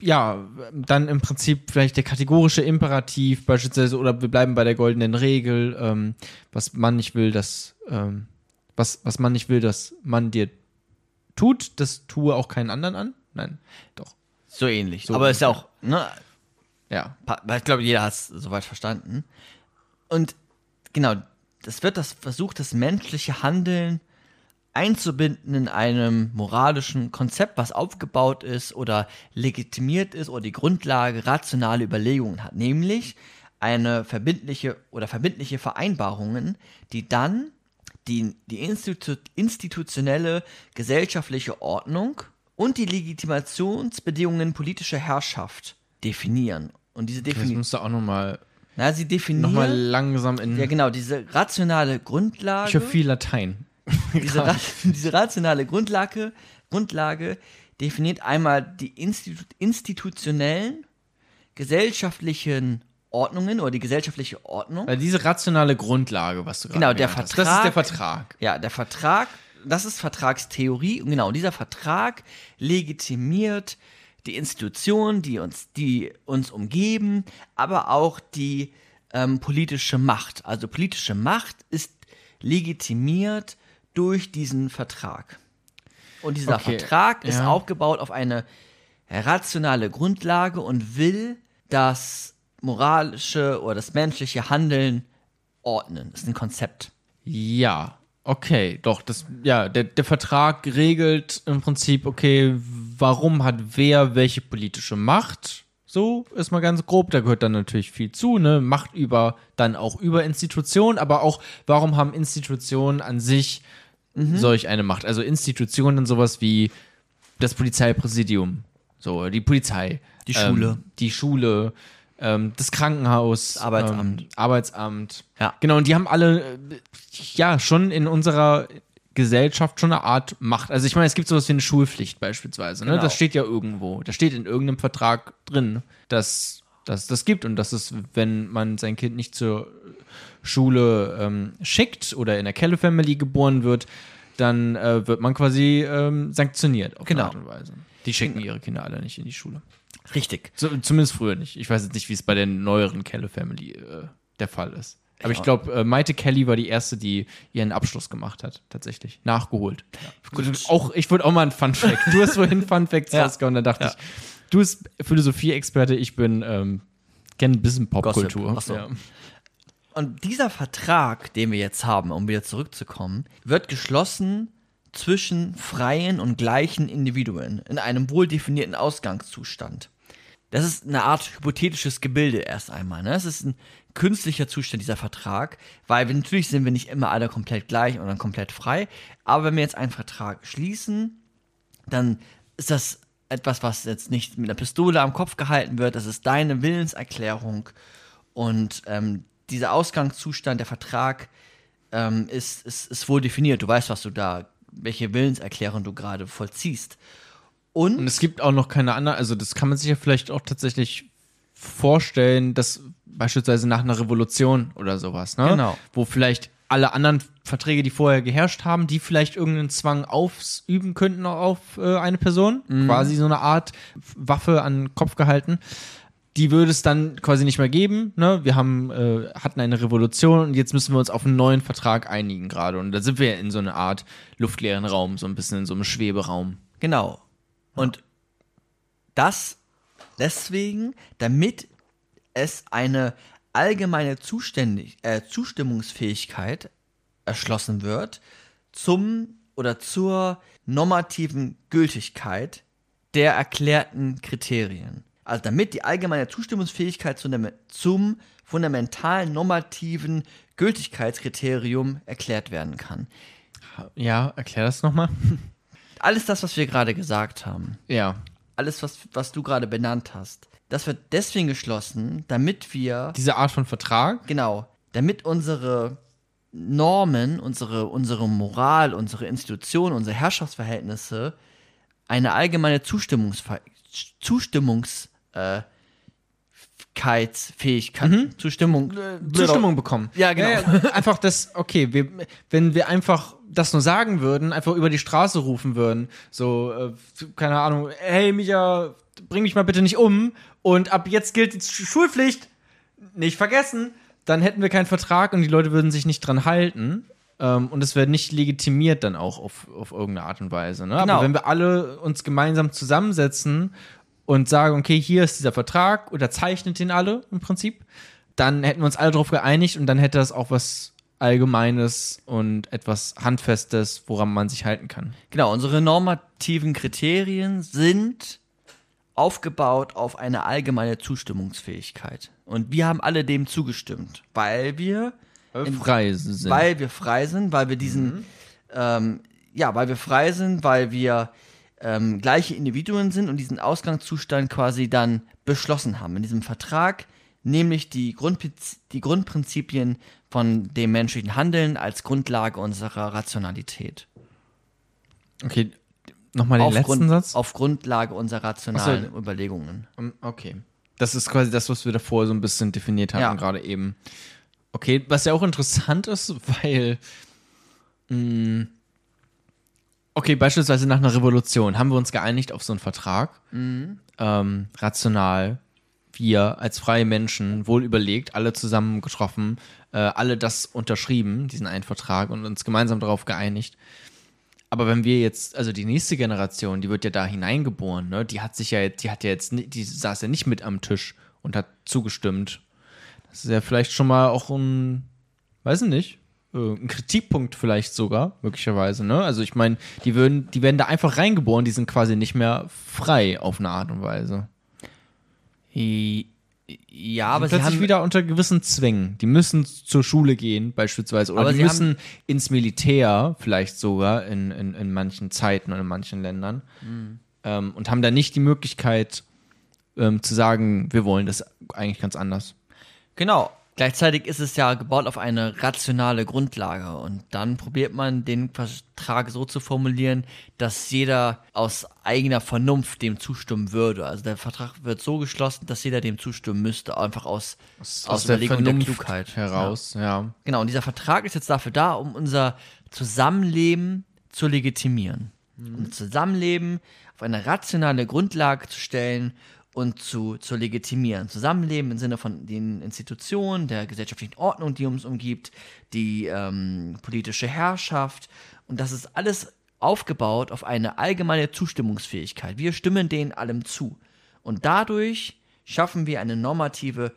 ja, dann im Prinzip vielleicht der kategorische Imperativ beispielsweise oder wir bleiben bei der goldenen Regel, ähm, was man nicht will, dass ähm, was, was man nicht will, dass man dir tut, das tue auch keinen anderen an. Nein, doch.
So ähnlich.
So
Aber ist ja auch, ne,
Ja.
Ich glaube, jeder hat es soweit verstanden. Und genau, das wird das versucht, das menschliche Handeln einzubinden in einem moralischen Konzept, was aufgebaut ist oder legitimiert ist oder die Grundlage rationale Überlegungen hat, nämlich eine verbindliche oder verbindliche Vereinbarungen, die dann die, die Institu institutionelle gesellschaftliche Ordnung und die Legitimationsbedingungen politischer Herrschaft definieren. Und diese
Das
definieren,
musst du auch nochmal
na, sie definieren,
noch mal langsam in.
ja genau, diese rationale Grundlage.
ich höre viel Latein.
diese, ra diese rationale Grundlage, Grundlage definiert einmal die Institu institutionellen, gesellschaftlichen Ordnungen oder die gesellschaftliche Ordnung.
Weil diese rationale Grundlage, was du gerade
Genau, der
genannt hast, Das ist der Vertrag.
Ja, der Vertrag, das ist Vertragstheorie und genau dieser Vertrag legitimiert die Institutionen, die uns, die uns umgeben, aber auch die ähm, politische Macht. Also politische Macht ist legitimiert durch diesen Vertrag. Und dieser
Okay,
Vertrag ist
ja.
aufgebaut auf eine rationale Grundlage und will das moralische oder das menschliche Handeln ordnen. Das ist ein Konzept.
Ja, okay, doch, das, ja, der, der Vertrag regelt im Prinzip, okay, warum hat wer welche politische Macht? So ist mal ganz grob, da gehört dann natürlich viel zu, ne? Macht über, dann auch über Institutionen, aber auch, warum haben Institutionen an sich solch eine Macht? Also Institutionen sowas wie das Polizeipräsidium, so, die Polizei.
Die Schule.
Ähm, die Schule, ähm, das Krankenhaus.
Das Arbeitsamt.
Ähm, Arbeitsamt.
Ja.
Genau, und die haben alle, äh, ja, schon in unserer Gesellschaft schon eine Art Macht. Also ich meine, es gibt sowas wie eine Schulpflicht beispielsweise. Ne?
Genau.
Das steht ja irgendwo. Das steht in irgendeinem Vertrag drin, dass dass das gibt und dass es, wenn man sein Kind nicht zur Schule ähm, schickt oder in der Keller Family geboren wird, dann äh, wird man quasi ähm, sanktioniert auf
Genau.
eine Art und Weise. Die schicken ihre Kinder alle nicht in die Schule.
Richtig.
So, zumindest früher nicht. Ich weiß jetzt nicht, wie es bei der neueren Keller Family äh, der Fall ist. Aber ich
Ja.
glaube, äh, Maite Kelly war die erste, die ihren Abschluss gemacht hat, tatsächlich. Nachgeholt. Gut, auch, ich würde auch mal ein Fun Fact. Du hast vorhin Fun Facts
Ja.
rausgehauen, da dachte
Ja.
ich, du bist Philosophie-Experte, ich bin, ähm, kenne ein bisschen Popkultur.
So.
Ja.
Und dieser Vertrag, den wir jetzt haben, um wieder zurückzukommen, wird geschlossen zwischen freien und gleichen Individuen in einem wohl definierten Ausgangszustand. Das ist eine Art hypothetisches Gebilde erst einmal. Ne? Es ist ein künstlicher Zustand, dieser Vertrag, weil wir, natürlich sind wir nicht immer alle komplett gleich oder komplett frei. Aber wenn wir jetzt einen Vertrag schließen, dann ist das etwas, was jetzt nicht mit einer Pistole am Kopf gehalten wird. Das ist deine Willenserklärung. Und ähm, dieser Ausgangszustand, der Vertrag, ähm, ist, ist, ist wohl definiert. Du weißt, was du da welche Willenserklärung du gerade vollziehst. Und,
Und es gibt auch noch keine andere, also das kann man sich ja vielleicht auch tatsächlich vorstellen, dass beispielsweise nach einer Revolution oder sowas, ne?
Genau.
Wo vielleicht alle anderen Verträge, die vorher geherrscht haben, die vielleicht irgendeinen Zwang ausüben könnten auf äh, eine Person, quasi so eine Art Waffe an den Kopf gehalten. Die würde es dann quasi nicht mehr geben. Ne? Wir haben, äh, hatten eine Revolution und jetzt müssen wir uns auf einen neuen Vertrag einigen gerade. Und da sind wir in so einer Art luftleeren Raum, so ein bisschen in so einem Schweberaum.
Genau. Und das deswegen, damit es eine allgemeine Zuständig äh, Zustimmungsfähigkeit erschlossen wird zum oder zur normativen Gültigkeit der erklärten Kriterien. Also damit die allgemeine Zustimmungsfähigkeit zum fundamentalen normativen Gültigkeitskriterium erklärt werden kann.
Ja, erklär das nochmal.
Alles das, was wir gerade gesagt haben,
Ja.
alles, was, was du gerade benannt hast, das wird deswegen geschlossen, damit wir,
Diese Art von Vertrag.
genau, damit unsere Normen, unsere, unsere Moral, unsere Institutionen, unsere Herrschaftsverhältnisse eine allgemeine Zustimmungsfäh Zustimmungs äh, Fähigkeit, Zustimmung,
Zustimmung bekommen.
Ja, genau.
einfach das, okay, wir, wenn wir einfach das nur sagen würden, einfach über die Straße rufen würden, so, äh, keine Ahnung, hey Micha, bring mich mal bitte nicht um und ab jetzt gilt die Sch- Schulpflicht, nicht vergessen, dann hätten wir keinen Vertrag und die Leute würden sich nicht dran halten. Ähm, und es wäre nicht legitimiert dann auch auf, auf irgendeine Art und Weise. Ne?
Genau.
Aber wenn wir alle uns gemeinsam zusammensetzen und sagen, okay, hier ist dieser Vertrag, unterzeichnet den alle im Prinzip, dann hätten wir uns alle darauf geeinigt und dann hätte das auch was Allgemeines und etwas Handfestes, woran man sich halten kann.
Genau, unsere normativen Kriterien sind aufgebaut auf eine allgemeine Zustimmungsfähigkeit. Und wir haben alle dem zugestimmt, weil wir,
Frei sind.
weil wir frei sind, weil wir diesen, ähm, ja, weil wir frei sind, weil wir ähm, gleiche Individuen sind und diesen Ausgangszustand quasi dann beschlossen haben in diesem Vertrag, nämlich die, Grundpiz die Grundprinzipien von dem menschlichen Handeln als Grundlage unserer Rationalität.
okay, nochmal den
auf,
letzten Satz.
auf Grundlage unserer rationalen
so.
Überlegungen.
Okay. Das ist quasi das, was wir davor so ein bisschen definiert hatten,
Ja.
gerade eben. Okay, was ja auch interessant ist, weil. Mh, okay, beispielsweise nach einer Revolution haben wir uns geeinigt auf so einen Vertrag. Ähm, rational. Wir als freie Menschen, wohl überlegt, alle zusammen getroffen, äh, alle das unterschrieben, diesen einen Vertrag und uns gemeinsam darauf geeinigt. Aber wenn wir jetzt, also die nächste Generation, die wird ja da hineingeboren, ne? Die hat sich ja jetzt, die hat ja jetzt, die saß ja nicht mit am Tisch und hat zugestimmt. Das ist ja vielleicht schon mal auch ein, weiß ich nicht, äh, ein Kritikpunkt vielleicht sogar, möglicherweise, ne? Also ich meine, die würden, die werden da einfach reingeboren, die sind quasi nicht mehr frei auf eine Art und Weise.
Ja, aber sie
plötzlich
haben
wieder unter gewissen Zwängen. Die müssen zur Schule gehen, beispielsweise. Oder
Aber
die
sie
müssen ins Militär, vielleicht sogar in, in, in manchen Zeiten und in manchen Ländern.
Mhm.
Ähm, und haben da nicht die Möglichkeit ähm, zu sagen, wir wollen das eigentlich ganz anders.
Genau. Gleichzeitig ist es ja gebaut auf eine rationale Grundlage und dann probiert man den Vertrag so zu formulieren, dass jeder aus eigener Vernunft dem zustimmen würde. Also der Vertrag wird so geschlossen, dass jeder dem zustimmen müsste, einfach aus, aus, Überlegung der Klugheit
heraus, ja.
Genau, und dieser Vertrag ist jetzt dafür da, um unser Zusammenleben zu legitimieren. Um das Zusammenleben auf eine rationale Grundlage zu stellen und zu, zu legitimieren. Zusammenleben im Sinne von den Institutionen, der gesellschaftlichen Ordnung, die uns umgibt, die ähm, politische Herrschaft. Und das ist alles aufgebaut auf eine allgemeine Zustimmungsfähigkeit. Wir stimmen denen allem zu. Und dadurch schaffen wir eine normative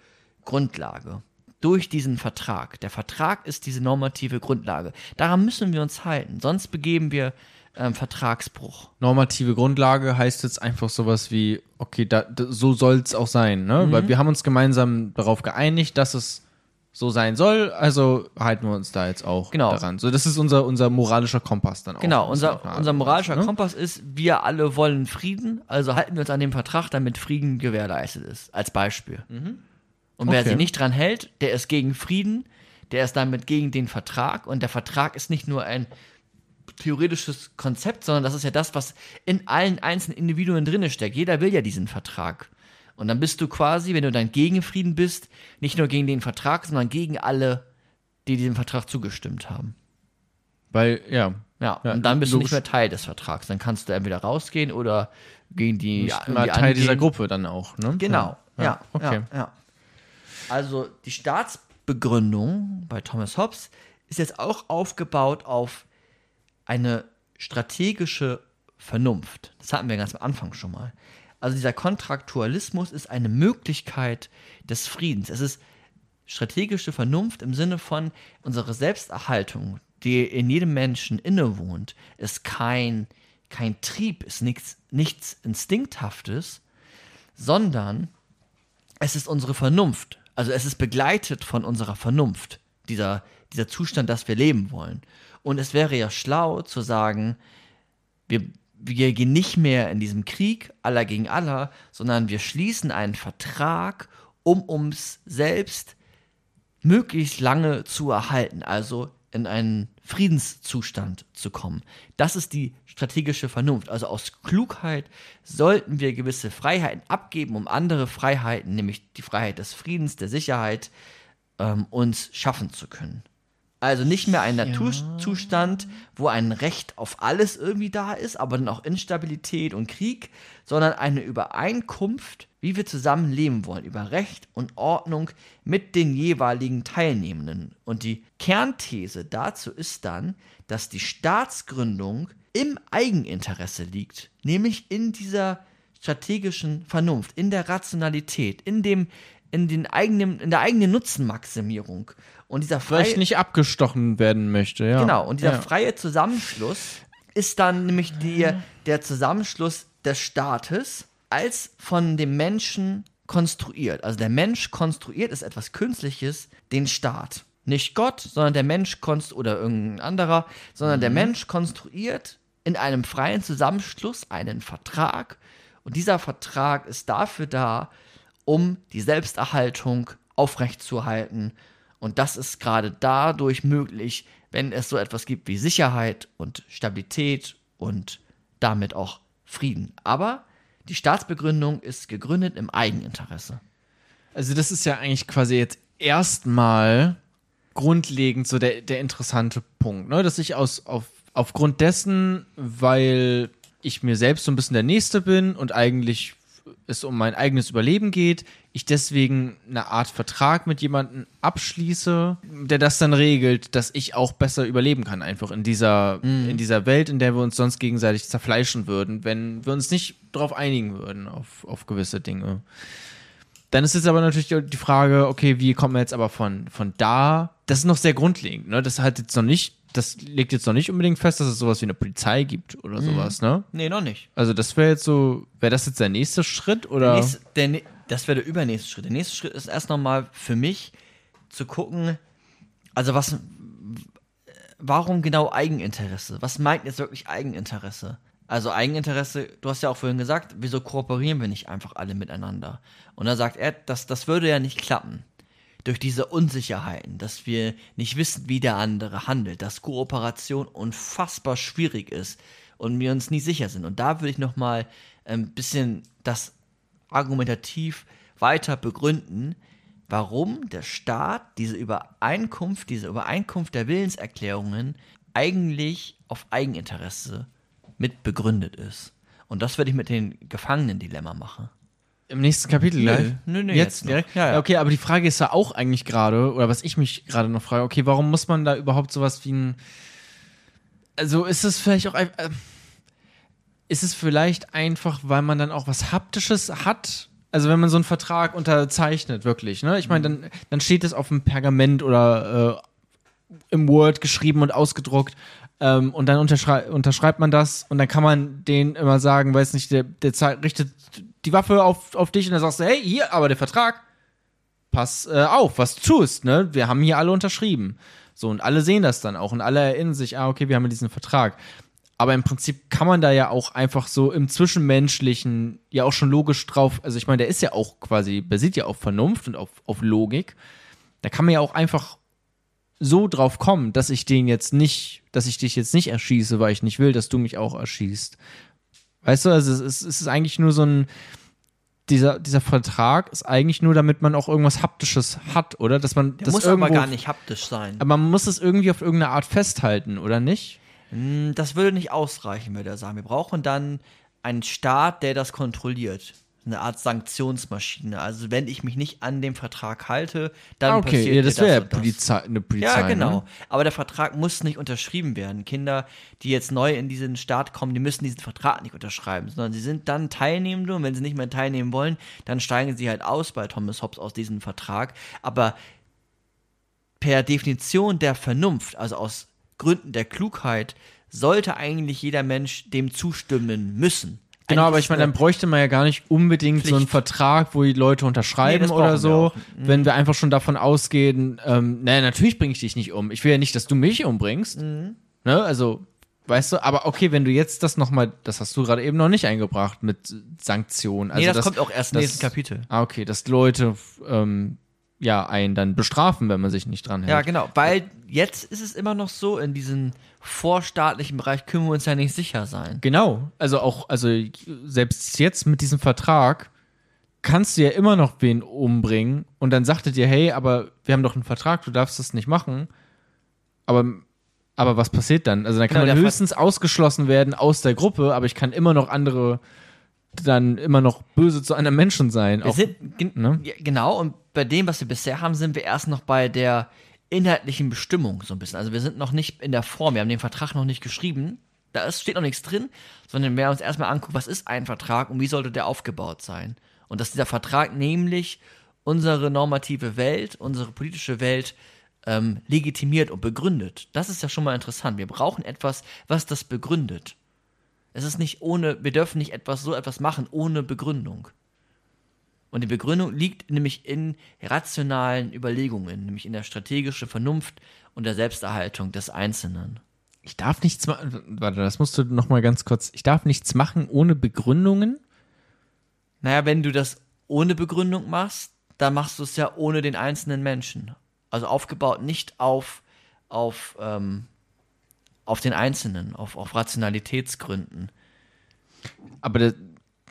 Grundlage durch diesen Vertrag. Der Vertrag ist diese normative Grundlage. Daran müssen wir uns halten, sonst begeben wir ähm, Vertragsbruch.
Normative Grundlage heißt jetzt einfach sowas wie, okay, da, da, so soll es auch sein, ne?
Mhm.
Weil wir haben uns gemeinsam darauf geeinigt, dass es so sein soll, also halten wir uns da jetzt auch
Genau.
daran. So, das ist unser, unser moralischer Kompass dann auch.
Genau, unser, unser
und
moralischer
ne?
Kompass ist, wir alle wollen Frieden, also halten wir uns an dem Vertrag, damit Frieden gewährleistet ist, als Beispiel. Und wer
Okay.
sich nicht dran hält, der ist gegen Frieden, der ist damit gegen den Vertrag und der Vertrag ist nicht nur ein theoretisches Konzept, sondern das ist ja das, was in allen einzelnen Individuen drinne steckt. Jeder will ja diesen Vertrag. Und dann bist du quasi, wenn du dann gegen Frieden bist, nicht nur gegen den Vertrag, sondern gegen alle, die diesem Vertrag zugestimmt haben.
Weil, ja.
Ja,
Ja,
und dann bist du
logisch.
nicht mehr Teil des Vertrags. Dann kannst du entweder rausgehen oder gegen die.
Mal Teil dieser
angehen.
Gruppe dann auch, ne?
Genau, ja. ja,
okay.
ja. Also die Staatsbegründung bei Thomas Hobbes ist jetzt auch aufgebaut auf eine strategische Vernunft. Das hatten wir ganz am Anfang schon mal. Also dieser Kontraktualismus ist eine Möglichkeit des Friedens. Es ist strategische Vernunft im Sinne von unsere Selbsterhaltung, die in jedem Menschen innewohnt, ist kein, kein Trieb, ist nichts, nichts Instinkthaftes, sondern es ist unsere Vernunft. Also es ist begleitet von unserer Vernunft, dieser, dieser Zustand, dass wir leben wollen. Und es wäre ja schlau zu sagen, wir, wir gehen nicht mehr in diesem Krieg aller gegen aller, sondern wir schließen einen Vertrag, um uns selbst möglichst lange zu erhalten, also in einen Friedenszustand zu kommen. Das ist die strategische Vernunft. Also aus Klugheit sollten wir gewisse Freiheiten abgeben, um andere Freiheiten, nämlich die Freiheit des Friedens, der Sicherheit, ähm, uns schaffen zu können. Also nicht mehr ein Naturzustand, wo ein Recht auf alles irgendwie da ist, aber dann auch Instabilität und Krieg, sondern eine Übereinkunft, wie wir zusammen leben wollen, über Recht und Ordnung mit den jeweiligen Teilnehmenden. Und die Kernthese dazu ist dann, dass die Staatsgründung im Eigeninteresse liegt, nämlich in dieser strategischen Vernunft, in der Rationalität, in dem in, den eigenen, in der eigenen Nutzenmaximierung. Und dieser freie,
nicht abgestochen werden möchte, ja.
Genau, und dieser
ja.
freie Zusammenschluss ist dann nämlich die, der Zusammenschluss des Staates als von dem Menschen konstruiert. Also der Mensch konstruiert ist etwas Künstliches, den Staat. Nicht Gott, sondern der Mensch konst oder irgendein anderer, sondern der Mensch konstruiert in einem freien Zusammenschluss einen Vertrag. Und dieser Vertrag ist dafür da, um die Selbsterhaltung aufrechtzuerhalten. Und das ist gerade dadurch möglich, wenn es so etwas gibt wie Sicherheit und Stabilität und damit auch Frieden. Aber die Staatsbegründung ist gegründet im Eigeninteresse.
Also das ist ja eigentlich quasi jetzt erstmal grundlegend so der, der interessante Punkt, ne? dass ich aus, auf, aufgrund dessen, weil ich mir selbst so ein bisschen der Nächste bin und eigentlich es um mein eigenes Überleben geht, ich deswegen eine Art Vertrag mit jemandem abschließe, der das dann regelt, dass ich auch besser überleben kann, einfach in dieser, in dieser Welt, in der wir uns sonst gegenseitig zerfleischen würden, wenn wir uns nicht darauf einigen würden, auf, auf gewisse Dinge. Dann ist jetzt aber natürlich die Frage, okay, wie kommen wir jetzt aber von, von da? Das ist noch sehr grundlegend, ne? Das hat jetzt noch nicht, das legt jetzt noch nicht unbedingt fest, dass es sowas wie eine Polizei gibt oder sowas, ne?
Nee, noch nicht.
Also das wäre jetzt so, wäre das jetzt der nächste Schritt oder?
Nächste, der, das wäre der übernächste Schritt. Der nächste Schritt ist erst nochmal für mich zu gucken, also was, warum genau Eigeninteresse? Was meint jetzt wirklich Eigeninteresse? Also Eigeninteresse, du hast ja auch vorhin gesagt, wieso kooperieren wir nicht einfach alle miteinander? Und da sagt er, das, das würde ja nicht klappen. Durch diese Unsicherheiten, dass wir nicht wissen, wie der andere handelt, dass Kooperation unfassbar schwierig ist und wir uns nie sicher sind. Und da würde ich nochmal ein bisschen das argumentativ weiter begründen, warum der Staat diese Übereinkunft, diese Übereinkunft der Willenserklärungen eigentlich auf Eigeninteresse mit begründet ist. Und das würde ich mit den Gefangenen-Dilemma machen.
Im nächsten Kapitel gleich?
nö, nö,
jetzt,
jetzt
direkt?
Ja, ja.
Okay, aber die Frage ist ja auch eigentlich gerade, oder was ich mich gerade noch frage, okay, warum muss man da überhaupt sowas wie ein. Also ist es vielleicht auch. Äh, ist es vielleicht einfach, weil man dann auch was Haptisches hat? Also wenn man so einen Vertrag unterzeichnet, wirklich, ne? Ich meine, dann, dann steht es auf dem Pergament oder äh, im Word geschrieben und ausgedruckt. Ähm, und dann unterschrei unterschreibt man das und dann kann man denen immer sagen, weiß nicht, der, der richtet die Waffe auf, auf dich und dann sagst du, hey, hier, aber der Vertrag, pass äh, auf, was du tust, ne? Wir haben hier alle unterschrieben. So, und alle sehen das dann auch und alle erinnern sich, ah, okay, wir haben ja diesen Vertrag. Aber im Prinzip kann man da ja auch einfach so im Zwischenmenschlichen ja auch schon logisch drauf, also ich meine, der ist ja auch quasi, basiert ja auf Vernunft und auf, auf Logik. Da kann man ja auch einfach so drauf kommen, dass ich den jetzt nicht, dass ich dich jetzt nicht erschieße, weil ich nicht will, dass du mich auch erschießt. Weißt du, also es ist, es ist eigentlich nur so ein, dieser, dieser Vertrag ist eigentlich nur, damit man auch irgendwas Haptisches hat, oder? Dass man
Der
das
muss
irgendwo,
aber gar nicht haptisch sein.
Aber man muss es irgendwie auf irgendeine Art festhalten, oder nicht?
Hm, Das würde nicht ausreichen, würde er sagen. Wir brauchen dann einen Staat, der das kontrolliert. Eine Art Sanktionsmaschine. Also wenn ich mich nicht an dem Vertrag halte, dann
Ah, okay,
passiert
ja, das wäre ja. Polizei, eine Polizei.
Ja, genau.
Ne?
Aber der Vertrag muss nicht unterschrieben werden. Kinder, die jetzt neu in diesen Staat kommen, die müssen diesen Vertrag nicht unterschreiben, sondern sie sind dann Teilnehmende und wenn sie nicht mehr teilnehmen wollen, dann steigen sie halt aus bei Thomas Hobbes aus diesem Vertrag. Aber per Definition der Vernunft, also aus Gründen der Klugheit, sollte eigentlich jeder Mensch dem zustimmen müssen.
Genau, aber ich meine, dann bräuchte man ja gar nicht unbedingt so einen
Pflicht.
Vertrag, wo die Leute
Nee,
unterschreiben
das
oder
wir
so,
auch. Mhm.
wenn wir einfach schon davon ausgehen, ähm, naja, natürlich bringe ich dich nicht um. Ich will ja nicht, dass du mich umbringst.
Mhm.
Ne? Also, weißt du, aber okay, wenn du jetzt das nochmal, das hast du gerade eben noch nicht eingebracht mit Sanktionen. Also
nee, das,
dass-
kommt auch erst im nächsten Kapitel.
Ah, okay, dass Leute ähm, ja einen dann bestrafen, wenn man sich nicht dran hält.
Ja, genau. Weil jetzt ist es immer noch so, in diesem vorstaatlichen Bereich können wir uns ja nicht sicher sein.
Genau. Also auch, also selbst jetzt mit diesem Vertrag kannst du ja immer noch wen umbringen und dann sagt er dir, hey, aber wir haben doch einen Vertrag, du darfst das nicht machen. Aber, aber was passiert dann? Also dann kann
Genau,
man
der Ver-
höchstens ausgeschlossen werden aus der Gruppe, aber ich kann immer noch andere dann immer noch böse zu einem Menschen sein. Auch,
sind,
ne?
genau, und bei dem, was wir bisher haben, sind wir erst noch bei der inhaltlichen Bestimmung so ein bisschen. Also wir sind noch nicht in der Form, wir haben den Vertrag noch nicht geschrieben, da ist, steht noch nichts drin, sondern wir uns erstmal angucken, was ist ein Vertrag und wie sollte der aufgebaut sein. Und dass dieser Vertrag nämlich unsere normative Welt, unsere politische Welt ähm, legitimiert und begründet. Das ist ja schon mal interessant. Wir brauchen etwas, was das begründet. Es ist nicht ohne, wir dürfen nicht etwas so etwas machen ohne Begründung. Und die Begründung liegt nämlich in rationalen Überlegungen, nämlich in der strategischen Vernunft und der Selbsterhaltung des Einzelnen.
ich darf nichts machen. Warte, das musst du noch mal ganz kurz. Ich darf nichts machen ohne Begründungen.
Naja, wenn du das ohne Begründung machst, dann machst du es ja ohne den einzelnen Menschen. Also aufgebaut nicht auf, auf, ähm, auf den Einzelnen, auf, auf Rationalitätsgründen.
Aber das,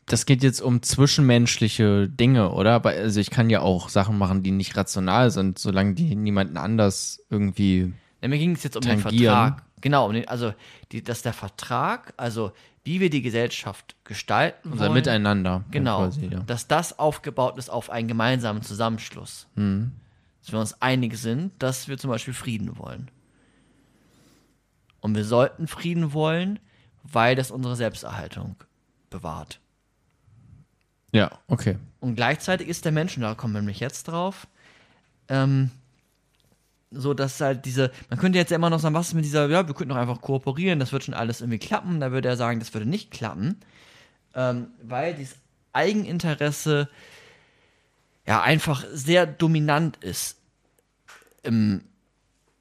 das geht jetzt um zwischenmenschliche Dinge, oder? Also ich kann ja auch Sachen machen, die nicht rational sind, solange die niemanden anders irgendwie.
Ja, mir ging es jetzt um den
Tangieren.
Vertrag. Genau, um den, also die, dass der Vertrag, also wie wir die Gesellschaft gestalten
Unser
wollen,
Miteinander.
Genau,
Quasi, ja.
dass das aufgebaut ist auf einen gemeinsamen Zusammenschluss.
Mhm.
Dass wir uns einig sind, dass wir zum Beispiel Frieden wollen. Und wir sollten Frieden wollen, weil das unsere Selbsterhaltung bewahrt.
ja, okay.
Und gleichzeitig ist der Mensch, und da kommen wir nämlich jetzt drauf, ähm, so dass halt diese, man könnte jetzt ja immer noch sagen, was ist mit dieser, ja, wir könnten doch einfach kooperieren, das wird schon alles irgendwie klappen. Da würde er sagen, das würde nicht klappen, ähm, weil dieses Eigeninteresse ja einfach sehr dominant ist im,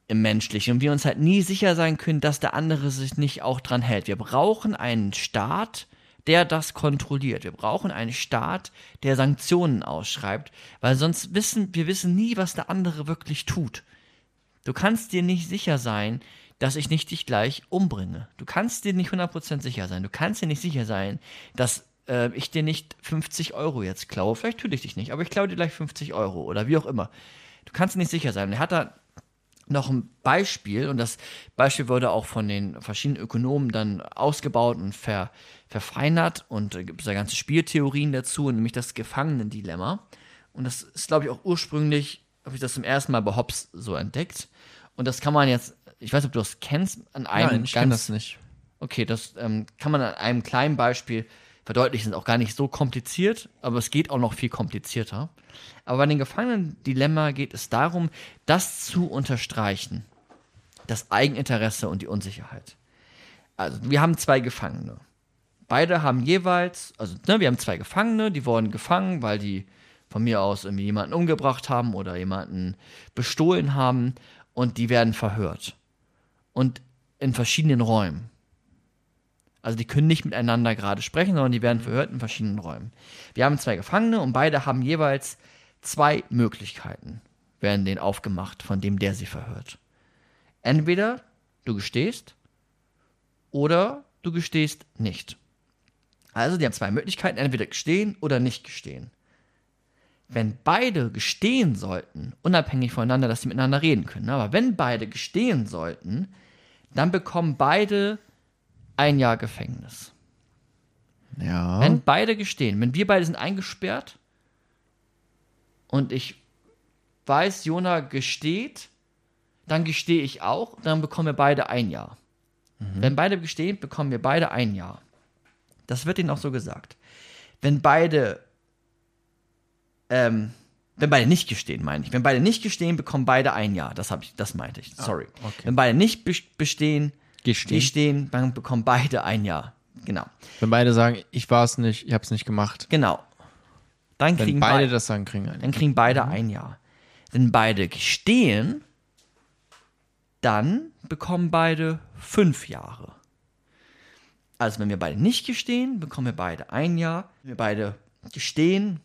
im Menschlichen und wir uns halt nie sicher sein können, dass der andere sich nicht auch dran hält. Wir brauchen einen Staat, der das kontrolliert. Wir brauchen einen Staat, der Sanktionen ausschreibt, weil sonst wissen wir wissen nie, was der andere wirklich tut. Du kannst dir nicht sicher sein, dass ich nicht dich gleich umbringe. Du kannst dir nicht 100% sicher sein. Du kannst dir nicht sicher sein, dass äh, ich dir nicht 50 Euro jetzt klaue. Vielleicht tue ich dich nicht, aber ich klaue dir gleich 50 Euro oder wie auch immer. Du kannst dir nicht sicher sein. Er hat da noch ein Beispiel und das Beispiel wurde auch von den verschiedenen Ökonomen dann ausgebaut und ver, verfeinert und da gibt es da ganze Spieltheorien dazu, nämlich das Gefangenendilemma. Und das ist, glaube ich, auch ursprünglich, habe ich das zum ersten Mal bei Hobbes so entdeckt. Und das kann man jetzt, ich weiß nicht, ob du das kennst, an einem
Nein, ich kenn das nicht.
Okay, das ähm, kann man an einem kleinen Beispiel verdeutlichen. Ist auch gar nicht so kompliziert, aber es geht auch noch viel komplizierter. Aber bei den Gefangenen-Dilemma geht es darum, das zu unterstreichen. Das Eigeninteresse und die Unsicherheit. Also, wir haben zwei Gefangene. Beide haben jeweils, also ne, wir haben zwei Gefangene, die wurden gefangen, weil die von mir aus irgendwie jemanden umgebracht haben oder jemanden bestohlen haben und die werden verhört. Und in verschiedenen Räumen. Also die können nicht miteinander gerade sprechen, sondern die werden verhört in verschiedenen Räumen. Wir haben zwei Gefangene und beide haben jeweils zwei Möglichkeiten, werden denen aufgemacht, von dem der sie verhört. Entweder du gestehst oder du gestehst nicht. Also, die haben zwei Möglichkeiten, entweder gestehen oder nicht gestehen. Wenn beide gestehen sollten, unabhängig voneinander, dass sie miteinander reden können, aber wenn beide gestehen sollten, dann bekommen beide ein Jahr Gefängnis.
Ja.
Wenn beide gestehen, wenn wir beide sind eingesperrt und ich weiß, Jona gesteht, dann gestehe ich auch, dann bekommen wir beide ein Jahr. Wenn beide gestehen, bekommen wir beide ein Jahr. Das wird ihnen auch so gesagt. Wenn beide, ähm, wenn beide nicht gestehen, meine ich. Wenn beide nicht gestehen, bekommen beide ein Jahr. Das habe ich, das meinte ich. Sorry. Wenn beide nicht bes- bestehen,
Gestehen.
gestehen, dann bekommen beide ein Jahr. Genau.
Wenn beide sagen, ich war es nicht, ich habe es nicht gemacht.
Genau. Dann
Wenn
kriegen
beide
bei-
das sagen, kriegen einen.
dann kriegen beide ein Jahr. Wenn beide gestehen, dann bekommen beide fünf Jahre. Also wenn wir beide nicht gestehen, bekommen wir beide ein Jahr. Wenn wir beide gestehen,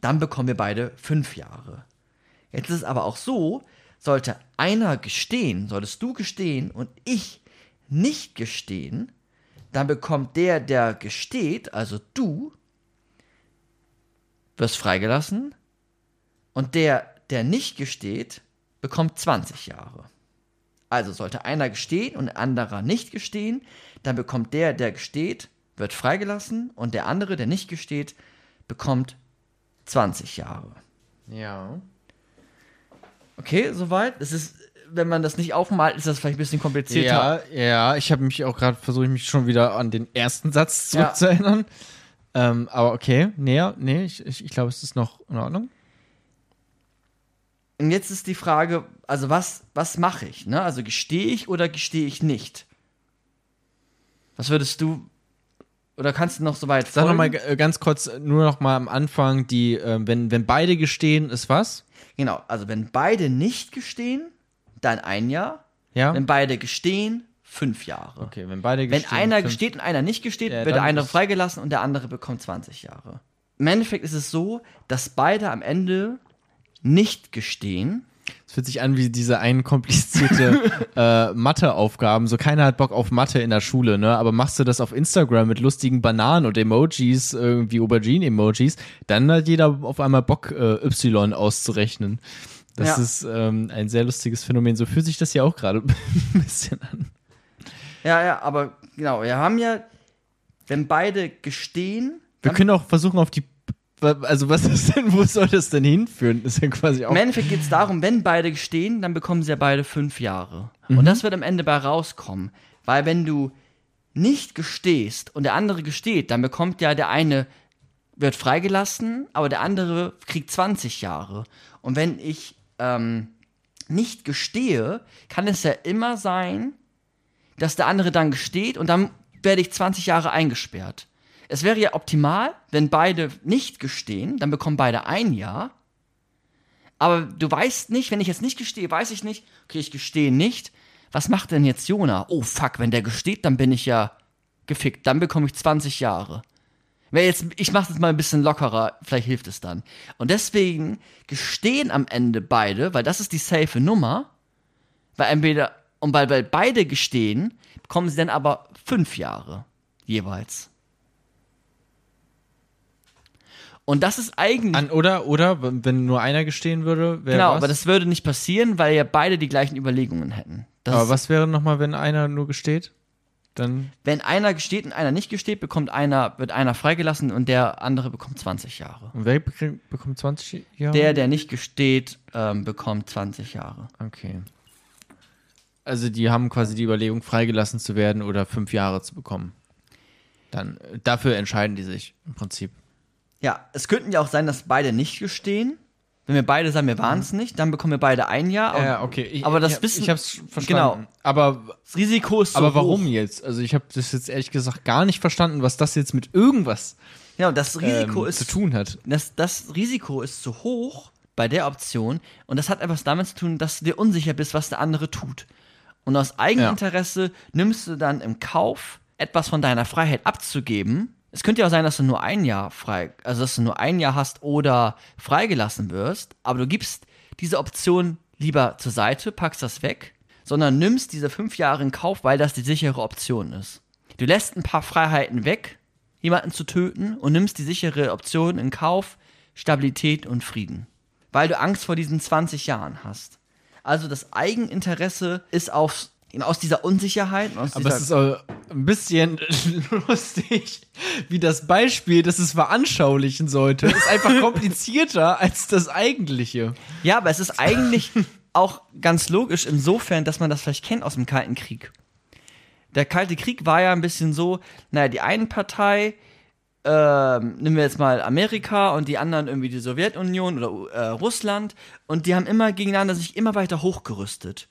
dann bekommen wir beide fünf Jahre. Jetzt ist es aber auch so, sollte einer gestehen, solltest du gestehen und ich nicht gestehen, dann bekommt der, der gesteht, also du, wirst freigelassen und der, der nicht gesteht, bekommt 20 Jahre. Also sollte einer gestehen und ein anderer nicht gestehen, dann bekommt der, der gesteht, wird freigelassen und der andere, der nicht gesteht, bekommt 20 Jahre.
Ja.
Okay, soweit? Es ist, wenn man das nicht aufmalt, ist das vielleicht ein bisschen komplizierter.
Ja, ja, ich habe mich auch gerade versucht, mich schon wieder an den ersten Satz
Ja.
zurückzuerinnern. Ähm, aber okay, nee, nee, ich, ich, ich glaube, es ist noch in Ordnung.
Und jetzt ist die Frage, also was, was mache ich? Ne? Also gestehe ich oder gestehe ich nicht? Was würdest du, oder kannst du noch so weit
Sag nochmal äh, ganz kurz, nur noch mal am Anfang, die, ähm, wenn, wenn beide gestehen, ist was?
Genau, also wenn beide nicht gestehen, dann ein Jahr.
Ja?
Wenn beide gestehen, fünf Jahre.
okay, wenn beide
Wenn
gestehen.
einer
fünf-
gesteht und einer nicht gesteht,
Ja,
wird der eine freigelassen und der andere bekommt 20 Jahre. Im Endeffekt ist es so, dass beide am Ende nicht gestehen.
Es fühlt sich an wie diese ein komplizierte äh, Mathe-Aufgaben. So keiner hat Bock auf Mathe in der Schule, ne? Aber machst du das auf Instagram mit lustigen Bananen und Emojis, irgendwie Aubergine-Emojis, dann hat jeder auf einmal Bock, äh, Y auszurechnen. Das
Ja.
ist ähm, ein sehr lustiges Phänomen. So fühlt sich das ja auch gerade ein bisschen an.
Ja, ja, aber genau, wir haben ja, wenn beide gestehen,
Wir können auch versuchen, auf die. Also, was ist denn, wo soll das denn hinführen? Das ist ja quasi auch.
Im Endeffekt geht es darum, wenn beide gestehen, dann bekommen sie ja beide fünf Jahre.
Mhm.
Und das wird am Ende bei rauskommen. Weil wenn du nicht gestehst und der andere gesteht, dann bekommt ja der eine, wird freigelassen, aber der andere kriegt 20 Jahre. Und wenn ich ähm, nicht gestehe, kann es ja immer sein, dass der andere dann gesteht und dann werde ich 20 Jahre eingesperrt. Es wäre ja optimal, wenn beide nicht gestehen, dann bekommen beide ein Jahr. Aber du weißt nicht, wenn ich jetzt nicht gestehe, weiß ich nicht, okay, ich gestehe nicht. Was macht denn jetzt Jona? Oh fuck, wenn der gesteht, dann bin ich ja gefickt. Dann bekomme ich 20 Jahre. Jetzt, ich mache es mal ein bisschen lockerer, vielleicht hilft es dann. Und deswegen gestehen am Ende beide, weil das ist die safe Nummer. Weil entweder, und weil, weil beide gestehen, bekommen sie dann aber fünf Jahre jeweils. Und das ist eigentlich.
An, oder, oder, wenn nur einer gestehen würde, wäre
genau,
was?
aber das würde nicht passieren, weil ja beide die gleichen Überlegungen hätten. Das
aber was wäre nochmal, wenn einer nur gesteht? Dann.
Wenn einer gesteht und einer nicht gesteht, bekommt einer, wird einer freigelassen und der andere bekommt 20 Jahre.
Und wer bekommt 20 Jahre?
Der, der nicht gesteht, ähm, bekommt 20 Jahre.
Okay. Also die haben quasi die Überlegung, freigelassen zu werden oder fünf Jahre zu bekommen. Dann äh, dafür entscheiden die sich im Prinzip.
Ja, es könnten ja auch sein, dass beide nicht gestehen. Wenn wir beide sagen, wir waren es nicht, dann bekommen wir beide ein Jahr.
Mhm. Ja, okay. Ich,
aber das
ich,
Wissen,
Ich hab's verstanden.
Genau.
Aber,
das Risiko ist so
aber warum
hoch.
jetzt? Also ich habe das jetzt ehrlich gesagt gar nicht verstanden, was das jetzt mit irgendwas
Genau, das Risiko
ähm,
ist
zu tun hat.
Das, das Risiko ist zu hoch bei der Option und das hat etwas damit zu tun, dass du dir unsicher bist, was der andere tut. Und aus Eigeninteresse nimmst du dann im Kauf, etwas von deiner Freiheit abzugeben. Es könnte ja auch sein, dass du nur ein Jahr frei, also dass du nur ein Jahr hast oder freigelassen wirst, aber du gibst diese Option lieber zur Seite, packst das weg, sondern nimmst diese fünf Jahre in Kauf, weil das die sichere Option ist. Du lässt ein paar Freiheiten weg, jemanden zu töten und nimmst die sichere Option in Kauf, Stabilität und Frieden. Weil du Angst vor diesen 20 Jahren hast. Also das Eigeninteresse ist auf, aus dieser Unsicherheit. Aus
Aber
dieser,
es ist auch ein bisschen lustig, wie das Beispiel, das es veranschaulichen sollte, ist einfach komplizierter als das eigentliche.
Ja, aber es ist eigentlich auch ganz logisch insofern, dass man das vielleicht kennt aus dem Kalten Krieg. Der Kalte Krieg war ja ein bisschen so, naja, die eine Partei, ähm, nehmen wir jetzt mal Amerika und die anderen irgendwie die Sowjetunion oder äh, Russland und die haben immer gegeneinander sich immer weiter hochgerüstet.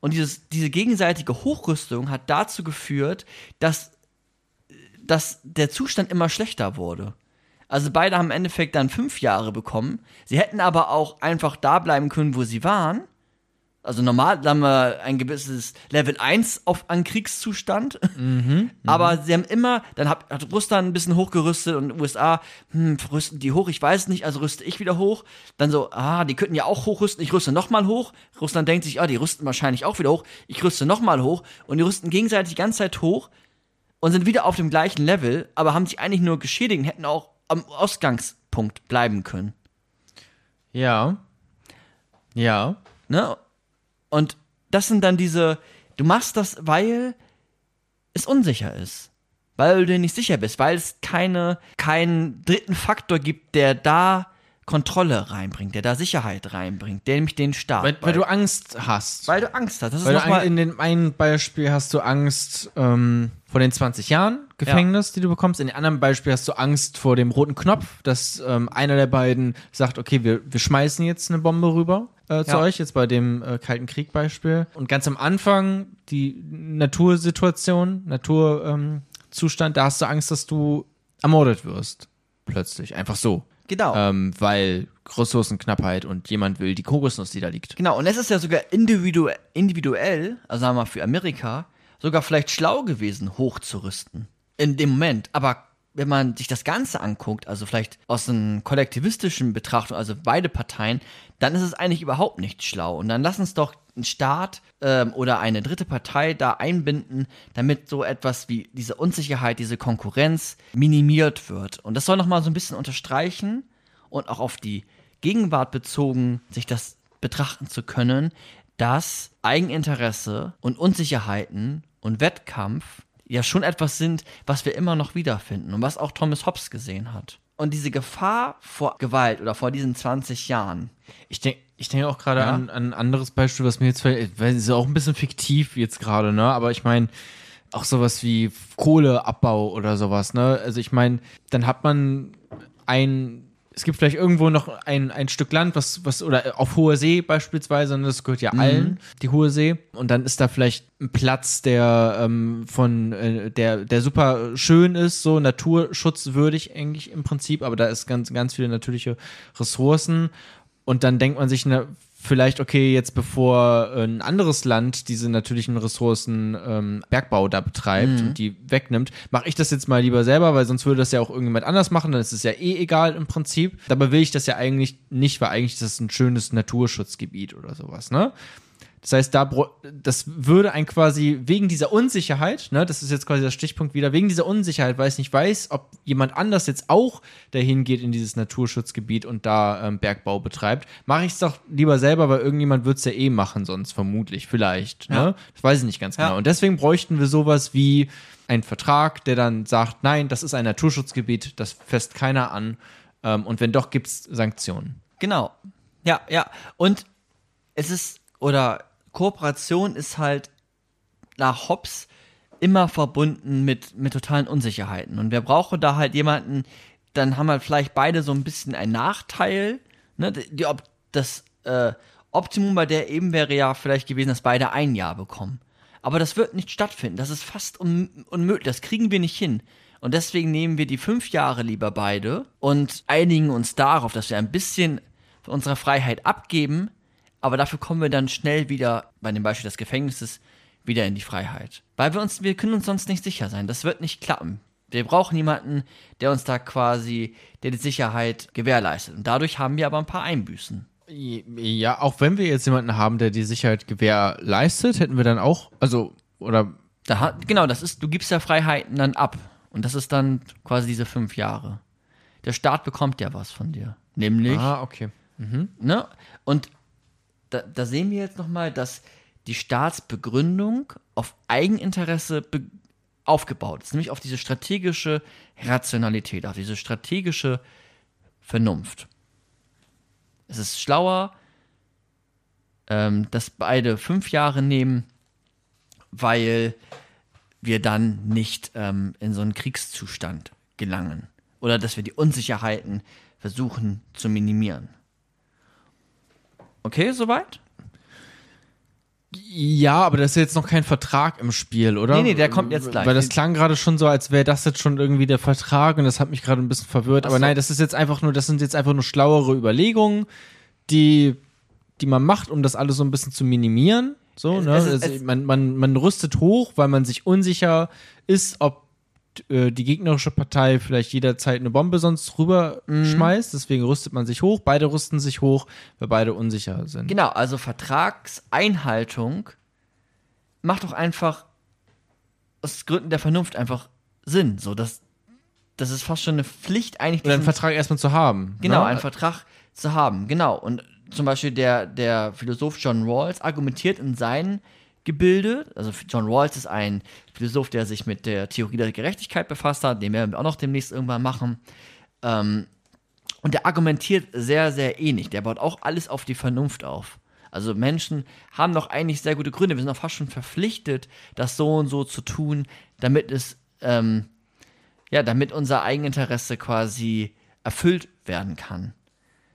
Und dieses, diese gegenseitige Hochrüstung hat dazu geführt, dass, dass der Zustand immer schlechter wurde. Also beide haben im Endeffekt dann fünf Jahre bekommen. Sie hätten aber auch einfach da bleiben können, wo sie waren. Also normal haben wir ein gewisses Level 1 auf, an Kriegszustand. aber sie haben immer, dann hat, hat Russland ein bisschen hochgerüstet und USA, hm, rüsten die hoch, ich weiß nicht, also rüste ich wieder hoch. Dann so, ah, die könnten ja auch hochrüsten, ich rüste nochmal hoch. Russland denkt sich, ah, die rüsten wahrscheinlich auch wieder hoch, ich rüste nochmal hoch. Und die rüsten gegenseitig die ganze Zeit hoch und sind wieder auf dem gleichen Level, aber haben sich eigentlich nur geschädigt und hätten auch am Ausgangspunkt bleiben können.
Ja. Ja.
Ne? Und das sind dann diese, du machst das, weil es unsicher ist. Weil du dir nicht sicher bist, weil es keine, keinen dritten Faktor gibt, der da Kontrolle reinbringt, der da Sicherheit reinbringt, der nämlich den Staat.
Weil, weil du Angst hast.
weil du Angst hast. Das ist
Weil du
nochmal.
ein- in dem einen Beispiel hast du Angst ähm, vor den 20 Jahren Gefängnis, die du bekommst. In dem anderen Beispiel hast du Angst vor dem roten Knopf, dass ähm, einer der beiden sagt, okay, wir, wir schmeißen jetzt eine Bombe rüber äh, zu
Ja.
euch, jetzt bei dem äh, Kalten Krieg Beispiel. Und ganz am Anfang die Natursituation, Naturzustand, ähm, da hast du Angst, dass du ermordet wirst. Plötzlich, einfach so.
Genau.
Ähm, weil Ressourcenknappheit und jemand will die Kokosnuss, die da liegt.
Genau, und es ist ja sogar individu individuell, also sagen wir mal für Amerika, sogar vielleicht schlau gewesen, hochzurüsten. In dem Moment. Aber wenn man sich das Ganze anguckt, also vielleicht aus einer kollektivistischen Betrachtung, also beide Parteien, dann ist es eigentlich überhaupt nicht schlau. Und dann lass uns doch einen Staat ähm, oder eine dritte Partei da einbinden, damit so etwas wie diese Unsicherheit, diese Konkurrenz minimiert wird. Und das soll nochmal so ein bisschen unterstreichen und auch auf die Gegenwart bezogen sich das betrachten zu können, dass Eigeninteresse und Unsicherheiten und Wettkampf ja schon etwas sind, was wir immer noch wiederfinden und was auch Thomas Hobbes gesehen hat. Und diese Gefahr vor Gewalt oder vor diesen 20 Jahren,
Ich denke ich denk auch gerade
Ja.
an, an ein anderes Beispiel, was mir jetzt fällt, weil es ist auch ein bisschen fiktiv jetzt gerade, ne? Aber ich meine, auch sowas wie Kohleabbau oder sowas, ne? Also ich meine, dann hat man ein, es gibt vielleicht irgendwo noch ein, ein Stück Land, was, was, oder auf hoher See beispielsweise, und das gehört ja allen, die hohe See. Und dann ist da vielleicht ein Platz, der ähm, von, äh, der, der super schön ist, so naturschutzwürdig eigentlich im Prinzip, aber da ist ganz, ganz viele natürliche Ressourcen. Und dann denkt man sich, na, vielleicht, okay, jetzt bevor ein anderes Land diese natürlichen Ressourcen ähm, Bergbau da betreibt und die wegnimmt, mache ich das jetzt mal lieber selber, weil sonst würde das ja auch irgendjemand anders machen, dann ist es ja eh egal im Prinzip. Dabei will ich das ja eigentlich nicht, weil eigentlich ist das ein schönes Naturschutzgebiet oder sowas, ne? Das heißt, da das würde ein quasi wegen dieser Unsicherheit, ne, das ist jetzt quasi der Stichpunkt wieder, wegen dieser Unsicherheit, weil ich nicht weiß, ob jemand anders jetzt auch dahin geht in dieses Naturschutzgebiet und da ähm, Bergbau betreibt, mache ich es doch lieber selber, weil irgendjemand wird es ja eh machen, sonst vermutlich, vielleicht. Ne?
Ja.
Das weiß ich nicht ganz
Ja.
genau. Und deswegen bräuchten wir sowas wie einen Vertrag, der dann sagt, nein, das ist ein Naturschutzgebiet, das fässt keiner an. Ähm, und wenn doch, gibt es Sanktionen.
Genau. Ja, ja. Und es ist, oder Kooperation ist halt nach Hobbes immer verbunden mit, mit totalen Unsicherheiten. Und wir brauchen da halt jemanden, dann haben halt vielleicht beide so ein bisschen einen Nachteil. Ne? Die, ob das äh, Optimum bei der eben wäre ja vielleicht gewesen, dass beide ein Jahr bekommen. Aber das wird nicht stattfinden. Das ist fast un unmöglich. Das kriegen wir nicht hin. Und deswegen nehmen wir die fünf Jahre lieber beide und einigen uns darauf, dass wir ein bisschen von unserer Freiheit abgeben, aber dafür kommen wir dann schnell wieder, bei dem Beispiel des Gefängnisses, wieder in die Freiheit. Weil wir uns, wir können uns sonst nicht sicher sein. Das wird nicht klappen. Wir brauchen jemanden, der uns da quasi, der die Sicherheit gewährleistet. Und dadurch haben wir aber ein paar Einbüßen.
Ja, auch wenn wir jetzt jemanden haben, der die Sicherheit gewährleistet, hätten wir dann auch, also, oder
Da genau, das ist, du gibst ja Freiheiten dann ab. Und das ist dann quasi diese fünf Jahre. Der Staat bekommt ja was von dir. Nämlich,
Ah, okay.
ne? Und da, da sehen wir jetzt nochmal, dass die Staatsbegründung auf Eigeninteresse aufgebaut ist. Nämlich auf diese strategische Rationalität, auf diese strategische Vernunft. Es ist schlauer, ähm, dass beide fünf Jahre nehmen, weil wir dann nicht ähm, in so einen Kriegszustand gelangen. Oder dass wir die Unsicherheiten versuchen zu minimieren. Okay, soweit?
Ja, aber das ist jetzt noch kein Vertrag im Spiel, oder?
Nee, nee, der kommt jetzt gleich.
Weil das klang gerade schon so, als wäre das jetzt schon irgendwie der Vertrag und das hat mich gerade ein bisschen verwirrt.
Ach
Aber
so.
nein, das ist jetzt einfach nur, das sind jetzt einfach nur schlauere Überlegungen, die, die man macht, um das alles so ein bisschen zu minimieren. So,
Es-
ne?
es ist-
also,
es-
man, man, man rüstet hoch, weil man sich unsicher ist, ob äh, die gegnerische Partei vielleicht jederzeit eine Bombe sonst rüber
Mhm.
schmeißt. Deswegen rüstet man sich hoch. Beide rüsten sich hoch, weil beide unsicher sind.
Genau, also Vertragseinhaltung macht doch einfach aus Gründen der Vernunft einfach Sinn. So, das, das ist fast schon eine Pflicht, eigentlich
Oder einen Vertrag erstmal zu haben.
Genau,
ne?
einen Vertrag zu haben, genau. Und zum Beispiel der, der Philosoph John Rawls argumentiert in seinem Gebilde, also John Rawls ist ein Philosoph, der sich mit der Theorie der Gerechtigkeit befasst hat, den werden wir auch noch demnächst irgendwann machen. Ähm, und der argumentiert sehr, sehr ähnlich. Der baut auch alles auf die Vernunft auf. Also Menschen haben doch eigentlich sehr gute Gründe. Wir sind auch fast schon verpflichtet, das so und so zu tun, damit es, ähm, ja, damit unser Eigeninteresse quasi erfüllt werden kann.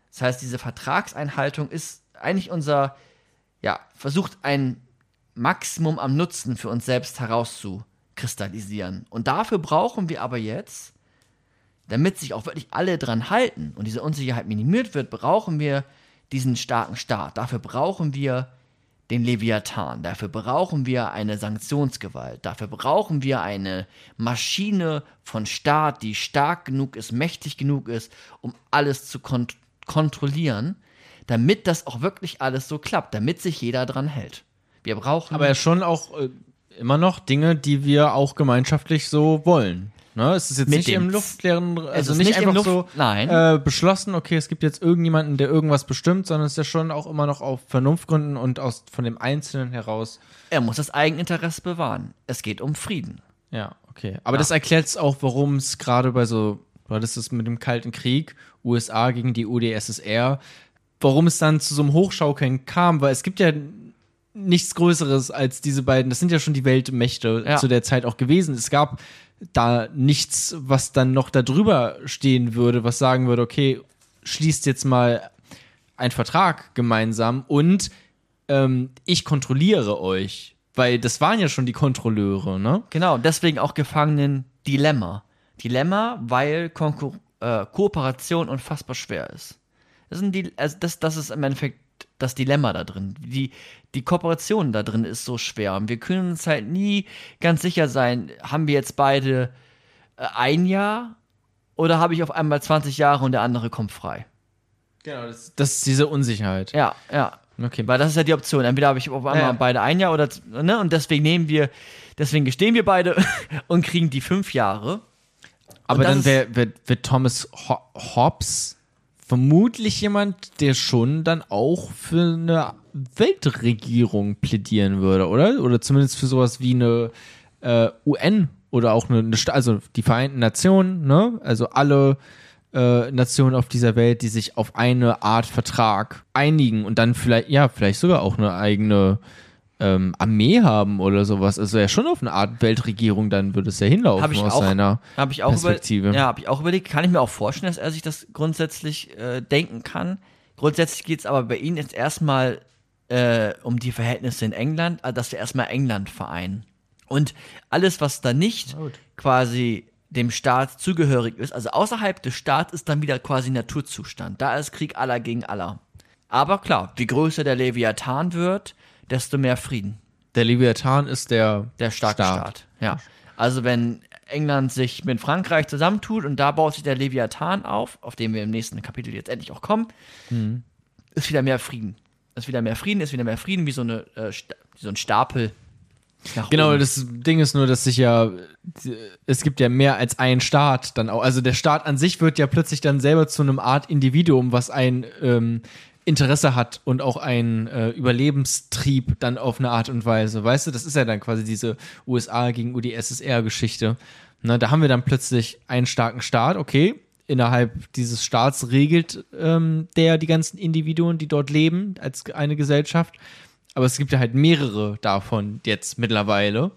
Das heißt, diese Vertragseinhaltung ist eigentlich unser, ja, versucht ein Maximum am Nutzen für uns selbst herauszukristallisieren. Und dafür brauchen wir aber jetzt, damit sich auch wirklich alle dran halten und diese Unsicherheit minimiert wird, brauchen wir diesen starken Staat. Dafür brauchen wir den Leviathan. Dafür brauchen wir eine Sanktionsgewalt. Dafür brauchen wir eine Maschine von Staat, die stark genug ist, mächtig genug ist, um alles zu kont kontrollieren, damit das auch wirklich alles so klappt, damit sich jeder dran hält. Wir brauchen.
Aber ja schon auch äh, immer noch Dinge, die wir auch gemeinschaftlich so wollen. Ne? Es ist jetzt
Mit
nicht
dem
im luftleeren, also nicht,
nicht
einfach
Luft-
so
nein.
Äh, beschlossen, okay, es gibt jetzt irgendjemanden, der irgendwas bestimmt, sondern es ist ja schon auch immer noch auf Vernunftgründen und aus von dem Einzelnen heraus.
er muss das Eigeninteresse bewahren. Es geht um Frieden.
Ja, okay. Aber das erklärt es auch, warum es gerade bei so, du hattest es mit dem Kalten Krieg, USA gegen die UdSSR, warum es dann zu so einem Hochschaukeln kam, weil es gibt ja nichts Größeres als diese beiden, das sind ja schon die Weltmächte
Ja.
zu der Zeit auch gewesen. Es gab da nichts, was dann noch da drüber stehen würde, was sagen würde, okay, schließt jetzt mal einen Vertrag gemeinsam und ähm, ich kontrolliere euch. Weil das waren ja schon die Kontrolleure, ne?
Genau, deswegen auch Gefangenen-Dilemma. Dilemma, weil Konkur äh, Kooperation unfassbar schwer ist. Das, sind die, also das, das ist im Endeffekt das Dilemma da drin. Die, die Kooperation da drin ist so schwer. Und wir können uns halt nie ganz sicher sein, haben wir jetzt beide äh, ein Jahr oder habe ich auf einmal 20 Jahre und der andere kommt frei.
Genau, das, das ist diese Unsicherheit.
Ja, ja.
Okay.
Weil das ist ja die Option. Entweder habe ich auf einmal
Ja.
beide ein Jahr oder ne? Und deswegen nehmen wir, deswegen gestehen wir beide und kriegen die fünf Jahre.
Aber dann wäre wär, wär Thomas Ho Hobbes vermutlich jemand, der schon dann auch für eine Weltregierung plädieren würde, oder? Oder zumindest für sowas wie eine äh, UN oder auch eine, eine also die Vereinten Nationen, ne? Also alle äh, Nationen auf dieser Welt, die sich auf eine Art Vertrag einigen und dann vielleicht, ja, vielleicht sogar auch eine eigene ähm, Armee haben oder sowas. Also ja schon auf eine Art Weltregierung, dann würde es ja hinlaufen
ich
aus
auch,
seiner
hab ich auch
Perspektive.
Über, ja, habe ich auch überlegt. Kann ich mir auch vorstellen, dass er sich das grundsätzlich äh, denken kann. Grundsätzlich geht es aber bei Ihnen jetzt erstmal äh, um die Verhältnisse in England, also dass wir erstmal England vereinen. Und alles, was da nicht quasi dem Staat zugehörig ist, also außerhalb des Staates, ist dann wieder quasi Naturzustand. Da ist Krieg aller gegen aller. Aber klar, je größer der Leviathan wird, desto mehr Frieden
Der Leviathan ist der,
der starke Staat. Ja. Also wenn England sich mit Frankreich zusammentut und da baut sich der Leviathan auf, auf den wir im nächsten Kapitel jetzt endlich auch kommen, ist wieder mehr Frieden. Ist wieder mehr Frieden, ist wieder mehr Frieden, wie so, eine, äh, wie so ein Stapel.
Genau,
oben.
das Ding ist nur, dass sich ja, es gibt ja mehr als einen Staat dann auch. Also der Staat an sich wird ja plötzlich dann selber zu einem Art Individuum, was ein ähm, Interesse hat und auch ein äh, Überlebenstrieb dann auf eine Art und Weise. Weißt du, das ist ja dann quasi diese USA gegen UdSSR-Geschichte. Na, da haben wir dann plötzlich einen starken Staat, okay. Innerhalb dieses Staats regelt ähm, der die ganzen Individuen, die dort leben, als eine Gesellschaft. Aber es gibt ja halt mehrere davon jetzt mittlerweile,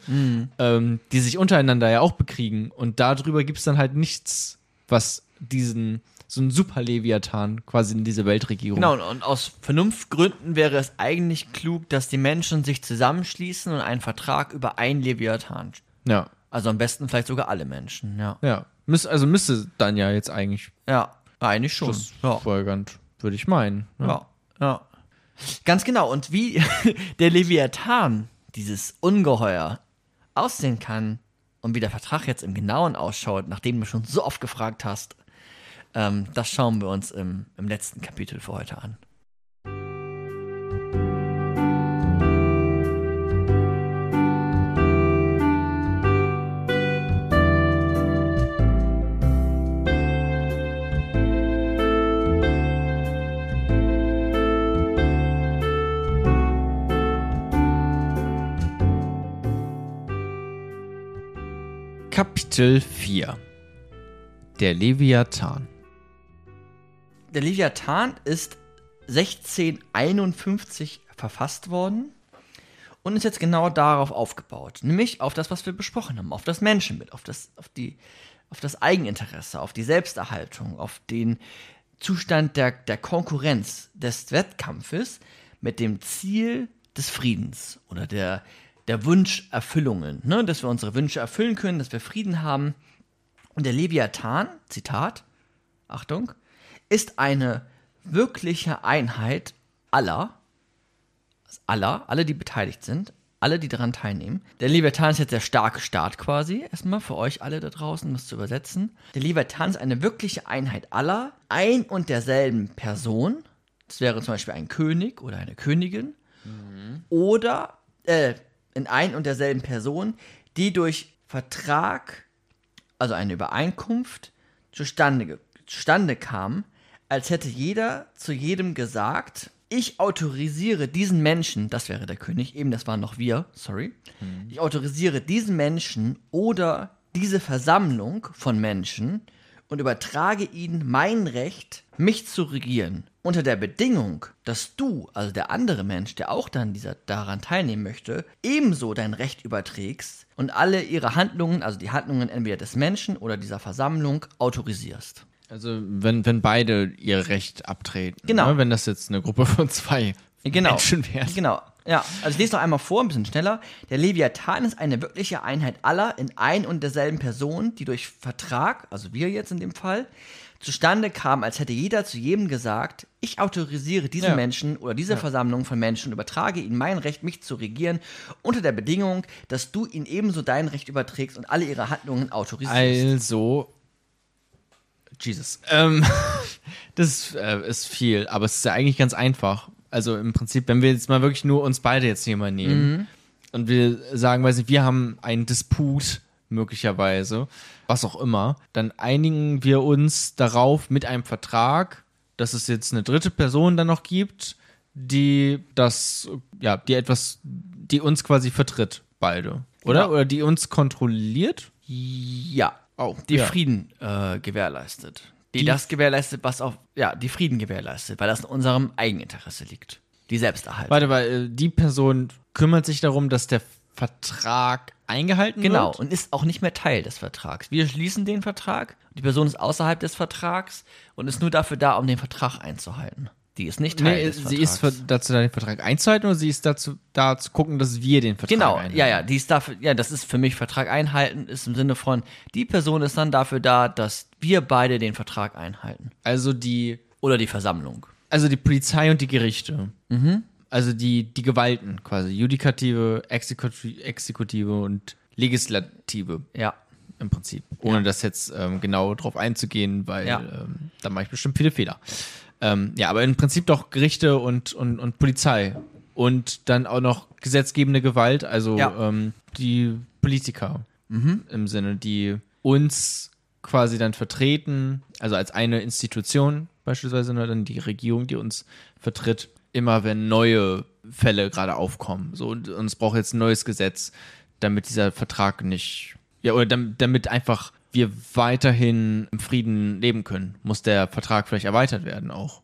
ähm, die sich untereinander ja auch bekriegen. Und darüber gibt es dann halt nichts, was diesen, so ein Super-Leviathan quasi in diese Weltregierung.
Genau, und, und aus Vernunftgründen wäre es eigentlich klug, dass die Menschen sich zusammenschließen und einen Vertrag über ein Leviathan.
Ja,
Also am besten vielleicht sogar alle Menschen, ja.
ja. Müs also müsste dann ja jetzt eigentlich
Ja, eigentlich schon.
das
Ja.
würde ich meinen. ne?
Ja, ja. Ganz genau. Und wie der Leviathan, dieses Ungeheuer, aussehen kann und wie der Vertrag jetzt im Genauen ausschaut, nachdem du schon so oft gefragt hast, ähm, das schauen wir uns im, im letzten Kapitel für heute an.
Kapitel 4 Der Leviathan.
Der Leviathan ist 1651 verfasst worden und ist jetzt genau darauf aufgebaut, nämlich auf das, was wir besprochen haben, auf das Menschenbild, auf das, auf die, auf das Eigeninteresse, auf die Selbsterhaltung, auf den Zustand der, der Konkurrenz, des Wettkampfes mit dem Ziel des Friedens oder der, der Wunscherfüllungen, ne? dass wir unsere Wünsche erfüllen können, dass wir Frieden haben. Und der Leviathan, Zitat, Achtung, ist eine wirkliche Einheit aller, aller, alle, die beteiligt sind, alle, die daran teilnehmen. Der Leviathan ist jetzt der starke Staat quasi, erstmal für euch alle da draußen, das zu übersetzen. Der Leviathan ist eine wirkliche Einheit aller, ein und derselben Person. Das wäre zum Beispiel ein König oder eine Königin. Oder äh, in ein und derselben Person, die durch Vertrag also eine Übereinkunft, zustande, zustande kam, als hätte jeder zu jedem gesagt, ich autorisiere diesen Menschen, das wäre der König, eben das waren noch wir, sorry, ich autorisiere diesen Menschen oder diese Versammlung von Menschen und übertrage ihnen mein Recht, mich zu regieren. Unter der Bedingung, dass du, also der andere Mensch, der auch dann dieser, daran teilnehmen möchte, ebenso dein Recht überträgst und alle ihre Handlungen, also die Handlungen entweder des Menschen oder dieser Versammlung, autorisierst.
Also wenn, wenn beide ihr Recht abtreten.
Genau.
Ne? Wenn das jetzt eine Gruppe von zwei
Genau.
Menschen wäre.
Genau. Ja, also ich lese noch einmal vor, ein bisschen schneller. Der Leviathan ist eine wirkliche Einheit aller in ein und derselben Person, die durch Vertrag, also wir jetzt in dem Fall, zustande kam, als hätte jeder zu jedem gesagt, ich autorisiere diesen
Ja.
Menschen oder diese Versammlung von Menschen und übertrage ihnen mein Recht, mich zu regieren, unter der Bedingung, dass du ihnen ebenso dein Recht überträgst und alle ihre Handlungen autorisierst.
Also, Jesus. Ähm, das äh, ist viel, aber es ist ja eigentlich ganz einfach. Also im Prinzip, wenn wir jetzt mal wirklich nur uns beide jetzt hier mal nehmen und wir sagen, weiß nicht, wir haben einen Disput möglicherweise, was auch immer, dann einigen wir uns darauf mit einem Vertrag, dass es jetzt eine dritte Person dann noch gibt, die das, ja, die etwas, die uns quasi vertritt, beide. Oder?
Genau.
Oder die uns kontrolliert?
Ja,
Oh,
die
ja.
Frieden äh, gewährleistet. Die,
Die-
das gewährleistet, was auf, ja, die Frieden gewährleistet, weil das in unserem Eigeninteresse liegt. Die Selbsterhaltung.
Warte, weil äh, die Person kümmert sich darum, dass der Vertrag eingehalten
Genau,
wird.
und ist auch nicht mehr Teil des Vertrags. Wir schließen den Vertrag, die Person ist außerhalb des Vertrags und ist nur dafür da, um den Vertrag einzuhalten. Die ist nicht Teil
Nee,
des
sie ist
Vertrags.
für, dazu da, den Vertrag einzuhalten oder sie ist dazu da zu gucken, dass wir den Vertrag
Genau,
einhalten?
ja, ja, die ist dafür, ja, das ist für mich Vertrag einhalten, ist im Sinne von, die Person ist dann dafür da, dass wir beide den Vertrag einhalten.
Also die,
Oder die Versammlung.
also die Polizei und die Gerichte.
Mhm.
Also die, die Gewalten quasi. Judikative, Exekutive, Exekutive und Legislative
Ja.
im Prinzip. Ohne das jetzt ähm, genau drauf einzugehen, weil
Ja.
ähm, da mache ich bestimmt viele Fehler. Ähm, ja, aber im Prinzip doch Gerichte und, und, und Polizei. Und dann auch noch gesetzgebende Gewalt, also
Ja.
ähm, die Politiker im Sinne, die uns quasi dann vertreten, also als eine Institution beispielsweise, ne, dann die Regierung, die uns vertritt, immer wenn neue Fälle gerade aufkommen. So, und und es braucht jetzt ein neues Gesetz, damit dieser Vertrag nicht, ja, oder damit, damit einfach wir weiterhin im Frieden leben können, muss der Vertrag vielleicht erweitert werden auch.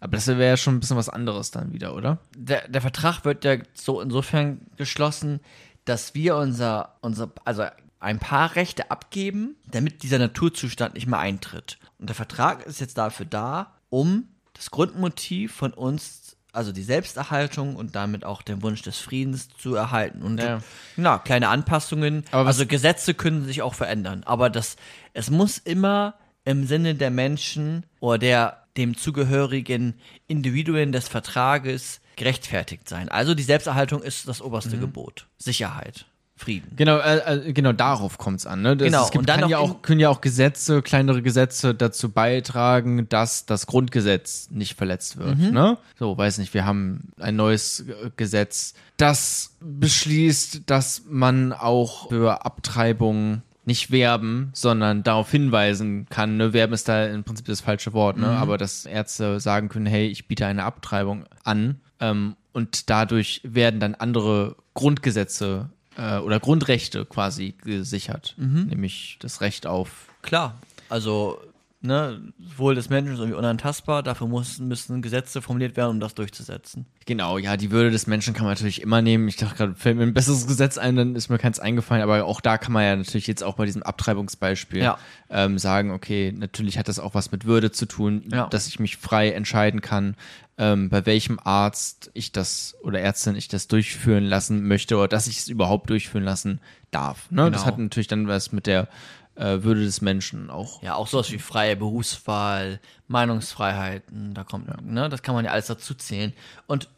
Aber das wäre ja schon ein bisschen was anderes dann wieder, oder?
der, der Vertrag wird ja so insofern geschlossen, dass wir unser, unser, also ein paar Rechte abgeben, damit dieser Naturzustand nicht mehr eintritt. Und der Vertrag ist jetzt dafür da, um das Grundmotiv von uns, also die Selbsterhaltung und damit auch den Wunsch des Friedens zu erhalten. Und
Ja.
na, kleine Anpassungen, also Gesetze können sich auch verändern. Aber das, es muss immer im Sinne der Menschen oder der dem zugehörigen Individuen des Vertrages gerechtfertigt sein. Also die Selbsterhaltung ist das oberste Gebot. Sicherheit, Frieden.
Genau, äh, äh, genau darauf kommt es an. Ne? Das,
Genau,
es gibt,
und dann
ja auch, können ja auch Gesetze, kleinere Gesetze dazu beitragen, dass das Grundgesetz nicht verletzt wird.
Mhm.
Ne? So, weiß nicht, wir haben ein neues Gesetz, das beschließt, dass man auch für Abtreibung nicht werben, sondern darauf hinweisen kann. Ne? Werben ist da im Prinzip das falsche Wort,
Mhm.
ne? aber dass Ärzte sagen können, hey, ich biete eine Abtreibung an. Ähm, und dadurch werden dann andere Grundgesetze äh, oder Grundrechte quasi gesichert.
Mhm.
Nämlich das Recht auf.
Klar, also ne, Wohl des Menschen ist irgendwie unantastbar, dafür muss, müssen Gesetze formuliert werden, um das durchzusetzen.
Genau, ja, die Würde des Menschen kann man natürlich immer nehmen. Ich dachte gerade, fällt mir ein besseres Gesetz ein, dann ist mir keins eingefallen. Aber auch da kann man ja natürlich jetzt auch bei diesem Abtreibungsbeispiel
Ja.
ähm, sagen, okay, natürlich hat das auch was mit Würde zu tun,
Ja.
dass ich mich frei entscheiden kann, ähm, bei welchem Arzt ich das oder Ärztin ich das durchführen lassen möchte oder dass ich es überhaupt durchführen lassen darf. Ne? Das
Genau.
hat natürlich dann was mit der äh, Würde des Menschen auch.
Ja, auch sowas wie freie Berufswahl, Meinungsfreiheiten, da kommt, ne, das kann man ja alles dazu zählen. Und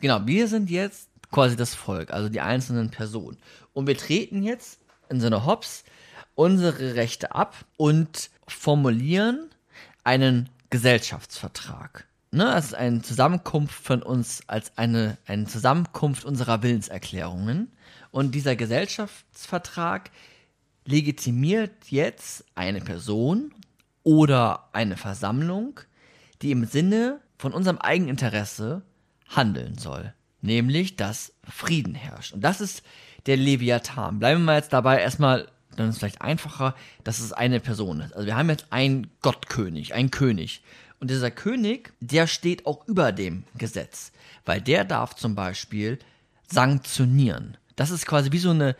genau, wir sind jetzt quasi das Volk, also die einzelnen Personen. Und wir treten jetzt in so einer Hops unsere Rechte ab und formulieren einen Gesellschaftsvertrag. Ne, das ist eine Zusammenkunft von uns als eine, eine Zusammenkunft unserer Willenserklärungen. Und dieser Gesellschaftsvertrag legitimiert jetzt eine Person oder eine Versammlung, die im Sinne von unserem Eigeninteresse handeln soll. Nämlich, dass Frieden herrscht. Und das ist der Leviathan. Bleiben wir jetzt dabei erstmal, dann ist es vielleicht einfacher, dass es eine Person ist. Also wir haben jetzt einen Gottkönig, einen König. Und dieser König, der steht auch über dem Gesetz. Weil der darf zum Beispiel sanktionieren. Das ist quasi wie so eine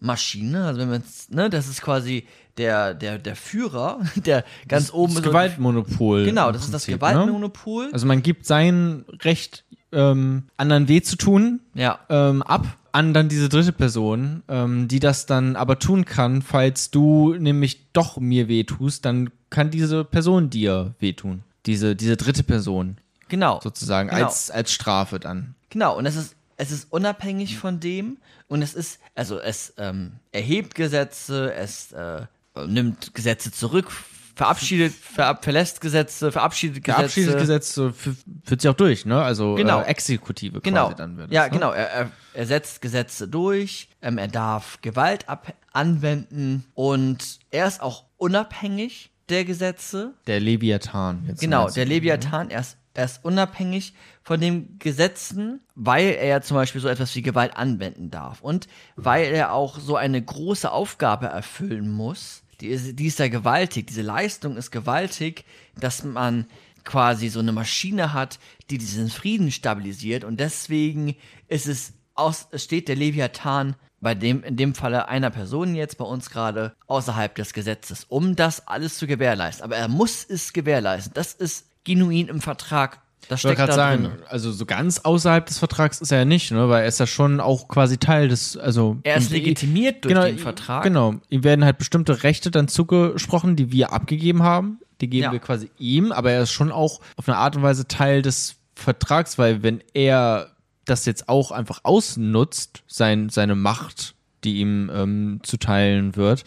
Sanktionsmaschine. Also wenn man ne, das ist quasi der, der, der Führer, der ganz oben
Das
so-
Gewaltmonopol.
Genau, das ist das
Prinzip, Ne?
Gewaltmonopol.
Also man gibt sein Recht, ähm, anderen weh zu tun,
Ja.
ähm, ab an dann diese dritte Person, ähm, die das dann aber tun kann, falls du nämlich doch mir weh tust, dann kann diese Person dir wehtun. Diese, diese dritte Person
Genau.
sozusagen
Genau.
als, als Strafe dann.
Genau, und es ist, es ist unabhängig von dem und es ist, also es ähm, erhebt Gesetze, es äh, nimmt Gesetze zurück, verabschiedet, verab, verlässt Gesetze, verabschiedet Gesetze.
Verabschiedet Gesetz so, fü- führt sich auch durch, ne? Also
Genau.
äh, Exekutive
Genau.
dann wird.
ja,
es, ne?
genau. Er, er, er setzt Gesetze durch, ähm, er darf Gewalt ab anwenden und er ist auch unabhängig der Gesetze.
Der Leviathan. Jetzt
Genau, der Leviathan, er ist, er ist unabhängig von den Gesetzen, weil er ja zum Beispiel so etwas wie Gewalt anwenden darf und weil er auch so eine große Aufgabe erfüllen muss. Die ist, die ist ja gewaltig, diese Leistung ist gewaltig, dass man quasi so eine Maschine hat, die diesen Frieden stabilisiert und deswegen ist es aus, steht der Leviathan bei dem, in dem Falle einer Person jetzt bei uns gerade außerhalb des Gesetzes, um das alles zu gewährleisten. Aber er muss es gewährleisten. Das ist genuin im Vertrag. Das steckt
gerade sagen,
drin.
also so ganz außerhalb des Vertrags ist er ja nicht, ne? Weil er ist ja schon auch quasi Teil des, also
Er ist legitimiert durch
genau,
den Vertrag.
Genau, ihm werden halt bestimmte Rechte dann zugesprochen, die wir abgegeben haben. Die geben
Ja.
wir quasi ihm, aber er ist schon auch auf eine Art und Weise Teil des Vertrags, weil wenn er das jetzt auch einfach ausnutzt, sein, seine Macht, die ihm ähm, zuteilen wird,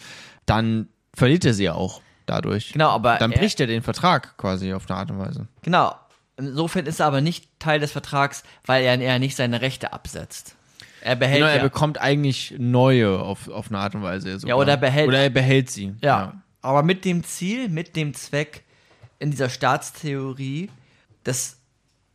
dann verliert er sie ja auch dadurch.
Genau, aber
Dann
er-
bricht er den Vertrag quasi auf eine Art und Weise.
Genau. Insofern ist er aber nicht Teil des Vertrags, weil er, er nicht seine Rechte absetzt. Er behält
Genau, er
ja,
bekommt eigentlich neue auf, auf eine Art und Weise. Sogar.
Ja, oder er behält-
Oder er behält sie.
ja. Aber mit dem Ziel, mit dem Zweck in dieser Staatstheorie des,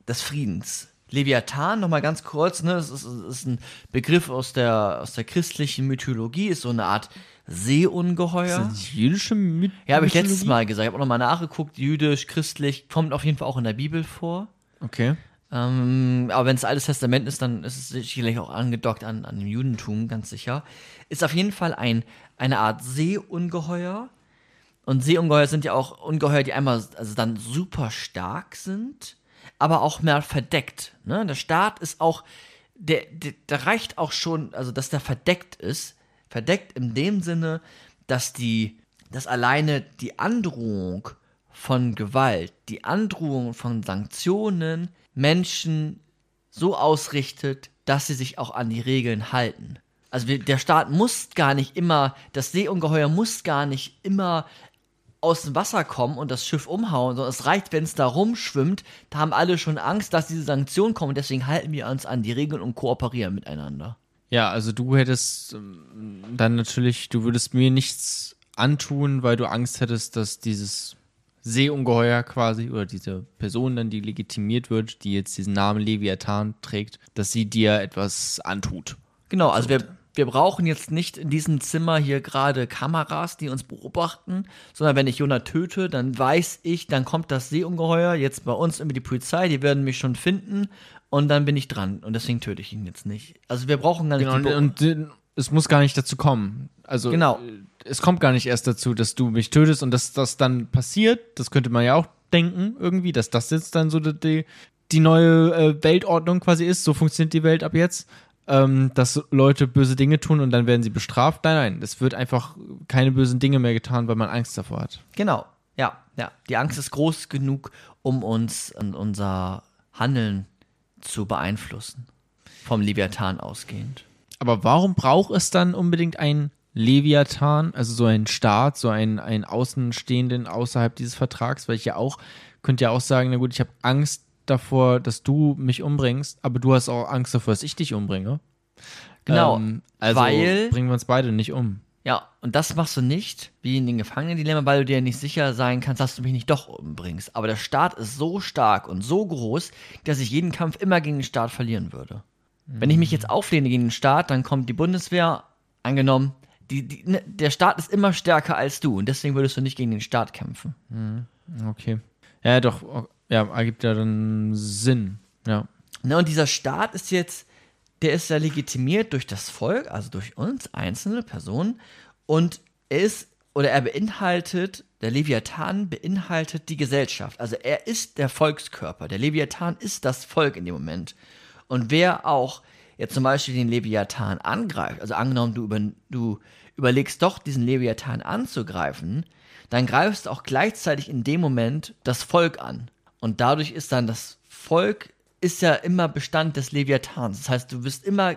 des Friedens. Leviathan, nochmal ganz kurz, ne, das ist, ist ein Begriff aus der, aus der christlichen Mythologie, ist so eine Art Seeungeheuer.
Ist das jüdische Myth
Ja, habe ich letztes
Mythologie?
Mal gesagt. Ich habe auch nochmal nachgeguckt, jüdisch, christlich, kommt auf jeden Fall auch in der Bibel vor.
Okay.
Ähm, aber wenn es Altes Testament ist, dann ist es sicherlich auch angedockt an, an dem Judentum, ganz sicher. Ist auf jeden Fall ein, eine Art Seeungeheuer. Und Seeungeheuer sind ja auch Ungeheuer, die einmal also dann super stark sind, aber auch mehr verdeckt. Ne? Der Staat ist auch, der, der, der reicht auch schon, also dass der verdeckt ist. Verdeckt in dem Sinne, dass die, dass alleine die Androhung von Gewalt, die Androhung von Sanktionen Menschen so ausrichtet, dass sie sich auch an die Regeln halten. Also der Staat muss gar nicht immer, das Seeungeheuer muss gar nicht immer aus dem Wasser kommen und das Schiff umhauen, sondern es reicht, wenn es da rumschwimmt, da haben alle schon Angst, dass diese Sanktionen kommen, deswegen halten wir uns an die Regeln und kooperieren miteinander.
Ja, also du hättest ähm, dann natürlich, du würdest mir nichts antun, weil du Angst hättest, dass dieses Seeungeheuer quasi oder diese Person dann, die legitimiert wird, die jetzt diesen Namen Leviathan trägt, dass sie dir etwas antut.
Genau, also wir, wir brauchen jetzt nicht in diesem Zimmer hier gerade Kameras, die uns beobachten, sondern wenn ich Jonah töte, dann weiß ich, dann kommt das Seeungeheuer jetzt bei uns über die Polizei, die werden mich schon finden und dann bin ich dran und deswegen töte ich ihn jetzt nicht. Also wir brauchen gar nicht
Genau,
die
und,
Be-
und äh, es muss gar nicht dazu kommen. Also
Genau.
äh, es kommt gar nicht erst dazu, dass du mich tötest und dass das dann passiert. Das könnte man ja auch denken irgendwie, dass das jetzt dann so die, die, die neue äh, Weltordnung quasi ist. So funktioniert die Welt ab jetzt. Ähm, dass Leute böse Dinge tun und dann werden sie bestraft. Nein, nein, es wird einfach keine bösen Dinge mehr getan, weil man Angst davor hat.
Genau, ja, ja. Die Angst ist groß genug, um uns und unser Handeln zu beeinflussen. Vom Leviathan ausgehend.
Aber warum braucht es dann unbedingt ein Leviathan, also so ein Staat, so ein, ein Außenstehenden außerhalb dieses Vertrags? Weil ich ja auch, könnte ja auch sagen, na gut, ich habe Angst davor, dass du mich umbringst, aber du hast auch Angst davor, dass ich dich umbringe.
Genau,
Ähm, also
weil-
bringen wir uns beide nicht um.
Ja, und das machst du nicht, wie in den Gefangenen-Dilemma, weil du dir nicht sicher sein kannst, dass du mich nicht doch umbringst. Aber der Staat ist so stark und so groß, dass ich jeden Kampf immer gegen den Staat verlieren würde. Wenn ich mich jetzt auflehne gegen den Staat, dann kommt die Bundeswehr, angenommen, die, die, ne, der Staat ist immer stärker als du und deswegen würdest du nicht gegen den Staat kämpfen.
Okay. Ja, doch, ja, ergibt ja dann Sinn. Ja.
Ne, und dieser Staat ist jetzt, der ist ja legitimiert durch das Volk, also durch uns, einzelne Personen. Und er ist, oder er beinhaltet, der Leviathan beinhaltet die Gesellschaft. Also er ist der Volkskörper. Der Leviathan ist das Volk in dem Moment. Und wer auch jetzt zum Beispiel den Leviathan angreift, also angenommen, du, über, du überlegst doch, diesen Leviathan anzugreifen, dann greifst du auch gleichzeitig in dem Moment das Volk an. Und dadurch ist dann das Volk ist ja immer Bestand des Leviathans. Das heißt, du bist immer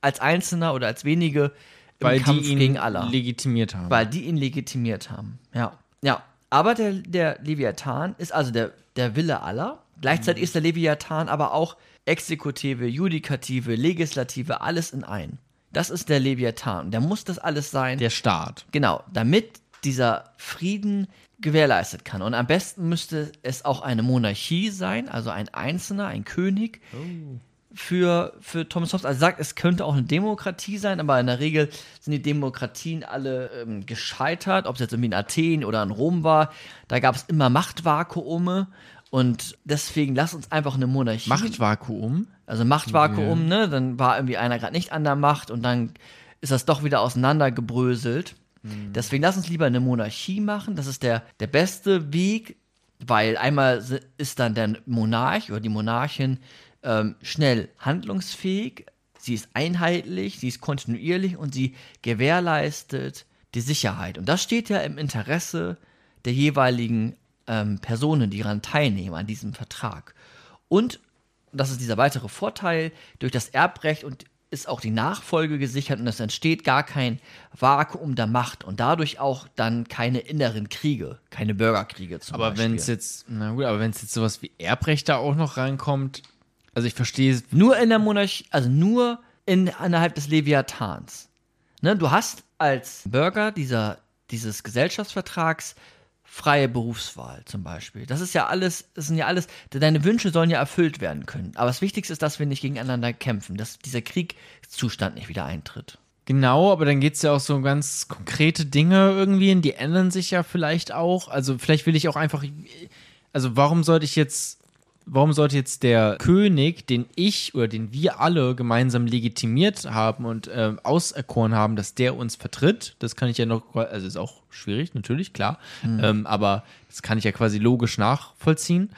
als Einzelner oder als wenige im
Weil
Kampf
die ihn
gegen alle.
legitimiert haben.
Weil die ihn legitimiert haben. Ja. Ja. Aber der, der Leviathan ist also der, der Wille aller. Gleichzeitig ist der Leviathan aber auch Exekutive, Judikative, Legislative, alles in ein. Das ist der Leviathan. Der muss das alles sein.
der Staat.
Genau, damit dieser Frieden gewährleistet kann. Und am besten müsste es auch eine Monarchie sein, also ein Einzelner, ein König. Für, für Thomas Hobbes, also sagt, es könnte auch eine Demokratie sein, aber in der Regel sind die Demokratien alle ähm, gescheitert, ob es jetzt irgendwie in Athen oder in Rom war. Da gab es immer Machtvakuume und deswegen lass uns einfach eine Monarchie.
Machtvakuum.
Also Machtvakuum, ne? Dann war irgendwie einer gerade nicht an der Macht und dann ist das doch wieder auseinandergebröselt. Deswegen lass uns lieber eine Monarchie machen. Das ist der, der beste Weg, weil einmal ist dann der Monarch oder die Monarchin ähm, schnell handlungsfähig, sie ist einheitlich, sie ist kontinuierlich und sie gewährleistet die Sicherheit. Und das steht ja im Interesse der jeweiligen ähm, Personen, die daran teilnehmen, an diesem Vertrag. Und das ist dieser weitere Vorteil, durch das Erbrecht und ist auch die Nachfolge gesichert und es entsteht gar kein Vakuum der Macht und dadurch auch dann keine inneren Kriege, keine Bürgerkriege zum
Aber
Beispiel.
wenn es jetzt, na gut, aber wenn es jetzt sowas wie Erbrecht da auch noch reinkommt, also ich verstehe es.
Nur in der Monarchie, also nur in, innerhalb des Leviathans. Ne, du hast als Bürger dieser, dieses Gesellschaftsvertrags freie Berufswahl zum Beispiel. Das ist ja alles, das sind ja alles, deine Wünsche sollen ja erfüllt werden können. Aber das Wichtigste ist, dass wir nicht gegeneinander kämpfen, dass dieser Kriegszustand nicht wieder eintritt.
Genau, aber dann geht es ja auch so um ganz konkrete Dinge irgendwie, und die ändern sich ja vielleicht auch. Also vielleicht will ich auch einfach, also warum sollte ich jetzt, warum sollte jetzt der König, den ich oder den wir alle gemeinsam legitimiert haben und ähm, auserkoren haben, dass der uns vertritt, das kann ich ja noch, also ist auch schwierig, natürlich, klar, ähm, aber das kann ich ja quasi logisch nachvollziehen.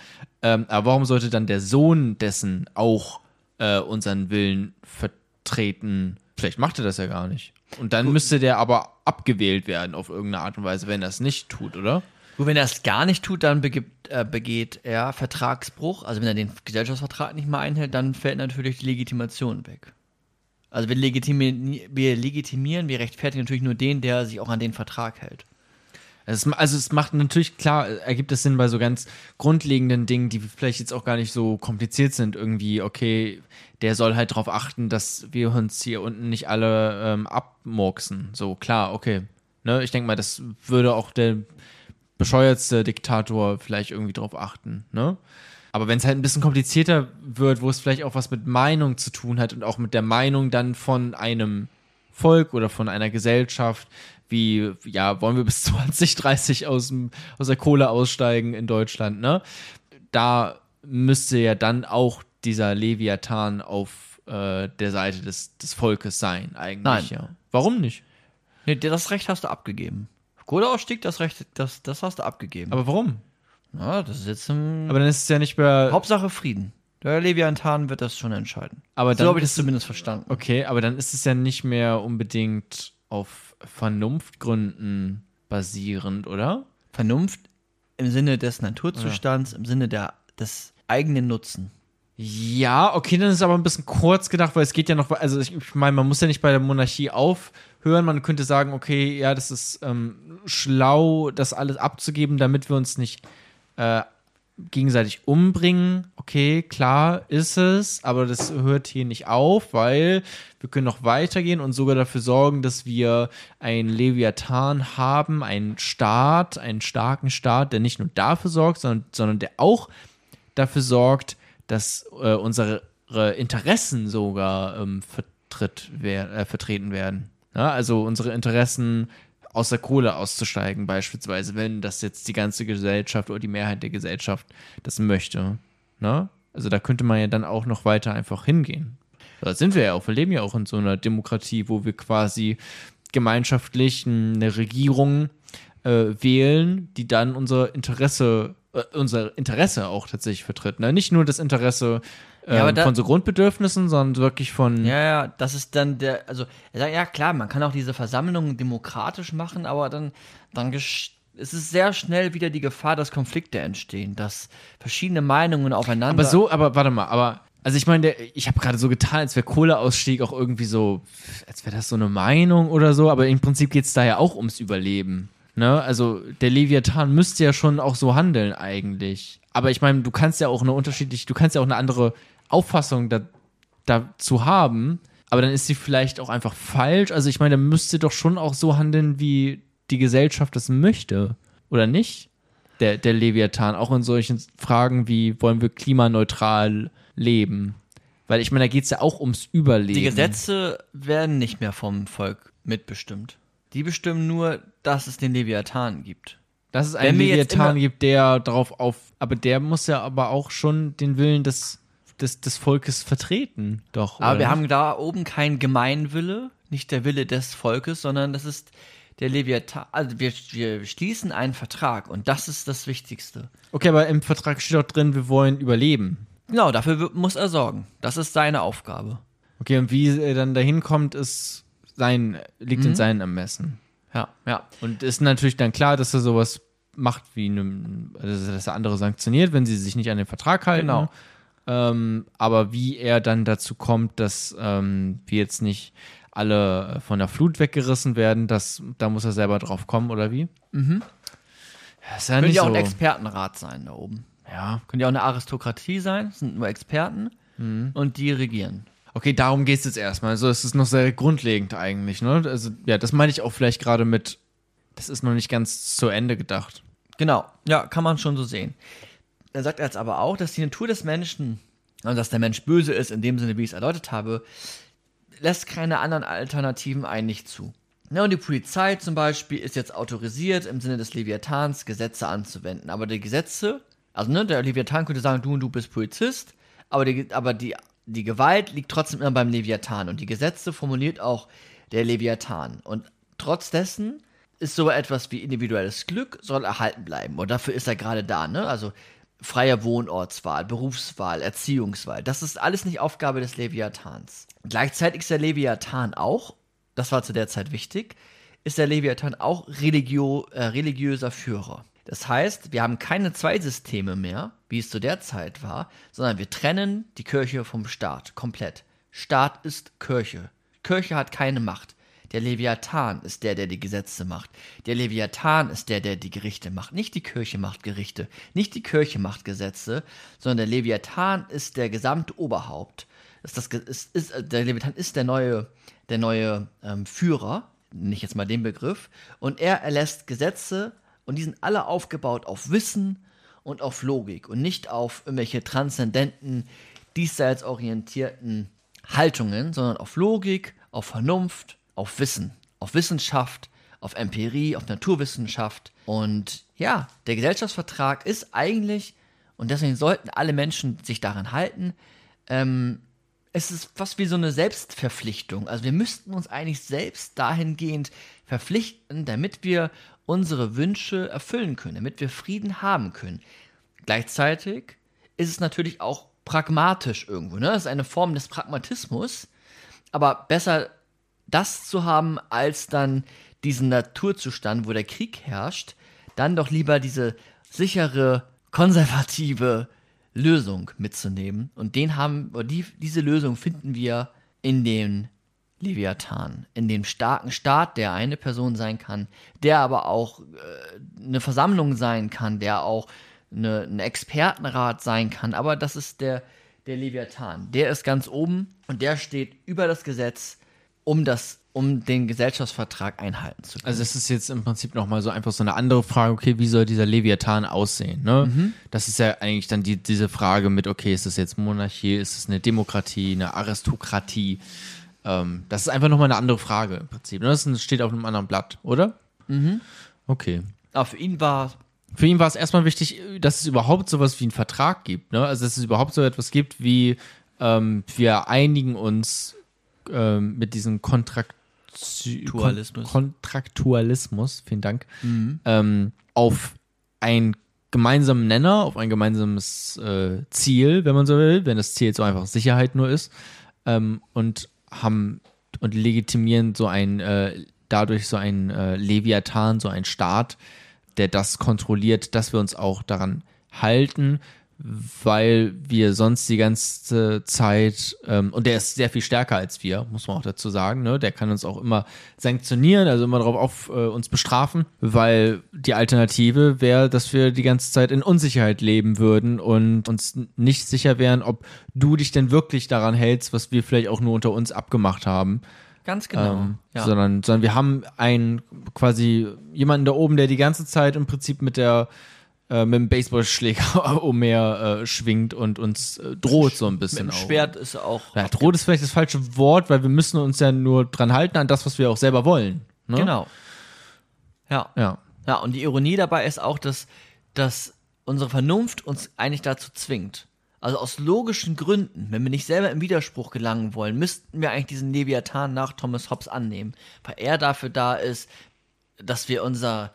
Ähm, aber warum sollte dann der Sohn dessen auch äh, unseren Willen vertreten? Vielleicht macht er das ja gar nicht. Und dann müsste der aber abgewählt werden auf irgendeine Art und Weise, wenn er es nicht tut, oder?
Gut, wenn er es gar nicht tut, dann begibt, äh, begeht er Vertragsbruch. Also wenn er den Gesellschaftsvertrag nicht mehr einhält, dann fällt natürlich die Legitimation weg. Also wir legitimieren, wir legitimieren, wir rechtfertigen natürlich nur den, der sich auch an den Vertrag hält.
Es, also es macht natürlich klar, ergibt es Sinn bei so ganz grundlegenden Dingen, die vielleicht jetzt auch gar nicht so kompliziert sind. Irgendwie, okay, der soll halt darauf achten, dass wir uns hier unten nicht alle ähm, abmurksen. So, klar, okay. Ne, ich denke mal, das würde auch der bescheuertste Diktator vielleicht irgendwie drauf achten. Ne? Aber wenn es halt ein bisschen komplizierter wird, wo es vielleicht auch was mit Meinung zu tun hat und auch mit der Meinung dann von einem Volk oder von einer Gesellschaft, wie, ja, wollen wir bis 2030 aus, dem, aus der Kohle aussteigen in Deutschland, ne? Da müsste ja dann auch dieser Leviathan auf äh, der Seite des, des Volkes sein, eigentlich,
Nein.
ja. Warum nicht?
Nee, das Recht hast du abgegeben. Kohleausstieg, das Recht, das, das hast du abgegeben.
Aber warum?
ja, das ist jetzt im
Aber dann ist es ja nicht mehr.
Hauptsache Frieden. Der Leviathan wird das schon entscheiden.
Aber
so
dann
habe ich das zumindest verstanden.
Okay, aber dann ist es ja nicht mehr unbedingt auf Vernunftgründen basierend, oder?
Vernunft im Sinne des Naturzustands, im Sinne der, des eigenen Nutzen.
Ja, okay, dann ist es aber ein bisschen kurz gedacht, weil es geht ja noch, also ich, meine, man muss ja nicht bei der Monarchie aufhören. Man könnte sagen, okay, ja, das ist ähm, schlau, das alles abzugeben, damit wir uns nicht äh, gegenseitig umbringen. Okay, klar ist es, aber das hört hier nicht auf, weil wir können noch weitergehen und sogar dafür sorgen, dass wir einen Leviathan haben, einen Staat, einen starken Staat, der nicht nur dafür sorgt, sondern, sondern der auch dafür sorgt, dass äh, unsere Interessen sogar ähm, vertritt wer äh, vertreten werden. Ja, also unsere Interessen aus der Kohle auszusteigen, beispielsweise, wenn das jetzt die ganze Gesellschaft oder die Mehrheit der Gesellschaft das möchte. Ne? Also da könnte man ja dann auch noch weiter einfach hingehen. Da sind wir ja auch, wir leben ja auch in so einer Demokratie, wo wir quasi gemeinschaftlich eine Regierung äh, wählen, die dann unser Interesse, äh, unser Interesse auch tatsächlich vertritt. Ne? Nicht nur das Interesse
Ja, aber da-
von so Grundbedürfnissen, sondern wirklich von.
Ja, ja, das ist dann der, also, er sagt, ja klar, man kann auch diese Versammlungen demokratisch machen, aber dann, dann gesch- es ist sehr schnell wieder die Gefahr, dass Konflikte entstehen, dass verschiedene Meinungen aufeinander.
Aber so, aber warte mal, aber. Also ich meine, ich habe gerade so getan, als wäre Kohleausstieg auch irgendwie so, als wäre das so eine Meinung oder so, aber im Prinzip geht es da ja auch ums Überleben. Ne? Also der Leviathan müsste ja schon auch so handeln eigentlich. Aber ich meine, du kannst ja auch eine unterschiedliche, du kannst ja auch eine andere Auffassung da, dazu haben, aber dann ist sie vielleicht auch einfach falsch. Also ich meine, der müsste doch schon auch so handeln, wie die Gesellschaft das möchte, oder nicht? Der, der Leviathan, auch in solchen Fragen wie, wollen wir klimaneutral leben? Weil ich meine, da geht es ja auch ums Überleben.
die Gesetze werden nicht mehr vom Volk mitbestimmt. Die bestimmen nur, dass es den Leviathan gibt.
Dass es einen Leviathan gibt, der darauf auf. Aber der muss ja aber auch schon den Willen des, des, des Volkes vertreten, doch.
Aber wir
nicht?
haben da oben keinen Gemeinwille, nicht der Wille des Volkes, sondern das ist der Leviathan. Also wir, wir schließen einen Vertrag und das ist das Wichtigste.
Okay, aber im Vertrag steht auch drin, wir wollen überleben.
Genau, dafür muss er sorgen. Das ist seine Aufgabe.
Okay, und wie er dann dahin kommt, ist sein, liegt
Mhm.
in seinem Ermessen.
Ja, ja.
Und ist natürlich dann klar, dass er sowas macht wie eine, also dass er andere sanktioniert, wenn sie sich nicht an den Vertrag halten.
Genau.
Ähm, aber wie er dann dazu kommt, dass ähm, wir jetzt nicht alle äh, von der Flut weggerissen werden, das, da muss er selber drauf kommen, oder wie? Mhm. Das ist ja
Könnte
nicht
ja auch
so.
ein Expertenrat sein da oben.
ja.
Könnte ja auch eine Aristokratie sein, es sind nur Experten
Mhm.
und die regieren.
Okay, darum geht es jetzt erstmal. Also es ist noch sehr grundlegend eigentlich, ne? Also, ja, das meine ich auch vielleicht gerade mit, das ist noch nicht ganz zu Ende gedacht.
Genau, ja, kann man schon so sehen. Er sagt jetzt aber auch, dass die Natur des Menschen, also dass der Mensch böse ist, in dem Sinne, wie ich es erläutert habe, lässt keine anderen Alternativen eigentlich zu. Ja, und die Polizei zum Beispiel ist jetzt autorisiert, im Sinne des Leviathans Gesetze anzuwenden. Aber die Gesetze, also ne, der Leviathan könnte sagen, du und du bist Polizist, aber die, aber die, die Gewalt liegt trotzdem immer beim Leviathan. Und die Gesetze formuliert auch der Leviathan. Und trotz dessen ist so etwas wie individuelles Glück soll erhalten bleiben. Und dafür ist er gerade da, ne? Also freie Wohnortswahl, Berufswahl, Erziehungswahl. Das ist alles nicht Aufgabe des Leviathans. Gleichzeitig ist der Leviathan auch, das war zu der Zeit wichtig, ist der Leviathan auch religio, äh, religiöser Führer. Das heißt, wir haben keine zwei Systeme mehr, wie es zu der Zeit war, sondern wir trennen die Kirche vom Staat komplett. Staat ist Kirche. Kirche hat keine Macht. Der Leviathan ist der, der die Gesetze macht. Der Leviathan ist der, der die Gerichte macht. Nicht die Kirche macht Gerichte, nicht die Kirche macht Gesetze, sondern der Leviathan ist der gesamte Oberhaupt. Ist das, ist, ist, äh, der Leviathan ist der neue, der neue ähm, Führer, nicht jetzt mal den Begriff, und er erlässt Gesetze und die sind alle aufgebaut auf Wissen und auf Logik und nicht auf irgendwelche transzendenten, diesseits orientierten Haltungen, sondern auf Logik, auf Vernunft, auf Wissen, auf Wissenschaft, auf Empirie, auf Naturwissenschaft. Und ja, der Gesellschaftsvertrag ist eigentlich, und deswegen sollten alle Menschen sich daran halten, ähm, es ist fast wie so eine Selbstverpflichtung. Also wir müssten uns eigentlich selbst dahingehend verpflichten, damit wir unsere Wünsche erfüllen können, damit wir Frieden haben können. Gleichzeitig ist es natürlich auch pragmatisch irgendwo. Ne? Es ist eine Form des Pragmatismus, aber besser das zu haben, als dann diesen Naturzustand, wo der Krieg herrscht, dann doch lieber diese sichere, konservative Lösung mitzunehmen. Und den haben, die, diese Lösung finden wir in den Leviathan, in dem starken Staat, der eine Person sein kann, der aber auch äh, eine Versammlung sein kann, der auch eine, ein Expertenrat sein kann. Aber das ist der, der Leviathan. Der ist ganz oben und der steht über das Gesetz, um das um den Gesellschaftsvertrag einhalten zu können.
Also es ist jetzt im Prinzip nochmal so einfach so eine andere Frage, okay, wie soll dieser Leviathan aussehen? Ne? Das ist ja eigentlich dann die, diese Frage mit, okay, ist das jetzt Monarchie, ist es eine Demokratie, eine Aristokratie? Ähm, das ist einfach nochmal eine andere Frage im Prinzip. Ne? Das steht auf einem anderen Blatt, oder? Mhm. Okay.
Aber für ihn war
Für ihn war es erstmal wichtig, dass es überhaupt sowas wie einen Vertrag gibt. Ne? Also dass es überhaupt so etwas gibt wie ähm, wir einigen uns ähm, mit diesem Kontrakt
Tualismus.
Kon Kontraktualismus, vielen Dank, ähm, auf einen gemeinsamen Nenner, auf ein gemeinsames äh, Ziel, wenn man so will, wenn das Ziel so einfach Sicherheit nur ist, ähm, und haben und legitimieren so ein äh, dadurch so ein äh, Leviathan, so ein Staat, der das kontrolliert, dass wir uns auch daran halten, weil wir sonst die ganze Zeit, ähm, und der ist sehr viel stärker als wir, muss man auch dazu sagen, ne? der kann uns auch immer sanktionieren, also immer darauf auf äh, uns bestrafen, weil die Alternative wäre, dass wir die ganze Zeit in Unsicherheit leben würden und uns nicht sicher wären, ob du dich denn wirklich daran hältst, was wir vielleicht auch nur unter uns abgemacht haben.
ganz genau.
Ähm,
ja.
sondern, sondern wir haben einen quasi jemanden da oben, der die ganze Zeit im Prinzip mit der äh, mit dem Baseballschläger umher äh, schwingt und uns äh, droht so ein
Mit
bisschen
dem
auch.
Schwert ist er auch.
Ja, droht ist vielleicht das falsche Wort, weil wir müssen uns ja nur dran halten an das, was wir auch selber wollen. Ne?
Genau. Ja.
Ja.
Ja, und die Ironie dabei ist auch, dass, dass unsere Vernunft uns eigentlich dazu zwingt. Also aus logischen Gründen, wenn wir nicht selber im Widerspruch gelangen wollen, müssten wir eigentlich diesen Leviathan nach Thomas Hobbes annehmen, weil er dafür da ist, dass wir unser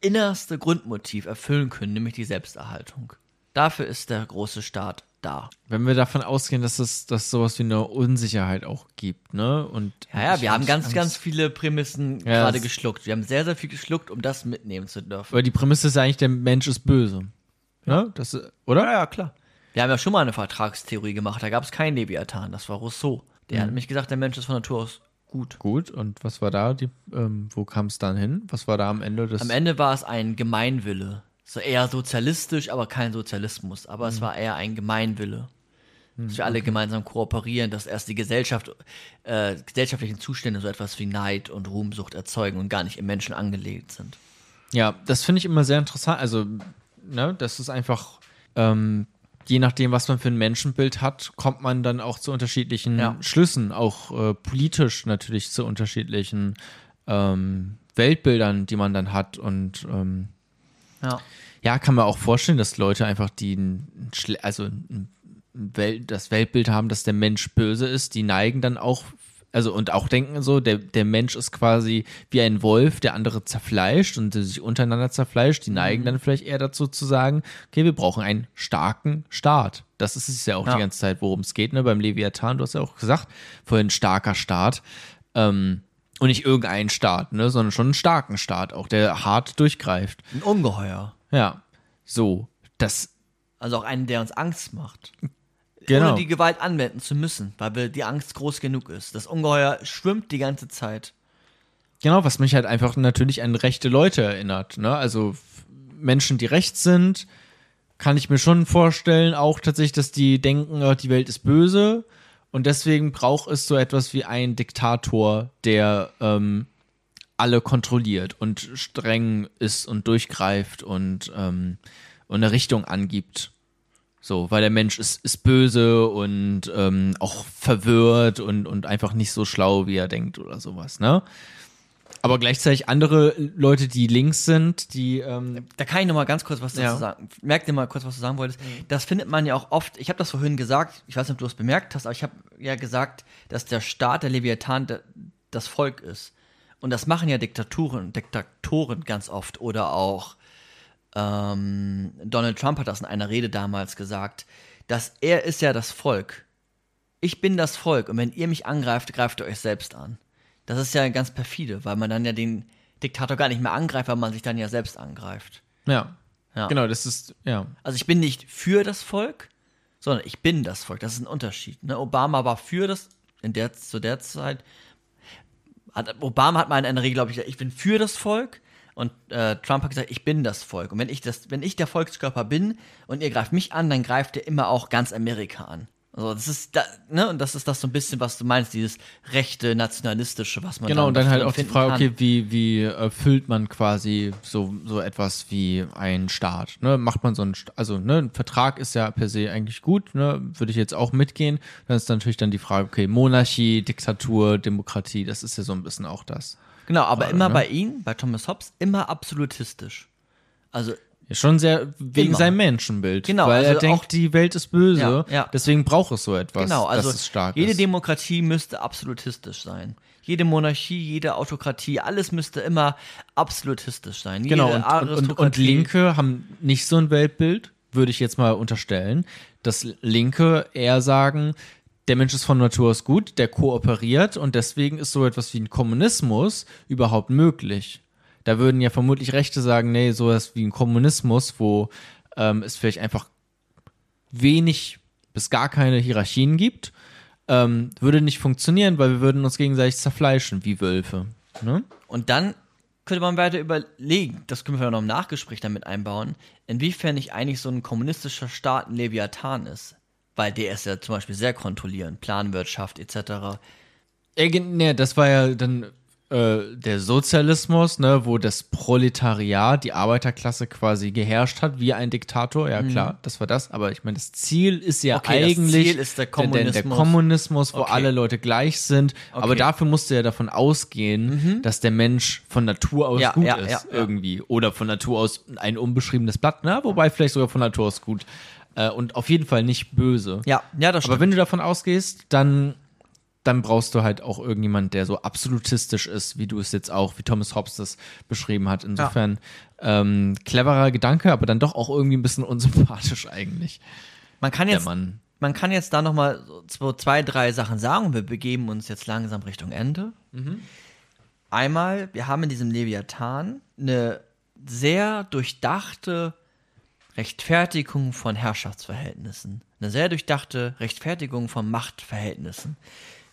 innerste Grundmotiv erfüllen können, nämlich die Selbsterhaltung. Dafür ist der große Staat da.
Wenn wir davon ausgehen, dass es dass sowas wie eine Unsicherheit auch gibt, ne? Und
Ja, ja, wir haben ganz,
Angst-
ganz viele Prämissen
Ja,
gerade geschluckt. Wir haben sehr, sehr viel geschluckt, um das mitnehmen zu dürfen.
Aber die Prämisse ist ja eigentlich, der Mensch ist böse. Ne? Das, oder?
ja, klar. Wir haben ja schon mal eine Vertragstheorie gemacht, da gab es keinen Leviathan, das war Rousseau. Der hat nämlich gesagt, der Mensch ist von Natur aus gut.
Gut, und was war da? Die, ähm, wo kam es dann hin? Was war da am Ende des.
Am Ende war es ein Gemeinwille. So eher sozialistisch, aber kein Sozialismus. Aber
Mhm.
es war eher ein Gemeinwille. Dass wir alle gemeinsam kooperieren, dass erst die Gesellschaft, äh, gesellschaftlichen Zustände so etwas wie Neid und Ruhmsucht erzeugen und gar nicht im Menschen angelegt sind.
Ja, das finde ich immer sehr interessant. Also, ne, das ist einfach, ähm, je nachdem, was man für ein Menschenbild hat, kommt man dann auch zu unterschiedlichen
Ja.
Schlüssen, auch äh, politisch natürlich zu unterschiedlichen ähm, Weltbildern, die man dann hat. Und ähm,
Ja.
ja, kann man auch vorstellen, dass Leute einfach, die also Welt, das Weltbild haben, dass der Mensch böse ist, die neigen dann auch, also und auch denken so, der, der Mensch ist quasi wie ein Wolf, der andere zerfleischt und sich untereinander zerfleischt. Die neigen dann vielleicht eher dazu zu sagen, okay, wir brauchen einen starken Staat. Das ist es ja auch
Ja.
die ganze Zeit, worum es geht, ne? Beim Leviathan, du hast ja auch gesagt, vorhin starker Staat. Ähm, und nicht irgendein Staat, ne, sondern schon einen starken Staat, auch der hart durchgreift.
Ein Ungeheuer.
Ja, so, das,
Also auch einen, der uns Angst macht.
Genau.
Ohne die Gewalt anwenden zu müssen, weil wir die Angst groß genug ist. Das Ungeheuer schwimmt die ganze Zeit.
Genau, was mich halt einfach natürlich an rechte Leute erinnert. Ne? Also Menschen, die rechts sind, kann ich mir schon vorstellen, auch tatsächlich, dass die denken, äh, die Welt ist böse und deswegen braucht es so etwas wie einen Diktator, der ähm, alle kontrolliert und streng ist und durchgreift und, ähm, und eine Richtung angibt. So, weil der Mensch ist, ist böse und ähm, auch verwirrt und, und einfach nicht so schlau, wie er denkt oder sowas, ne? Aber gleichzeitig andere Leute, die links sind, die ähm,
Da kann ich noch mal ganz kurz was dazu
Ja.
sagen. Merk dir mal kurz, was du sagen wolltest. Das findet man ja auch oft. Ich habe das vorhin gesagt. Ich weiß nicht, ob du es bemerkt hast, aber ich habe ja gesagt, dass der Staat, der Leviathan, das Volk ist. Und das machen ja Diktaturen, Diktatoren ganz oft. Oder auch ähm, Donald Trump hat das in einer Rede damals gesagt, dass er ist ja das Volk. Ich bin das Volk und wenn ihr mich angreift, greift ihr euch selbst an. Das ist ja ganz perfide, weil man dann ja den Diktator gar nicht mehr angreift, weil man sich dann ja selbst angreift.
ja,
Ja.
genau, das ist ja
Also ich bin nicht für das Volk, sondern ich bin das Volk. Das ist ein Unterschied. Ne? Obama war für das, in der, zu der Zeit, hat, Obama hat mal in einer Regel, glaube ich, gesagt, ich bin für das Volk. Und äh, Trump hat gesagt, ich bin das Volk. Und wenn ich das, wenn ich der Volkskörper bin und ihr greift mich an, dann greift ihr immer auch ganz Amerika an. Also das ist da, ne, und das ist das so ein bisschen, was du meinst, dieses rechte, nationalistische, was man
genau und dann halt auch die Frage,
kann.
okay, wie wie äh, füllt man quasi so so etwas wie einen Staat? Ne, macht man so einen, also ne, ein Vertrag ist ja per se eigentlich gut, ne, würde ich jetzt auch mitgehen. Dann ist natürlich dann die Frage, okay, Monarchie, Diktatur, Demokratie, das ist ja so ein bisschen auch das.
Genau, aber
Frage,
immer
ne?
bei ihm, bei Thomas Hobbes, immer absolutistisch. Also
schon sehr wegen
Immer.
seinem Menschenbild.
Genau,
Weil er
also
denkt,
auch-
die Welt ist böse.
Ja, ja.
Deswegen braucht es so etwas,
Genau, also
dass es stark
jede
ist.
Demokratie müsste absolutistisch sein. Jede Monarchie, jede Autokratie, alles müsste immer absolutistisch sein. Jede
Genau, und, und, und, Linke haben nicht so ein Weltbild, würde ich jetzt mal unterstellen, dass Linke eher sagen, der Mensch ist von Natur aus gut, der kooperiert und deswegen ist so etwas wie ein Kommunismus überhaupt möglich. Da würden ja vermutlich Rechte sagen, nee, sowas wie ein Kommunismus, wo ähm, es vielleicht einfach wenig bis gar keine Hierarchien gibt, ähm, würde nicht funktionieren, weil wir würden uns gegenseitig zerfleischen wie Wölfe. Ne?
Und dann könnte man weiter überlegen, das können wir noch im Nachgespräch damit einbauen, inwiefern nicht eigentlich so ein kommunistischer Staat ein Leviathan ist. Weil der ist ja zum Beispiel sehr kontrollierend, Planwirtschaft etc.
Nee, das war ja dann äh, der Sozialismus, ne, wo das Proletariat, die Arbeiterklasse quasi geherrscht hat, wie ein Diktator. Ja, klar, das war das. Aber ich meine, das Ziel ist ja
Mhm. Okay, das
eigentlich
Ziel ist der
Der,
Kommunismus.
der Kommunismus, wo
Okay.
alle Leute gleich sind. Aber
Okay. Mhm.
dafür musste ja davon ausgehen, dass der Mensch von Natur aus
Ja,
gut
ja,
ist,
ja.
irgendwie. Oder von Natur aus ein unbeschriebenes Blatt, ne? wobei vielleicht sogar von Natur aus gut. Äh, und auf jeden Fall nicht böse.
Ja, ja, das
Aber
stimmt.
wenn du davon ausgehst, dann, dann brauchst du halt auch irgendjemand, der so absolutistisch ist, wie du es jetzt auch, wie Thomas Hobbes das beschrieben hat. Insofern ähm, cleverer Gedanke, aber dann doch auch irgendwie ein bisschen unsympathisch eigentlich.
Man kann jetzt,
Mann.
man kann jetzt da noch mal so zwei, drei Sachen sagen wir begeben uns jetzt langsam Richtung Ende. Einmal, wir haben in diesem Leviathan eine sehr durchdachte Rechtfertigung von Herrschaftsverhältnissen. Eine sehr durchdachte Rechtfertigung von Machtverhältnissen.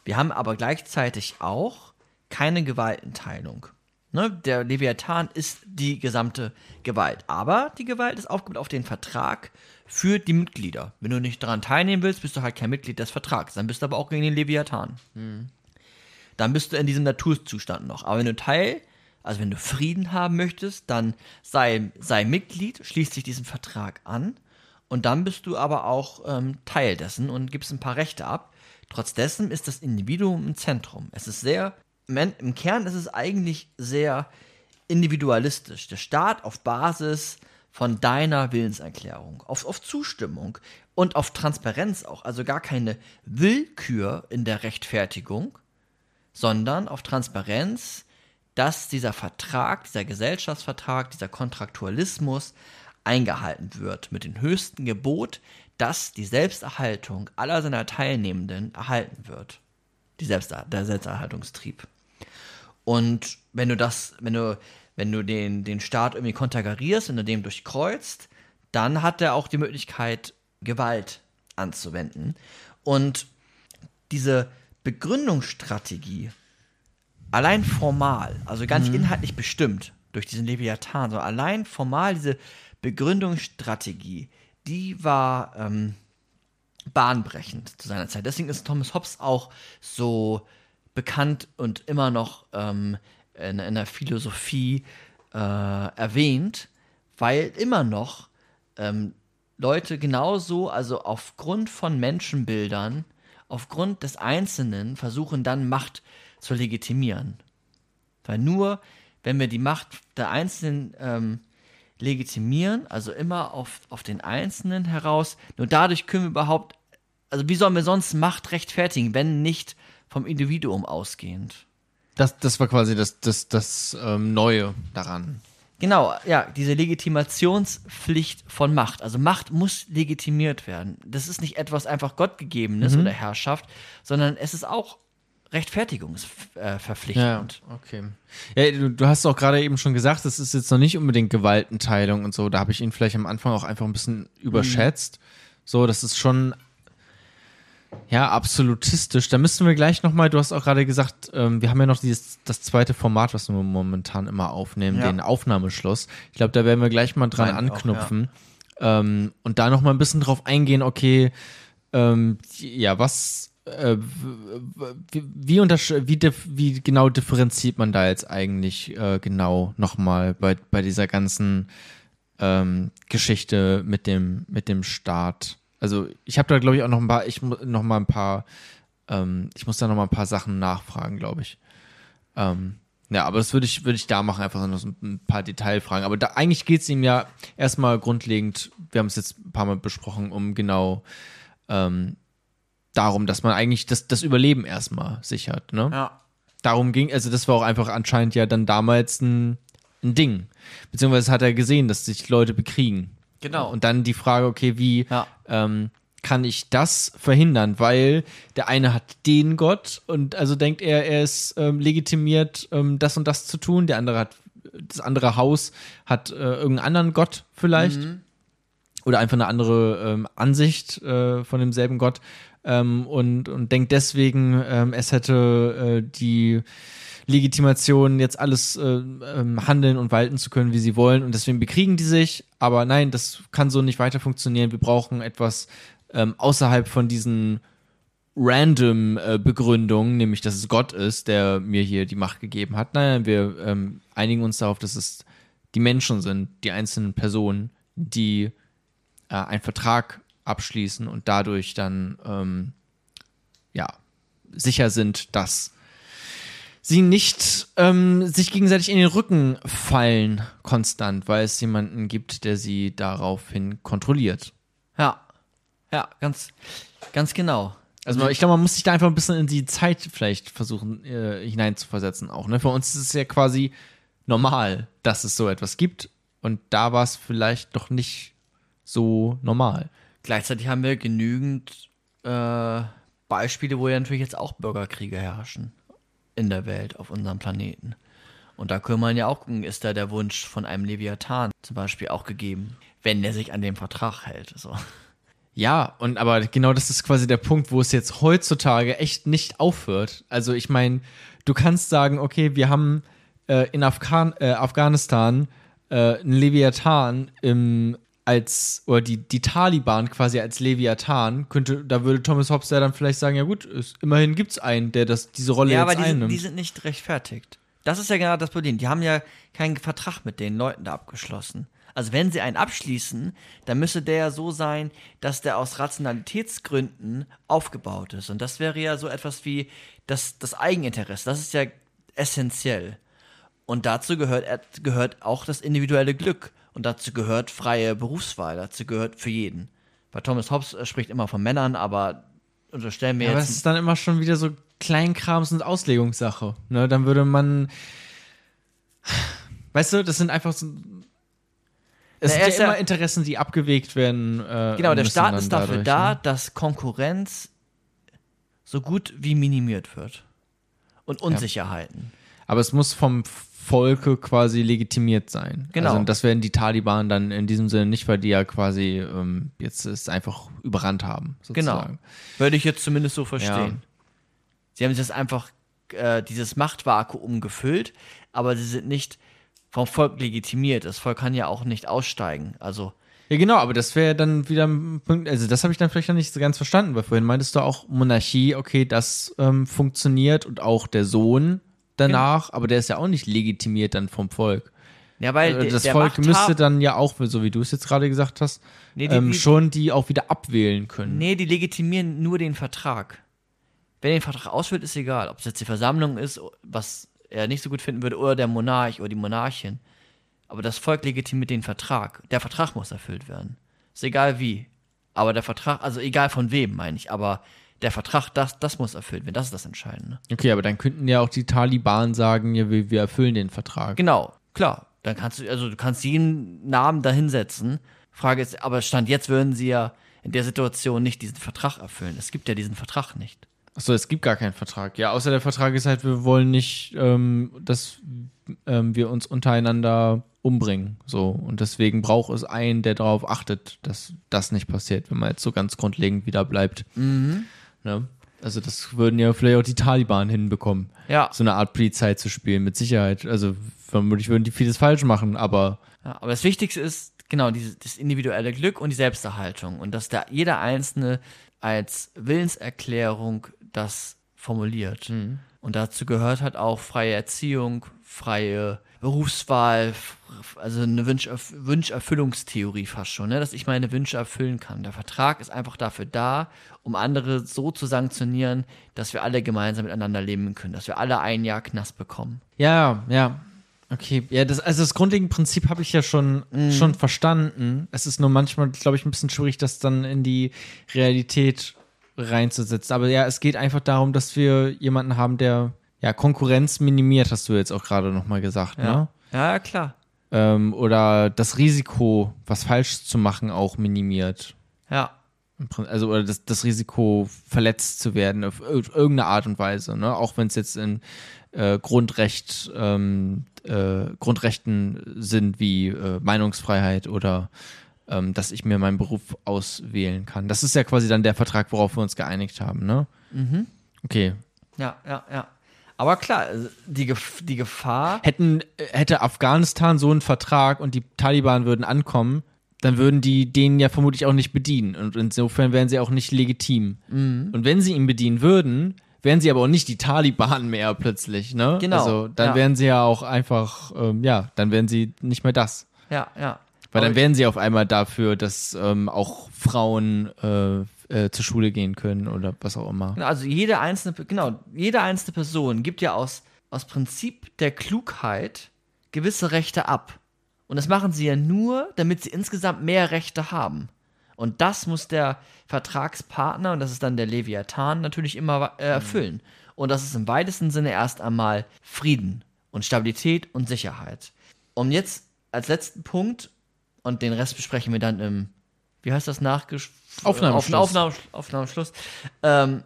Wir haben aber gleichzeitig auch keine Gewaltenteilung. Ne? Der Leviathan ist die gesamte Gewalt. Aber die Gewalt ist aufgebaut auf den Vertrag für die Mitglieder. Wenn du nicht daran teilnehmen willst, bist du halt kein Mitglied des Vertrags. Dann bist du aber auch gegen den Leviathan. Dann bist du in diesem Naturzustand noch. Aber wenn du Teil, also wenn du Frieden haben möchtest, dann sei, sei Mitglied, schließ dich diesem Vertrag an. Und dann bist du aber auch ähm, Teil dessen und gibst ein paar Rechte ab. Trotz ist das Individuum im Zentrum. Es ist sehr, im Kern ist es eigentlich sehr individualistisch. Der Staat auf Basis von deiner Willenserklärung, auf, auf Zustimmung und auf Transparenz auch. Also gar keine Willkür in der Rechtfertigung, sondern auf Transparenz, dass dieser Vertrag, dieser Gesellschaftsvertrag, dieser Kontraktualismus eingehalten wird mit dem höchsten Gebot, dass die Selbsterhaltung aller seiner Teilnehmenden erhalten wird. Die Selbst der Selbsterhaltungstrieb. Und wenn du das, wenn du, wenn du den, den Staat irgendwie konterkarierst, wenn du dem durchkreuzt, dann hat er auch die Möglichkeit, Gewalt anzuwenden. Und diese Begründungsstrategie, allein formal, also gar nicht inhaltlich bestimmt durch diesen Leviathan, sondern allein formal diese Begründungsstrategie, die war ähm, bahnbrechend zu seiner Zeit. Deswegen ist Thomas Hobbes auch so bekannt und immer noch ähm, in, in der Philosophie äh, erwähnt, weil immer noch ähm, Leute genauso, also aufgrund von Menschenbildern, aufgrund des Einzelnen versuchen dann Macht zu legitimieren. Weil nur, wenn wir die Macht der Einzelnen ähm, legitimieren, also immer auf, auf den Einzelnen heraus, nur dadurch können wir überhaupt, also wie sollen wir sonst Macht rechtfertigen, wenn nicht vom Individuum ausgehend?
Das, das war quasi das, das, das ähm, Neue daran.
Genau, ja, diese Legitimationspflicht von Macht. Also Macht muss legitimiert werden. Das ist nicht etwas einfach Gottgegebenes oder Herrschaft, sondern es ist auch rechtfertigungsverpflichtend.
Ja, okay. Ja, du, du hast auch gerade eben schon gesagt, das ist jetzt noch nicht unbedingt Gewaltenteilung und so. Da habe ich ihn vielleicht am Anfang auch einfach ein bisschen überschätzt. So, das ist schon ja absolutistisch. Da müssten wir gleich noch mal. Du hast auch gerade gesagt, ähm, wir haben ja noch dieses das zweite Format, was wir momentan immer aufnehmen,
Ja.
den Aufnahmeschluss. Ich glaube, da werden wir gleich mal dran
Meint auch,
anknüpfen ähm, und da noch mal ein bisschen drauf eingehen. Okay, ähm, ja, was äh, wie, wie, wie, genau differenziert man da jetzt eigentlich äh, genau nochmal bei, bei dieser ganzen ähm, Geschichte mit dem, mit dem Staat? Also ich habe da glaube ich auch noch ein paar, ich noch mal ein paar, ähm, ich muss da noch mal ein paar Sachen nachfragen, glaube ich. Ähm, ja, aber das würde ich, würde ich da machen, einfach noch so ein paar Detailfragen. Aber da, eigentlich geht es ihm ja erstmal grundlegend, wir haben es jetzt ein paar Mal besprochen, um genau ähm, darum, dass man eigentlich das, das Überleben erstmal sichert. Ne?
Ja.
Darum ging, also das war auch einfach anscheinend ja dann damals ein, ein Ding. Beziehungsweise hat er gesehen, dass sich Leute bekriegen.
Genau.
Und dann die Frage, okay, wie
Ja.
ähm, kann ich das verhindern? Weil der eine hat den Gott und also denkt er, er ist ähm, legitimiert, ähm, das und das zu tun. Der andere hat, das andere Haus hat äh, irgendeinen anderen Gott vielleicht. Oder einfach eine andere ähm, Ansicht äh, von demselben Gott. Ähm, und, und denkt deswegen, ähm, es hätte äh, die Legitimation, jetzt alles äh, ähm, handeln und walten zu können, wie sie wollen. Und deswegen bekriegen die sich. Aber nein, das kann so nicht weiter funktionieren. Wir brauchen etwas ähm, außerhalb von diesen random äh, Begründungen, nämlich dass es Gott ist, der mir hier die Macht gegeben hat. Nein, wir ähm, einigen uns darauf, dass es die Menschen sind, die einzelnen Personen, die äh, einen Vertrag abschließen und dadurch dann ähm, ja sicher sind, dass sie nicht ähm, sich gegenseitig in den Rücken fallen konstant, weil es jemanden gibt, der sie daraufhin kontrolliert.
Ja. Ja, ganz, ganz genau.
Also ich glaube, man muss sich da einfach ein bisschen in die Zeit vielleicht versuchen äh, hineinzuversetzen auch. Ne? Für uns ist es ja quasi normal, dass es so etwas gibt und da war es vielleicht doch nicht so normal.
Gleichzeitig haben wir genügend äh, Beispiele, wo ja natürlich jetzt auch Bürgerkriege herrschen in der Welt, auf unserem Planeten. Und da können wir ja auch gucken, ist da der Wunsch von einem Leviathan zum Beispiel auch gegeben. wenn der sich an den Vertrag hält. So.
Ja, und aber genau das ist quasi der Punkt, wo es jetzt heutzutage echt nicht aufhört. Also ich meine, du kannst sagen, okay, wir haben äh, in Afghan äh, Afghanistan äh, einen Leviathan im als oder die, die Taliban quasi als Leviathan könnte, da würde Thomas Hobbes ja dann vielleicht sagen, ja gut, es, immerhin gibt es einen, der das, diese Rolle
Ja,
jetzt
aber die sind,
einnimmt.
die sind nicht rechtfertigt. Das ist ja genau das Problem. Die haben ja keinen Vertrag mit den Leuten da abgeschlossen. Also wenn sie einen abschließen, dann müsste der ja so sein, dass der aus Rationalitätsgründen aufgebaut ist. Und das wäre ja so etwas wie das, das Eigeninteresse. Das ist ja essentiell. Und dazu gehört, gehört auch das individuelle Glück. Und dazu gehört freie Berufswahl. Dazu gehört für jeden. Weil Thomas Hobbes äh, spricht immer von Männern, aber unterstellen wir
Ja, aber
jetzt.
es ist dann immer schon wieder so Kleinkrams und Auslegungssache. Ne? Dann würde man. Weißt du, das sind einfach so. Es
Na,
sind ja
ja-
immer Interessen, die abgewegt werden. Äh,
Genau, der Staat ist dafür
dadurch,
da,
Ne?
dass Konkurrenz so gut wie minimiert wird. Und Unsicherheiten.
Aber es muss vom Volke quasi legitimiert sein.
Genau.
Also, das werden die Taliban dann in diesem Sinne nicht, weil die ja quasi ähm, jetzt es einfach überrannt haben.
Genau.
Sozusagen.
Würde ich jetzt zumindest so verstehen. Sie haben sich das einfach, äh, dieses Machtvakuum gefüllt, aber sie sind nicht vom Volk legitimiert. Das Volk kann ja auch nicht aussteigen. Also,
Ja, genau, aber das wäre dann wieder ein Punkt, also das habe ich dann vielleicht noch nicht so ganz verstanden, weil vorhin meintest du auch Monarchie, okay, das ähm, funktioniert und auch der Sohn danach, aber der ist ja auch nicht legitimiert dann vom Volk.
ja, weil der,
das
der
Volk
Machtha-
müsste dann ja auch, so wie du es jetzt gerade gesagt hast,
Nee, die-
ähm, schon die auch wieder abwählen können.
Nee, die legitimieren nur den Vertrag. Wer den Vertrag ausführt, ist egal. Ob es jetzt die Versammlung ist, was er nicht so gut finden würde, oder der Monarch oder die Monarchin. Aber das Volk legitimiert den Vertrag. Der Vertrag muss erfüllt werden. Ist egal wie. Aber der Vertrag, also egal von wem, meine ich. Aber der Vertrag, das, das muss erfüllt werden. Das ist das Entscheidende.
Okay, aber dann könnten ja auch die Taliban sagen, ja, wir, wir erfüllen den Vertrag.
Genau, klar. Dann kannst du, also du kannst jeden Namen da hinsetzen. Frage ist, aber Stand jetzt würden sie ja in der Situation nicht diesen Vertrag erfüllen. Es gibt ja diesen Vertrag nicht.
Achso, es gibt gar keinen Vertrag. Ja, außer der Vertrag ist halt, wir wollen nicht, ähm, dass ähm, wir uns untereinander umbringen. So. Und deswegen braucht es einen, der darauf achtet, dass das nicht passiert, wenn man jetzt so ganz grundlegend wieder bleibt. Ne? Also, das würden ja vielleicht auch die Taliban hinbekommen,
Ja.
so eine Art Polizei zu spielen, mit Sicherheit. Also, vermutlich würden die vieles falsch machen, aber
Ja, aber das Wichtigste ist, genau, dieses, das individuelle Glück und die Selbsterhaltung. Und dass da jeder Einzelne als Willenserklärung das formuliert. Und dazu gehört halt auch freie Erziehung, freie Berufswahl, also eine Wünscherf Wünscherfüllungstheorie fast schon, ne? dass ich meine Wünsche erfüllen kann. Der Vertrag ist einfach dafür da, um andere so zu sanktionieren, dass wir alle gemeinsam miteinander leben können, dass wir alle ein Jahr Knast bekommen.
Ja, ja. Okay, ja, das, also das grundlegende Prinzip habe ich ja schon, schon verstanden. Es ist nur manchmal, glaube ich, ein bisschen schwierig, das dann in die Realität reinzusetzen. Aber ja, es geht einfach darum, dass wir jemanden haben, der ja Konkurrenz minimiert, hast du jetzt auch gerade nochmal gesagt, ne?
Ja, klar.
Ähm, oder das Risiko, was falsch zu machen, auch minimiert.
Ja.
Also, oder das, das Risiko, verletzt zu werden, auf ir- irgendeine Art und Weise, ne? Auch wenn es jetzt in äh, Grundrecht, ähm, äh, Grundrechten sind wie äh, Meinungsfreiheit oder ähm, dass ich mir meinen Beruf auswählen kann. Das ist ja quasi dann der Vertrag, worauf wir uns geeinigt haben, ne? Mhm. Okay.
Ja, ja, ja. Aber klar, also die, Gef die Gefahr.
Hätten, äh, hätte Afghanistan so einen Vertrag und die Taliban würden ankommen, dann würden die den ja vermutlich auch nicht bedienen. Und insofern wären sie auch nicht legitim.
Mhm.
Und wenn sie ihn bedienen würden, wären sie aber auch nicht die Taliban mehr plötzlich, ne?
Genau,
Also dann
ja.
wären sie ja auch einfach, ähm, ja, dann wären sie nicht mehr das.
Ja, ja.
Weil dann wären sie auf einmal dafür, dass ähm, auch Frauen äh, äh, zur Schule gehen können oder was auch immer.
Genau, Also jede einzelne, genau, jede einzelne Person gibt ja aus, aus Prinzip der Klugheit gewisse Rechte ab. Und das machen sie ja nur, damit sie insgesamt mehr Rechte haben. Und das muss der Vertragspartner, und das ist dann der Leviathan, natürlich immer äh, erfüllen. Und das ist im weitesten Sinne erst einmal Frieden und Stabilität und Sicherheit. Und jetzt als letzten Punkt, und den Rest besprechen wir dann im, wie heißt das, Nachgesch
Aufnahmeschluss.
Auf, Aufnahme, Aufnahmeschluss. Ähm,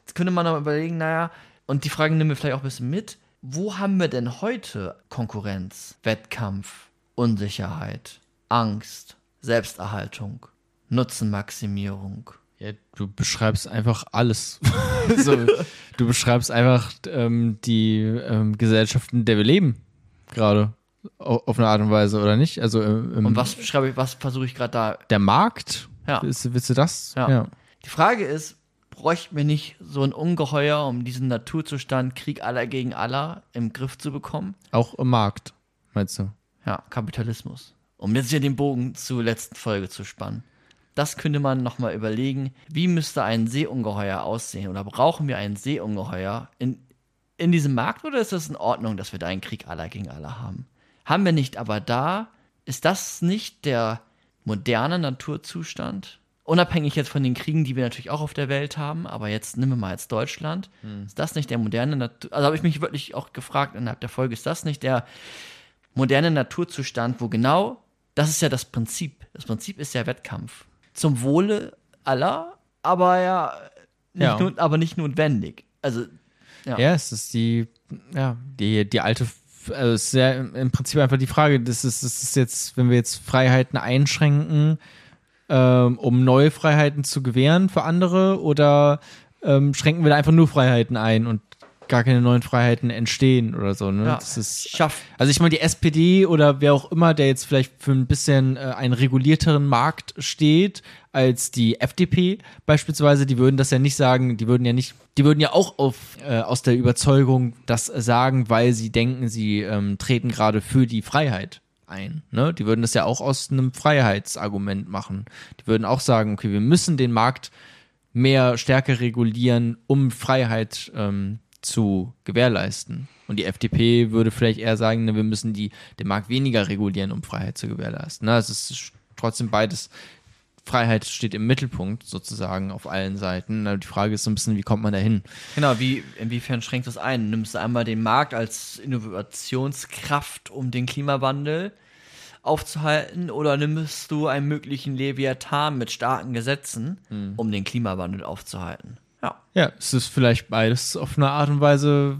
jetzt könnte man noch überlegen, naja, und die Frage nehmen wir vielleicht auch ein bisschen mit. Wo haben wir denn heute Konkurrenz, Wettkampf, Unsicherheit, Angst, Selbsterhaltung, Nutzenmaximierung.
Ja, du beschreibst einfach alles. so, du beschreibst einfach ähm, die ähm, Gesellschaften, in der wir leben. Gerade. Au- Auf eine Art und Weise, oder nicht? Also ähm,
Und was schreibe ich, was versuche ich gerade da?
der Markt?
Ja.
Willst, willst du das?
Ja. Die Frage ist, bräuchten wir nicht so ein Ungeheuer, um diesen Naturzustand Krieg aller gegen aller im Griff zu bekommen?
Auch im Markt, meinst du?
Ja, Kapitalismus. Um jetzt hier den Bogen zur letzten Folge zu spannen. Das könnte man nochmal überlegen. Wie müsste ein Seeungeheuer aussehen? Oder brauchen wir ein Seeungeheuer in, in diesem Markt? Oder ist das in Ordnung, dass wir da einen Krieg aller gegen alle haben? Haben wir nicht, aber da ist das nicht der moderne Naturzustand? Unabhängig jetzt von den Kriegen, die wir natürlich auch auf der Welt haben, aber jetzt nehmen wir mal jetzt Deutschland. Ist das nicht der moderne Natur? Also habe ich mich wirklich auch gefragt innerhalb der Folge, ist das nicht der moderne Naturzustand, wo genau, das ist ja das Prinzip. Das Prinzip ist ja Wettkampf. Zum Wohle aller, aber ja, nicht,
Ja.
Not, aber nicht notwendig. Also, ja.
Ja, es ist die, ja, die, die alte, also es ist ja im Prinzip einfach die Frage, das ist, das ist jetzt, wenn wir jetzt Freiheiten einschränken, ähm, um neue Freiheiten zu gewähren für andere, oder ähm, schränken wir da einfach nur Freiheiten ein und gar keine neuen Freiheiten entstehen oder so, ne?
Ja.
Das ist,
Schaff.
also ich meine, die SPD oder wer auch immer, der jetzt vielleicht für ein bisschen äh, einen regulierteren Markt steht als die FDP beispielsweise, die würden das ja nicht sagen, die würden ja nicht, die würden ja auch auf, äh, aus der Überzeugung das sagen, weil sie denken, sie ähm, treten gerade für die Freiheit ein. Ne? Die würden das ja auch aus einem Freiheitsargument machen. Die würden auch sagen, okay, wir müssen den Markt mehr stärker regulieren, um Freiheit ähm, zu gewährleisten. Und die FDP würde vielleicht eher sagen, ne, wir müssen die, den Markt weniger regulieren, um Freiheit zu gewährleisten. Na, es ist trotzdem beides. Freiheit steht im Mittelpunkt sozusagen auf allen Seiten. Die Frage ist so ein bisschen, wie kommt man da hin?
Genau, wie, inwiefern schränkt das ein? Nimmst du einmal den Markt als Innovationskraft, um den Klimawandel aufzuhalten, oder nimmst du einen möglichen Leviathan mit starken Gesetzen, um den Klimawandel aufzuhalten? Ja.
Ja, es ist vielleicht beides auf eine Art und Weise.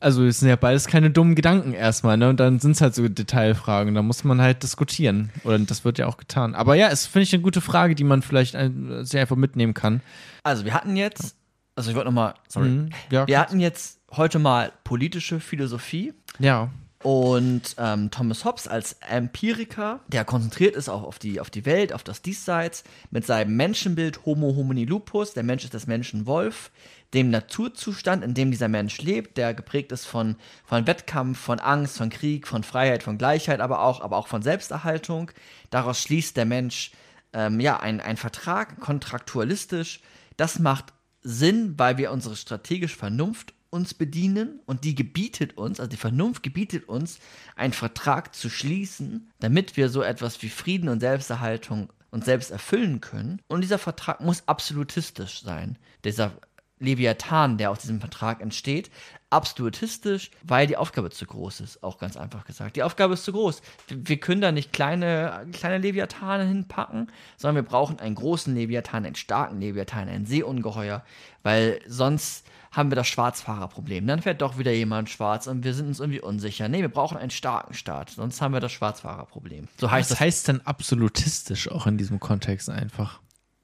Also, es sind ja beides keine dummen Gedanken erstmal, ne? Und dann sind es halt so Detailfragen. Da muss man halt diskutieren. Oder das wird ja auch getan. Aber ja, es finde ich eine gute Frage, die man vielleicht ein, sehr einfach mitnehmen kann.
Also wir hatten jetzt, also ich wollte nochmal, sorry,
Mhm. Ja,
wir hatten jetzt heute mal politische Philosophie
ja.
und ähm, Thomas Hobbes als Empiriker, der konzentriert ist auch auf die, auf die Welt, auf das Diesseits, mit seinem Menschenbild Homo homini lupus, der Mensch ist das Menschenwolf, dem Naturzustand, in dem dieser Mensch lebt, der geprägt ist von, von Wettkampf, von Angst, von Krieg, von Freiheit, von Gleichheit, aber auch, aber auch von Selbsterhaltung. Daraus schließt der Mensch ähm, ja ein, ein Vertrag, kontraktualistisch. Das macht Sinn, weil wir unsere strategische Vernunft uns bedienen und die gebietet uns, also die Vernunft gebietet uns, einen Vertrag zu schließen, damit wir so etwas wie Frieden und Selbsterhaltung uns selbst erfüllen können. Und dieser Vertrag muss absolutistisch sein. Dieser Leviathan, der aus diesem Vertrag entsteht, absolutistisch, weil die Aufgabe zu groß ist, auch ganz einfach gesagt. Die Aufgabe ist zu groß. Wir können da nicht kleine, kleine Leviathane hinpacken, sondern wir brauchen einen großen Leviathan, einen starken Leviathan, ein Seeungeheuer, weil sonst haben wir das Schwarzfahrerproblem. Dann fährt doch wieder jemand schwarz und wir sind uns irgendwie unsicher. Nee, wir brauchen einen starken Staat, sonst haben wir das Schwarzfahrerproblem. So heißt
Das
das
heißt dann absolutistisch auch in diesem Kontext einfach.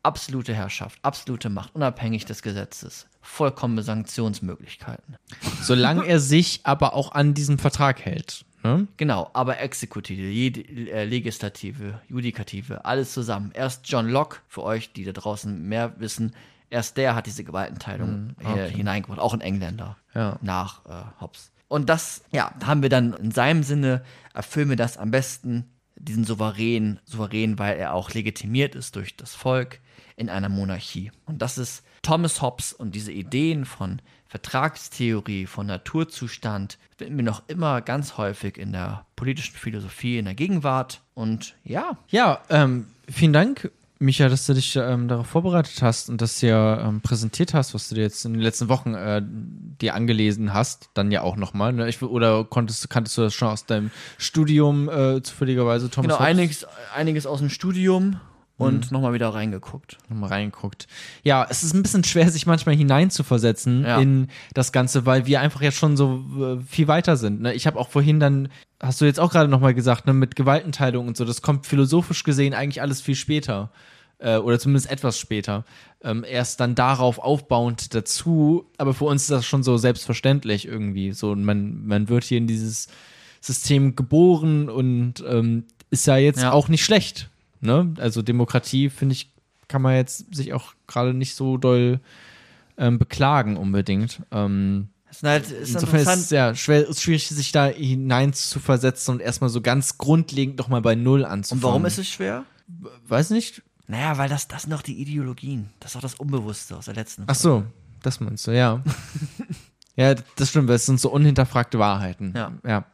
Absolute Herrschaft, absolute Macht, unabhängig des Gesetzes, vollkommene Sanktionsmöglichkeiten.
Solange er sich aber auch an diesem Vertrag hält. Ne?
Genau, aber Exekutive, äh, Legislative, Judikative, alles zusammen. Erst John Locke, für euch, die da draußen mehr wissen, erst der hat diese Gewaltenteilung hier hineingebracht, auch ein Engländer
Ja.
nach äh, Hobbes. Und das, ja, haben wir dann in seinem Sinne, erfüllen wir das am besten, diesen Souverän, souverän, weil er auch legitimiert ist durch das Volk in einer Monarchie. Und das ist Thomas Hobbes und diese Ideen von Vertragstheorie, von Naturzustand, finden wir noch immer ganz häufig in der politischen Philosophie in der Gegenwart. Und ja,
Ja, ähm, vielen Dank, Micha, dass du dich ähm, darauf vorbereitet hast und das hier ähm, präsentiert hast, was du dir jetzt in den letzten Wochen äh, dir angelesen hast, dann ja auch nochmal. Ne? Ich, oder konntest, kanntest du das schon aus deinem Studium äh, zufälligerweise, Thomas?
genau, einiges, einiges aus dem Studium und nochmal wieder reingeguckt.
mal reinguckt. Ja, es ist ein bisschen schwer, sich manchmal hineinzuversetzen
Ja.
in das Ganze, weil wir einfach jetzt schon so äh, viel weiter sind. Ne? Ich habe auch vorhin dann, hast du jetzt auch gerade nochmal gesagt, ne, mit Gewaltenteilung und so, das kommt philosophisch gesehen eigentlich alles viel später. Äh, oder zumindest etwas später. Ähm, erst dann darauf aufbauend dazu, aber für uns ist das schon so selbstverständlich irgendwie. So, man, man wird hier in dieses System geboren und ähm, ist ja jetzt
Ja.
auch nicht schlecht. Ne? Also Demokratie, finde ich, kann man jetzt sich auch gerade nicht so doll ähm, beklagen unbedingt. Ähm,
ist halt ist
insofern ist es ja schwer, ist schwierig, sich da hinein zu versetzen und erstmal so ganz grundlegend nochmal bei Null anzufangen.
und warum ist es schwer?
Weiß nicht.
Naja, weil das, das sind doch die Ideologien. Das ist doch das Unbewusste aus der letzten
Ach so, das meinst du, ja. ja, das stimmt, weil es sind so unhinterfragte Wahrheiten.
Ja.
Ja,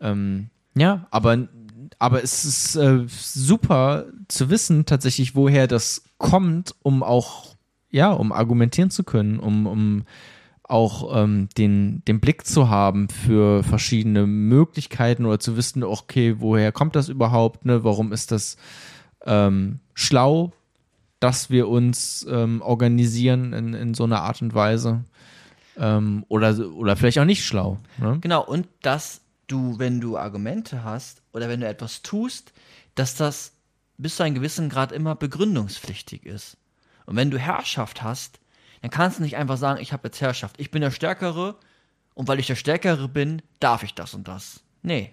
ähm, ja aber, aber es ist äh, super zu wissen tatsächlich, woher das kommt, um auch, ja, um argumentieren zu können, um, um auch ähm, den, den Blick zu haben für verschiedene Möglichkeiten oder zu wissen, okay, woher kommt das überhaupt, ne? Warum ist das ähm, schlau, dass wir uns ähm, organisieren in, in so einer Art und Weise? Ähm, oder, oder vielleicht auch nicht schlau. Ne?
Genau, und dass du, wenn du Argumente hast oder wenn du etwas tust, dass das bis zu einem gewissen Grad immer begründungspflichtig ist. Und wenn du Herrschaft hast, dann kannst du nicht einfach sagen, ich habe jetzt Herrschaft, ich bin der Stärkere und weil ich der Stärkere bin, darf ich das und das. Nee.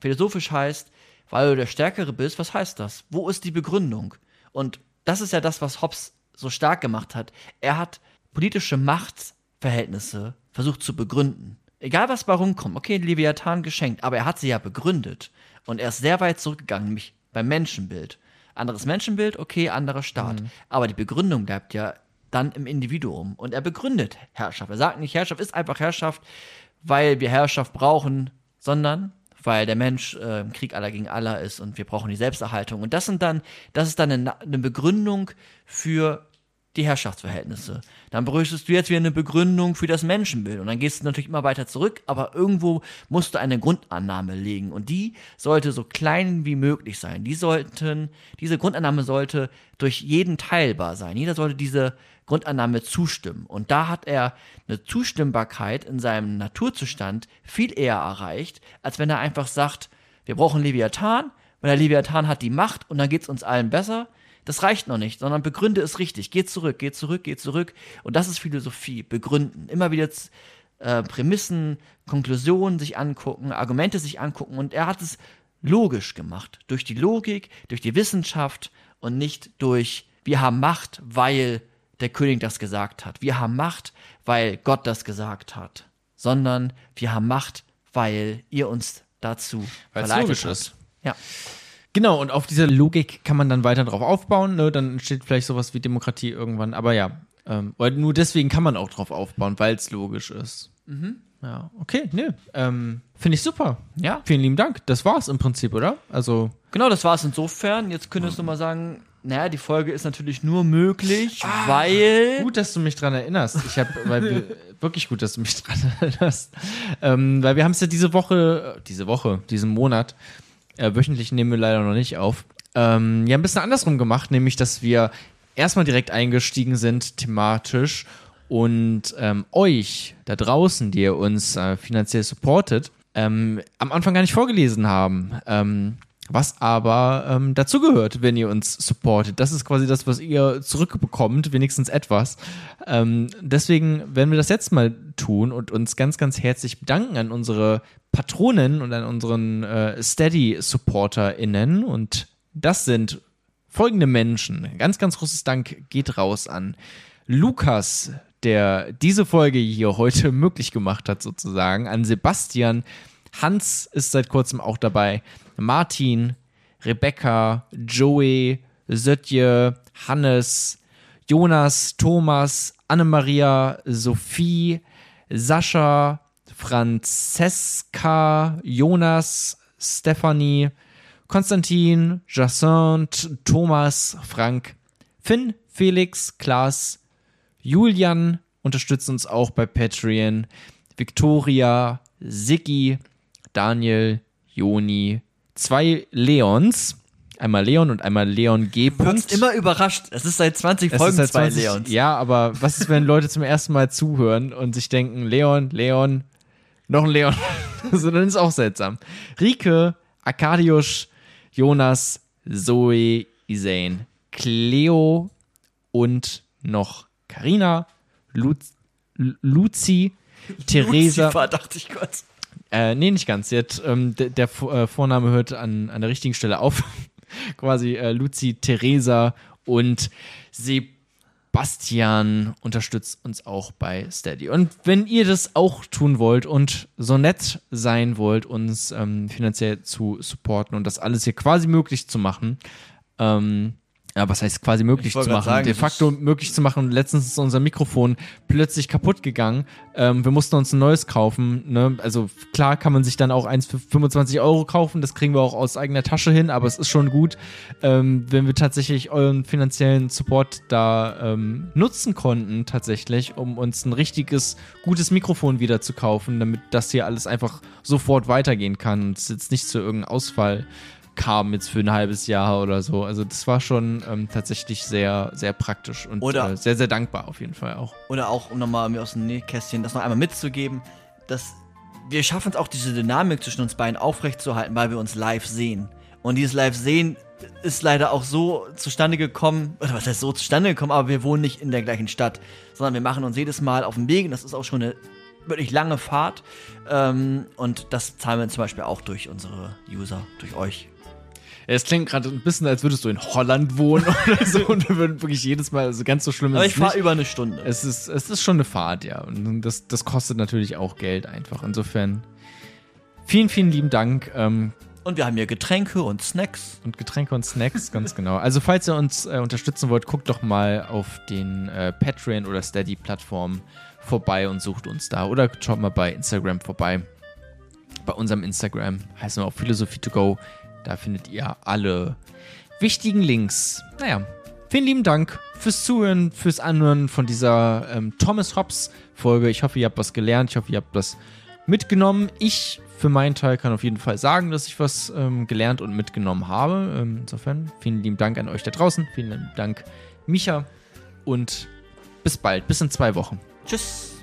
Philosophisch heißt, weil du der Stärkere bist, was heißt das? Wo ist die Begründung? Und das ist ja das, was Hobbes so stark gemacht hat. Er hat politische Machtverhältnisse versucht zu begründen. Egal was bei rumkommt, okay, Leviathan geschenkt, aber er hat sie ja begründet. Und er ist sehr weit zurückgegangen, nämlich beim Menschenbild. Anderes Menschenbild, okay, anderer Staat. Aber die Begründung bleibt ja dann im Individuum. Und er begründet Herrschaft. Er sagt nicht, Herrschaft ist einfach Herrschaft, weil wir Herrschaft brauchen, sondern weil der Mensch äh, im Krieg aller gegen aller ist und wir brauchen die Selbsterhaltung. Und das sind dann, das ist dann eine, eine Begründung für die Herrschaftsverhältnisse. Dann bräuchtest du jetzt wieder eine Begründung für das Menschenbild. Und dann gehst du natürlich immer weiter zurück, aber irgendwo musst du eine Grundannahme legen. Und die sollte so klein wie möglich sein. Die sollten, diese Grundannahme sollte durch jeden teilbar sein. Jeder sollte diese Grundannahme zustimmen. Und da hat er eine Zustimmbarkeit in seinem Naturzustand viel eher erreicht, als wenn er einfach sagt, wir brauchen Leviathan, weil der Leviathan hat die Macht und dann geht's uns allen besser. Das reicht noch nicht, sondern begründe es richtig. Geh zurück, geh zurück, geh zurück. Und das ist Philosophie. Begründen. Immer wieder äh, Prämissen, Konklusionen sich angucken, Argumente sich angucken. Und er hat es logisch gemacht. Durch die Logik, durch die Wissenschaft und nicht durch, wir haben Macht, weil der König das gesagt hat. Wir haben Macht, weil Gott das gesagt hat. Sondern wir haben Macht, weil ihr uns dazu
Weil's
verleitet
logisch
habt.
ist.
Ja.
Genau, und auf dieser Logik kann man dann weiter drauf aufbauen. Ne? Dann entsteht vielleicht sowas wie Demokratie irgendwann. Aber ja, ähm, nur deswegen kann man auch drauf aufbauen, weil es logisch ist. Ja, okay, ne. Ähm, Finde ich super.
Ja.
Vielen lieben Dank. Das war's im Prinzip, oder? Also,
Genau, das war es insofern. Jetzt könntest du mal sagen, naja, die Folge ist natürlich nur möglich, weil.
gut, dass du mich dran erinnerst. Ich habe, weil wir, wirklich gut, dass du mich dran erinnerst. Ähm, weil wir haben es ja diese Woche, äh, diese Woche, diesen Monat, äh, wöchentlich nehmen wir leider noch nicht auf, ähm, ja, ein bisschen andersrum gemacht, nämlich, dass wir erstmal direkt eingestiegen sind, thematisch, und ähm, euch da draußen, die ihr uns äh, finanziell supportet, ähm, am Anfang gar nicht vorgelesen haben. Was aber ähm, dazugehört, wenn ihr uns supportet. Das ist quasi das, was ihr zurückbekommt, wenigstens etwas. Ähm, deswegen werden wir das jetzt mal tun und uns ganz, ganz herzlich bedanken an unsere Patronen und an unseren äh, Steady-SupporterInnen. Und das sind folgende Menschen. Ganz, ganz großes Dank geht raus an Lukas, der diese Folge hier heute möglich gemacht hat, sozusagen, an Sebastian. Hans ist seit kurzem auch dabei. Martin, Rebecca, Joey, Sötje, Hannes, Jonas, Thomas, Annemaria, Sophie, Sascha, Franzeska, Jonas, Stephanie, Konstantin, Jacinthe, Thomas, Frank, Finn, Felix, Klaas, Julian unterstützt uns auch bei Patreon, Victoria, Siggi, Daniel, Joni, zwei Leons, einmal Leon und einmal Leon G.
Du wirst immer überrascht. Es ist seit 20
Es
Folgen
seit
zwei
20
Leons.
Ja, aber was ist, wenn Leute zum ersten Mal zuhören und sich denken, Leon, Leon, noch ein Leon. so, dann ist auch seltsam. Rike, Arkadiusz, Jonas, Zoe, Isane, Cleo und noch Karina, Lu Luzi, Theresa.
Lucifer, dachte ich kurz.
Äh, nee, nicht ganz. Hat, ähm, der der äh, Vorname hört an, an der richtigen Stelle auf. Quasi äh, Luzi, Theresa und Sebastian unterstützt uns auch bei Steady. Und wenn ihr das auch tun wollt und so nett sein wollt, uns ähm, finanziell zu supporten und das alles hier quasi möglich zu machen, ähm, ja, was heißt quasi möglich
Ich
zu machen?
sagen,
De facto möglich zu machen. Letztens ist unser Mikrofon plötzlich kaputt gegangen. Ähm, wir mussten uns ein neues kaufen. Ne? Also klar kann man sich dann auch eins für 25 Euro kaufen. Das kriegen wir auch aus eigener Tasche hin, aber es ist schon gut, ähm, wenn wir tatsächlich euren finanziellen Support da ähm, nutzen konnten, tatsächlich, um uns ein richtiges, gutes Mikrofon wieder zu kaufen, damit das hier alles einfach sofort weitergehen kann und es jetzt nicht zu irgendeinem Ausfall kam jetzt für ein halbes Jahr oder so. Also das war schon ähm, tatsächlich sehr, sehr praktisch und
Oder-
äh, sehr, sehr dankbar auf jeden Fall auch.
Oder auch, um nochmal mir aus dem Nähkästchen das noch einmal mitzugeben, dass wir schaffen es auch, diese Dynamik zwischen uns beiden aufrechtzuerhalten, weil wir uns live sehen. Und dieses Live-Sehen ist leider auch so zustande gekommen, oder was heißt so zustande gekommen, aber wir wohnen nicht in der gleichen Stadt, sondern wir machen uns jedes Mal auf den Weg und das ist auch schon eine wirklich lange Fahrt. Ähm, und das zahlen wir zum Beispiel auch durch unsere User, durch euch.
Es klingt gerade ein bisschen, als würdest du in Holland wohnen oder so und wir würden wirklich jedes Mal, also ganz so schlimm ist
Aber ich fahre über eine Stunde.
Es ist, es ist schon eine Fahrt, ja. Und das, das kostet natürlich auch Geld einfach. Insofern vielen, vielen lieben Dank. Ähm,
Und wir haben hier Getränke und Snacks.
und Getränke und Snacks, ganz genau. Also falls ihr uns äh, unterstützen wollt, guckt doch mal auf den äh, Patreon oder Steady-Plattformen vorbei und sucht uns da. Oder schaut mal bei Instagram vorbei. Bei unserem Instagram heißen wir auch Philosophie to go. Da findet ihr alle wichtigen Links. Naja, vielen lieben Dank fürs Zuhören, fürs Anhören von dieser ähm, Thomas Hobbs Folge. Ich hoffe, ihr habt was gelernt. Ich hoffe, ihr habt was mitgenommen. Ich für meinen Teil kann auf jeden Fall sagen, dass ich was ähm, gelernt und mitgenommen habe. Ähm, insofern vielen lieben Dank an euch da draußen. Vielen lieben Dank, Micha. Und bis bald. Bis in zwei Wochen.
Tschüss.